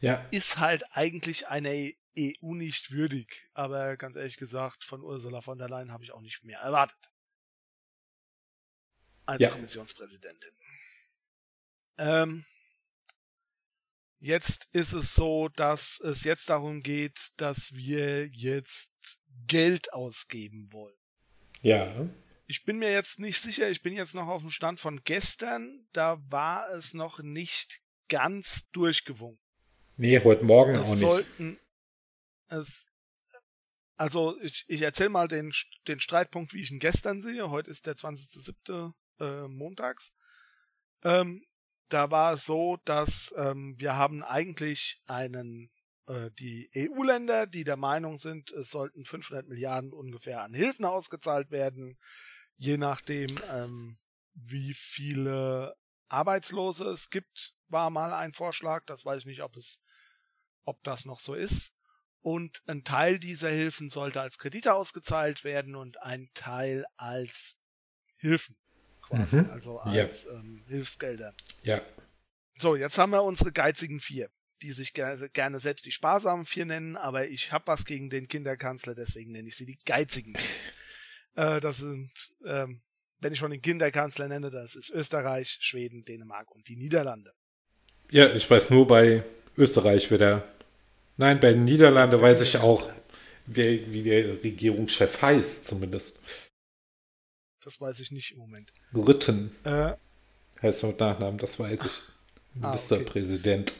Speaker 1: Ja.
Speaker 2: ist halt eigentlich einer EU nicht würdig. Aber ganz ehrlich gesagt, von Ursula von der Leyen habe ich auch nicht mehr erwartet. Als
Speaker 1: Ja.
Speaker 2: Kommissionspräsidentin. Ähm, jetzt ist es so, dass es jetzt darum geht, dass wir jetzt Geld ausgeben wollen.
Speaker 1: Ja.
Speaker 2: Ich bin mir jetzt nicht sicher, ich bin jetzt noch auf dem Stand von gestern, da war es noch nicht ganz durchgewunken.
Speaker 1: Nee, heute Morgen
Speaker 2: Es
Speaker 1: auch nicht.
Speaker 2: sollten es also ich, ich erzähle mal den, den Streitpunkt, wie ich ihn gestern sehe. Heute ist der 20.07. Äh, montags. Ähm, da war es so, dass ähm, wir haben eigentlich einen äh, die EU-Länder, die der Meinung sind, es sollten 500 Milliarden ungefähr an Hilfen ausgezahlt werden, je nachdem, ähm, wie viele Arbeitslose es gibt, war mal ein Vorschlag. Das weiß ich nicht, ob es, ob das noch so ist. Und ein Teil dieser Hilfen sollte als Kredite ausgezahlt werden und ein Teil als Hilfen quasi,
Speaker 1: Mhm.
Speaker 2: also
Speaker 1: Ja.
Speaker 2: als ähm, Hilfsgelder.
Speaker 1: Ja.
Speaker 2: So, jetzt haben wir unsere geizigen vier, die sich gerne, gerne selbst die sparsamen vier nennen, aber ich habe was gegen den Kinderkanzler, deswegen nenne ich sie die geizigen vier. äh, das sind, ähm, wenn ich schon den Kinderkanzler nenne, das ist Österreich, Schweden, Dänemark und die Niederlande.
Speaker 1: Ja, ich weiß nur bei Österreich, wer der. Nein, bei den Niederlanden weiß ich auch, wer, wie der Regierungschef heißt, zumindest.
Speaker 2: Das weiß ich nicht im Moment.
Speaker 1: Rütten
Speaker 2: Äh,
Speaker 1: heißt er mit Nachnamen, das weiß ich.
Speaker 2: Ah,
Speaker 1: Ministerpräsident.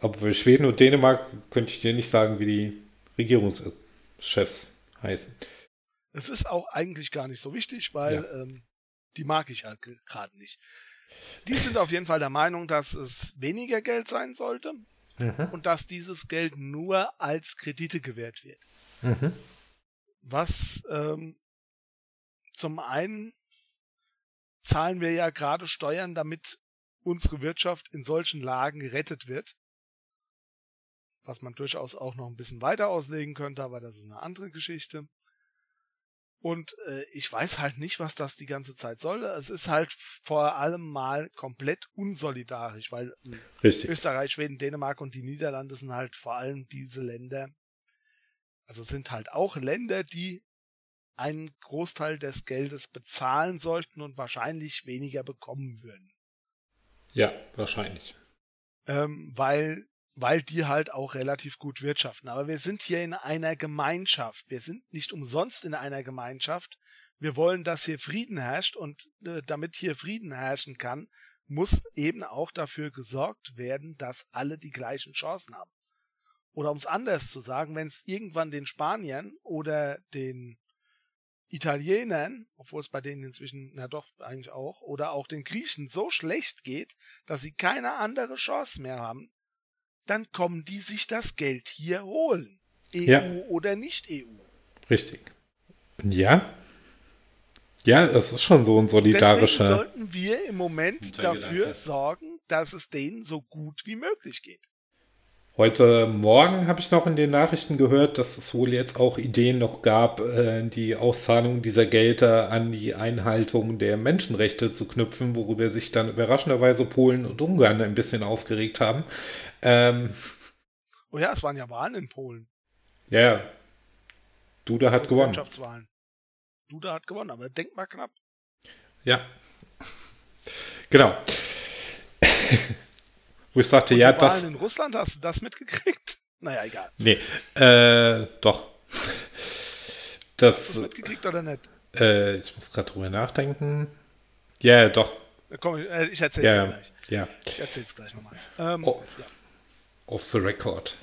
Speaker 1: Aber bei Schweden und Dänemark könnte ich dir nicht sagen, wie die Regierungschefs heißen.
Speaker 2: Es ist auch eigentlich gar nicht so wichtig, weil ähm, die mag ich halt gerade nicht. Die sind auf jeden Fall der Meinung, dass es weniger Geld sein sollte
Speaker 1: Mhm.
Speaker 2: und dass dieses Geld nur als Kredite gewährt wird.
Speaker 1: Mhm.
Speaker 2: Was ähm, zum einen zahlen wir ja gerade Steuern, damit unsere Wirtschaft in solchen Lagen gerettet wird. Was man durchaus auch noch ein bisschen weiter auslegen könnte, aber das ist eine andere Geschichte. Und äh, ich weiß halt nicht, was das die ganze Zeit soll. Es ist halt vor allem mal komplett unsolidarisch, weil
Speaker 1: Richtig.
Speaker 2: Österreich, Schweden, Dänemark und die Niederlande sind halt vor allem diese Länder, also sind halt auch Länder, die einen Großteil des Geldes bezahlen sollten und wahrscheinlich weniger bekommen würden.
Speaker 1: Ja, wahrscheinlich.
Speaker 2: Ähm, weil weil die halt auch relativ gut wirtschaften. Aber wir sind hier in einer Gemeinschaft. Wir sind nicht umsonst in einer Gemeinschaft. Wir wollen, dass hier Frieden herrscht und äh, damit hier Frieden herrschen kann, muss eben auch dafür gesorgt werden, dass alle die gleichen Chancen haben. Oder um es anders zu sagen, wenn es irgendwann den Spaniern oder den Italienern, obwohl es bei denen inzwischen, na doch, eigentlich auch, oder auch den Griechen so schlecht geht, dass sie keine andere Chance mehr haben, dann kommen die sich das Geld hier holen. EU
Speaker 1: Ja.
Speaker 2: oder nicht EU.
Speaker 1: Richtig. Ja. Ja, das ist schon so ein
Speaker 2: Deswegen
Speaker 1: solidarischer.
Speaker 2: sollten wir im Moment dafür sorgen, dass es denen so gut wie möglich geht.
Speaker 1: Heute Morgen habe ich noch in den Nachrichten gehört, dass es wohl jetzt auch Ideen noch gab, äh, die Auszahlung dieser Gelder an die Einhaltung der Menschenrechte zu knüpfen, worüber sich dann überraschenderweise Polen und Ungarn ein bisschen aufgeregt haben. Ähm,
Speaker 2: Oh ja, es waren ja Wahlen in Polen.
Speaker 1: ja, Duda hat gewonnen.
Speaker 2: Wirtschaftswahlen. Duda hat gewonnen, aber denkbar knapp.
Speaker 1: Ja. Genau. Wo ich sagte, ja,
Speaker 2: die
Speaker 1: das.
Speaker 2: Wahlen in Russland, hast du das mitgekriegt? Naja, egal.
Speaker 1: Nee, äh, doch.
Speaker 2: Hast
Speaker 1: Das,
Speaker 2: du es mitgekriegt oder nicht?
Speaker 1: äh, ich muss gerade drüber nachdenken. Ja, doch.
Speaker 2: Komm, äh, ich erzähl's
Speaker 1: Ja,
Speaker 2: dir
Speaker 1: ja.
Speaker 2: gleich.
Speaker 1: ja.
Speaker 2: Ich erzähl's gleich nochmal. Ähm,
Speaker 1: Oh.
Speaker 2: ja.
Speaker 1: Off the record.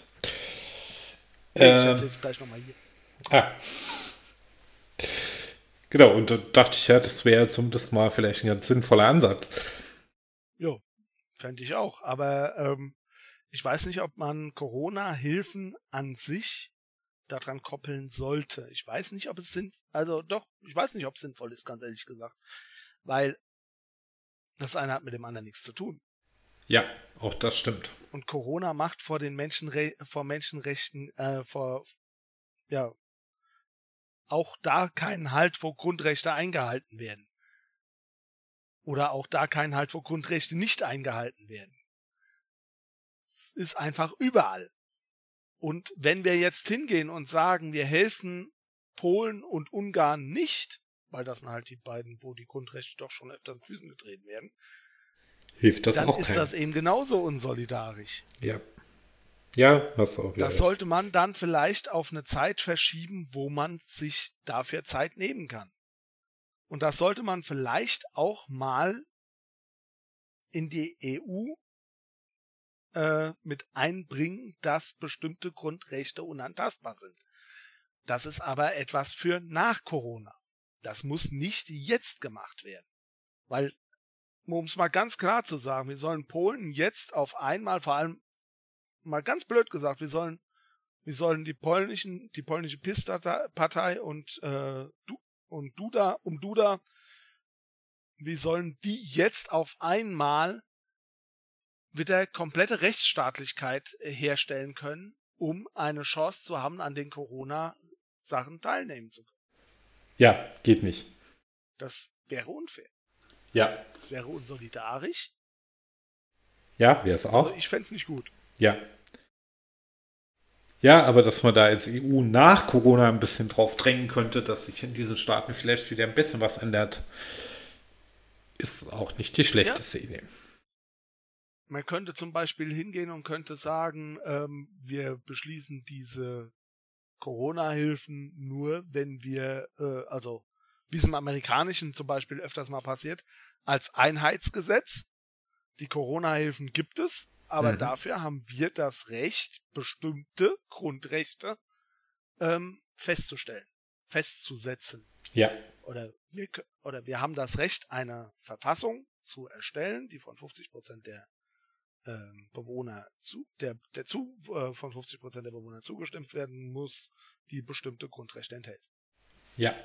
Speaker 2: Ich
Speaker 1: äh,
Speaker 2: erzähl's gleich nochmal hier.
Speaker 1: Ah. Genau, und da dachte ich ja, das wäre zumindest mal vielleicht ein ganz sinnvoller Ansatz.
Speaker 2: Jo, fände ich auch. Aber ähm, ich weiß nicht, ob man Corona-Hilfen an sich daran koppeln sollte. Ich weiß nicht, ob es sind, also doch, ich weiß nicht, ob es sinnvoll ist, ganz ehrlich gesagt. Weil das eine hat mit dem anderen nichts zu tun.
Speaker 1: Ja, auch das stimmt.
Speaker 2: Und Corona macht vor den Menschenre vor Menschenrechten, äh, vor, ja, auch da keinen Halt, wo Grundrechte eingehalten werden. Oder auch da keinen Halt, wo Grundrechte nicht eingehalten werden. Es ist einfach überall. Und wenn wir jetzt hingehen und sagen, wir helfen Polen und Ungarn nicht, weil das sind halt die beiden, wo die Grundrechte doch schon öfter mit Füßen getreten werden,
Speaker 1: Hilft das
Speaker 2: dann
Speaker 1: auch
Speaker 2: ist
Speaker 1: keinem.
Speaker 2: das eben genauso unsolidarisch.
Speaker 1: Ja. Ja, hast du auch
Speaker 2: Das
Speaker 1: recht.
Speaker 2: sollte man dann vielleicht auf eine Zeit verschieben, wo man sich dafür Zeit nehmen kann. Und das sollte man vielleicht auch mal in die EU äh, mit einbringen, dass bestimmte Grundrechte unantastbar sind. Das ist aber etwas für nach Corona. Das muss nicht jetzt gemacht werden. Weil, um es mal ganz klar zu sagen, wir sollen Polen jetzt auf einmal, vor allem mal ganz blöd gesagt, wir sollen, wir sollen die polnischen, die polnische PiS-Partei und, äh, du, und Duda, um Duda, wir sollen die jetzt auf einmal wieder komplette Rechtsstaatlichkeit äh, herstellen können, um eine Chance zu haben, an den Corona-Sachen teilnehmen zu können.
Speaker 1: Ja, geht nicht.
Speaker 2: Das wäre unfair.
Speaker 1: Ja.
Speaker 2: Das wäre unsolidarisch.
Speaker 1: Ja, wäre es auch.
Speaker 2: Also ich fänd's nicht gut.
Speaker 1: Ja. Ja, aber dass man da als EU nach Corona ein bisschen drauf drängen könnte, dass sich in diesen Staaten vielleicht wieder ein bisschen was ändert, ist auch nicht die schlechteste Idee.
Speaker 2: Man könnte zum Beispiel hingehen und könnte sagen, ähm, wir beschließen diese Corona-Hilfen nur, wenn wir, äh, also wie es im Amerikanischen zum Beispiel öfters mal passiert, als Einheitsgesetz. Die Corona-Hilfen gibt es, aber
Speaker 1: Mhm.
Speaker 2: dafür haben wir das Recht, bestimmte Grundrechte ähm, festzustellen, festzusetzen
Speaker 1: Ja.
Speaker 2: oder wir, oder wir haben das Recht, eine Verfassung zu erstellen, die von 50 Prozent der ähm, Bewohner zu, der, der zu, äh, von 50 Prozent der Bewohner zugestimmt werden muss, die bestimmte Grundrechte enthält.
Speaker 1: Ja.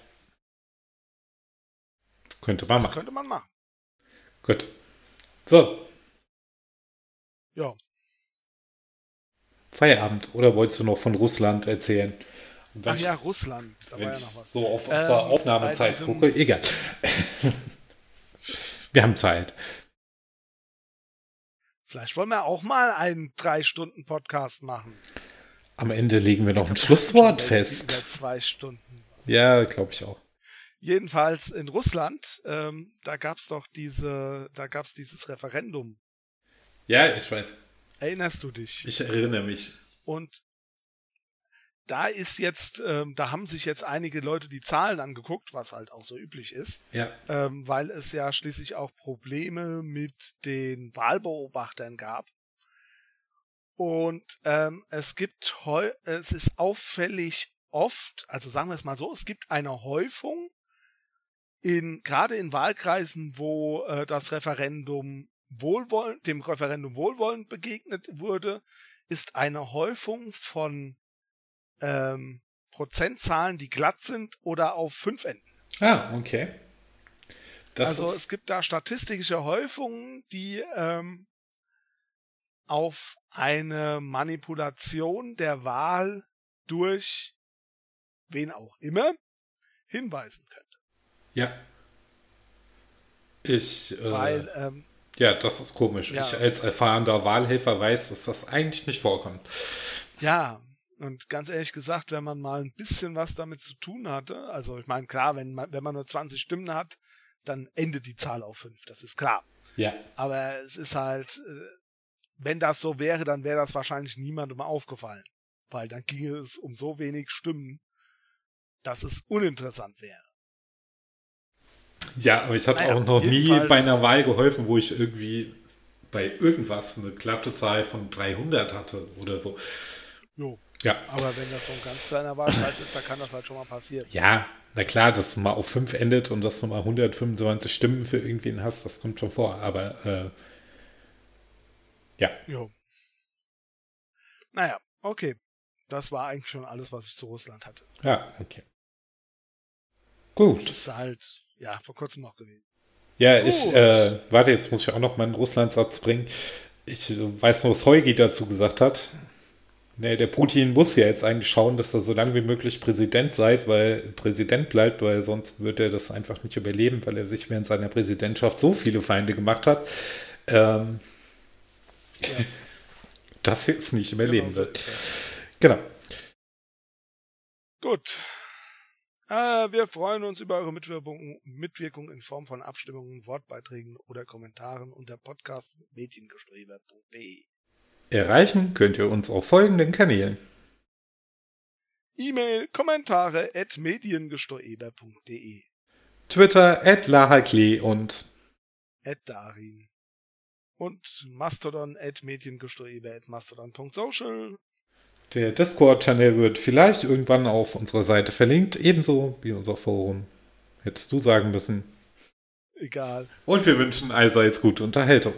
Speaker 1: Könnte man
Speaker 2: Das
Speaker 1: machen.
Speaker 2: könnte man machen.
Speaker 1: Gut. So,
Speaker 2: Ja.
Speaker 1: Feierabend. Oder wolltest du noch von Russland erzählen?
Speaker 2: Ach ja, Russland. Da
Speaker 1: Wenn
Speaker 2: war ja noch was.
Speaker 1: so auf
Speaker 2: Ähm,
Speaker 1: unsere Aufnahmezeit
Speaker 2: bei diesem-
Speaker 1: gucke, egal. wir haben Zeit.
Speaker 2: Vielleicht wollen wir auch mal einen Drei-Stunden-Podcast machen.
Speaker 1: Am Ende legen wir noch ein
Speaker 2: Ich glaub,
Speaker 1: Schlusswort fest.
Speaker 2: Über zwei Stunden.
Speaker 1: Ja, glaube ich auch.
Speaker 2: Jedenfalls in Russland, ähm, da gab's doch diese, da gab's dieses Referendum.
Speaker 1: Ja, ich weiß.
Speaker 2: Erinnerst du dich?
Speaker 1: Ich erinnere mich.
Speaker 2: Und da ist jetzt, ähm, da haben sich jetzt einige Leute die Zahlen angeguckt, was halt auch so üblich ist,
Speaker 1: Ja.
Speaker 2: ähm, weil es ja schließlich auch Probleme mit den Wahlbeobachtern gab. Und ähm, es gibt heu es ist auffällig oft, also sagen wir es mal so, es gibt eine Häufung in gerade in Wahlkreisen, wo äh, das Referendum wohlwollend, dem Referendum wohlwollend begegnet wurde, ist eine Häufung von ähm, Prozentzahlen, die glatt sind oder auf fünf enden.
Speaker 1: Ah, okay. Das
Speaker 2: also es gibt da statistische Häufungen, die ähm, auf eine Manipulation der Wahl durch wen auch immer hinweisen.
Speaker 1: Ja. Ich, äh,
Speaker 2: Weil ähm,
Speaker 1: ja, das ist komisch.
Speaker 2: Ja.
Speaker 1: Ich als erfahrener Wahlhelfer weiß, dass das eigentlich nicht vorkommt.
Speaker 2: Ja, und ganz ehrlich gesagt, wenn man mal ein bisschen was damit zu tun hatte, also ich meine, klar, wenn man, wenn man nur 20 Stimmen hat, dann endet die Zahl auf 5, das ist klar.
Speaker 1: Ja.
Speaker 2: Aber es ist halt, äh, wenn das so wäre, dann wäre das wahrscheinlich niemandem aufgefallen. Weil dann ginge es um so wenig Stimmen, dass es uninteressant wäre.
Speaker 1: Ja, aber ich hatte
Speaker 2: Naja,
Speaker 1: auch noch nie bei einer Wahl geholfen, wo ich irgendwie bei irgendwas eine glatte Zahl von 300 hatte oder so.
Speaker 2: Jo.
Speaker 1: Ja.
Speaker 2: Aber wenn das so ein ganz kleiner Wahlkreis ist, dann kann das halt schon mal passieren.
Speaker 1: Ja, na klar, dass es mal auf 5 endet und dass du mal 125 Stimmen für irgendwen hast, das kommt schon vor. Aber äh, ja,
Speaker 2: Jo. Naja, okay. Das war eigentlich schon alles, was ich zu Russland hatte.
Speaker 1: ja, okay. Gut.
Speaker 2: ist halt, ja, vor kurzem noch gewesen.
Speaker 1: Ja, ich,
Speaker 2: Gut.
Speaker 1: äh, warte, jetzt muss ich auch noch meinen Russland-Satz bringen. Ich äh, weiß nur, was Heugi dazu gesagt hat. Nee, der Putin muss ja jetzt eigentlich schauen, dass er so lange wie möglich Präsident seid, weil Präsident bleibt, weil sonst wird er das einfach nicht überleben, weil er sich während seiner Präsidentschaft so viele Feinde gemacht hat, ähm,
Speaker 2: Ja,
Speaker 1: dass er es nicht überleben
Speaker 2: genau so
Speaker 1: wird. Genau.
Speaker 2: Gut. Äh, wir freuen uns über eure Mitwirkung, Mitwirkung in Form von Abstimmungen, Wortbeiträgen oder Kommentaren unter podcast.mediengestreber.de.
Speaker 1: Erreichen könnt ihr uns auf folgenden Kanälen.
Speaker 2: E-Mail, Kommentare at mediengestoeber.de.
Speaker 1: Twitter, at lahaklee und
Speaker 2: at Darin. Und Mastodon at mediengestoeber at mastodon.social.
Speaker 1: der Discord-Channel wird vielleicht irgendwann auf unserer Seite verlinkt, ebenso wie unser Forum. Hättest du sagen müssen.
Speaker 2: Egal.
Speaker 1: Und wir wünschen allseits gute Unterhaltung.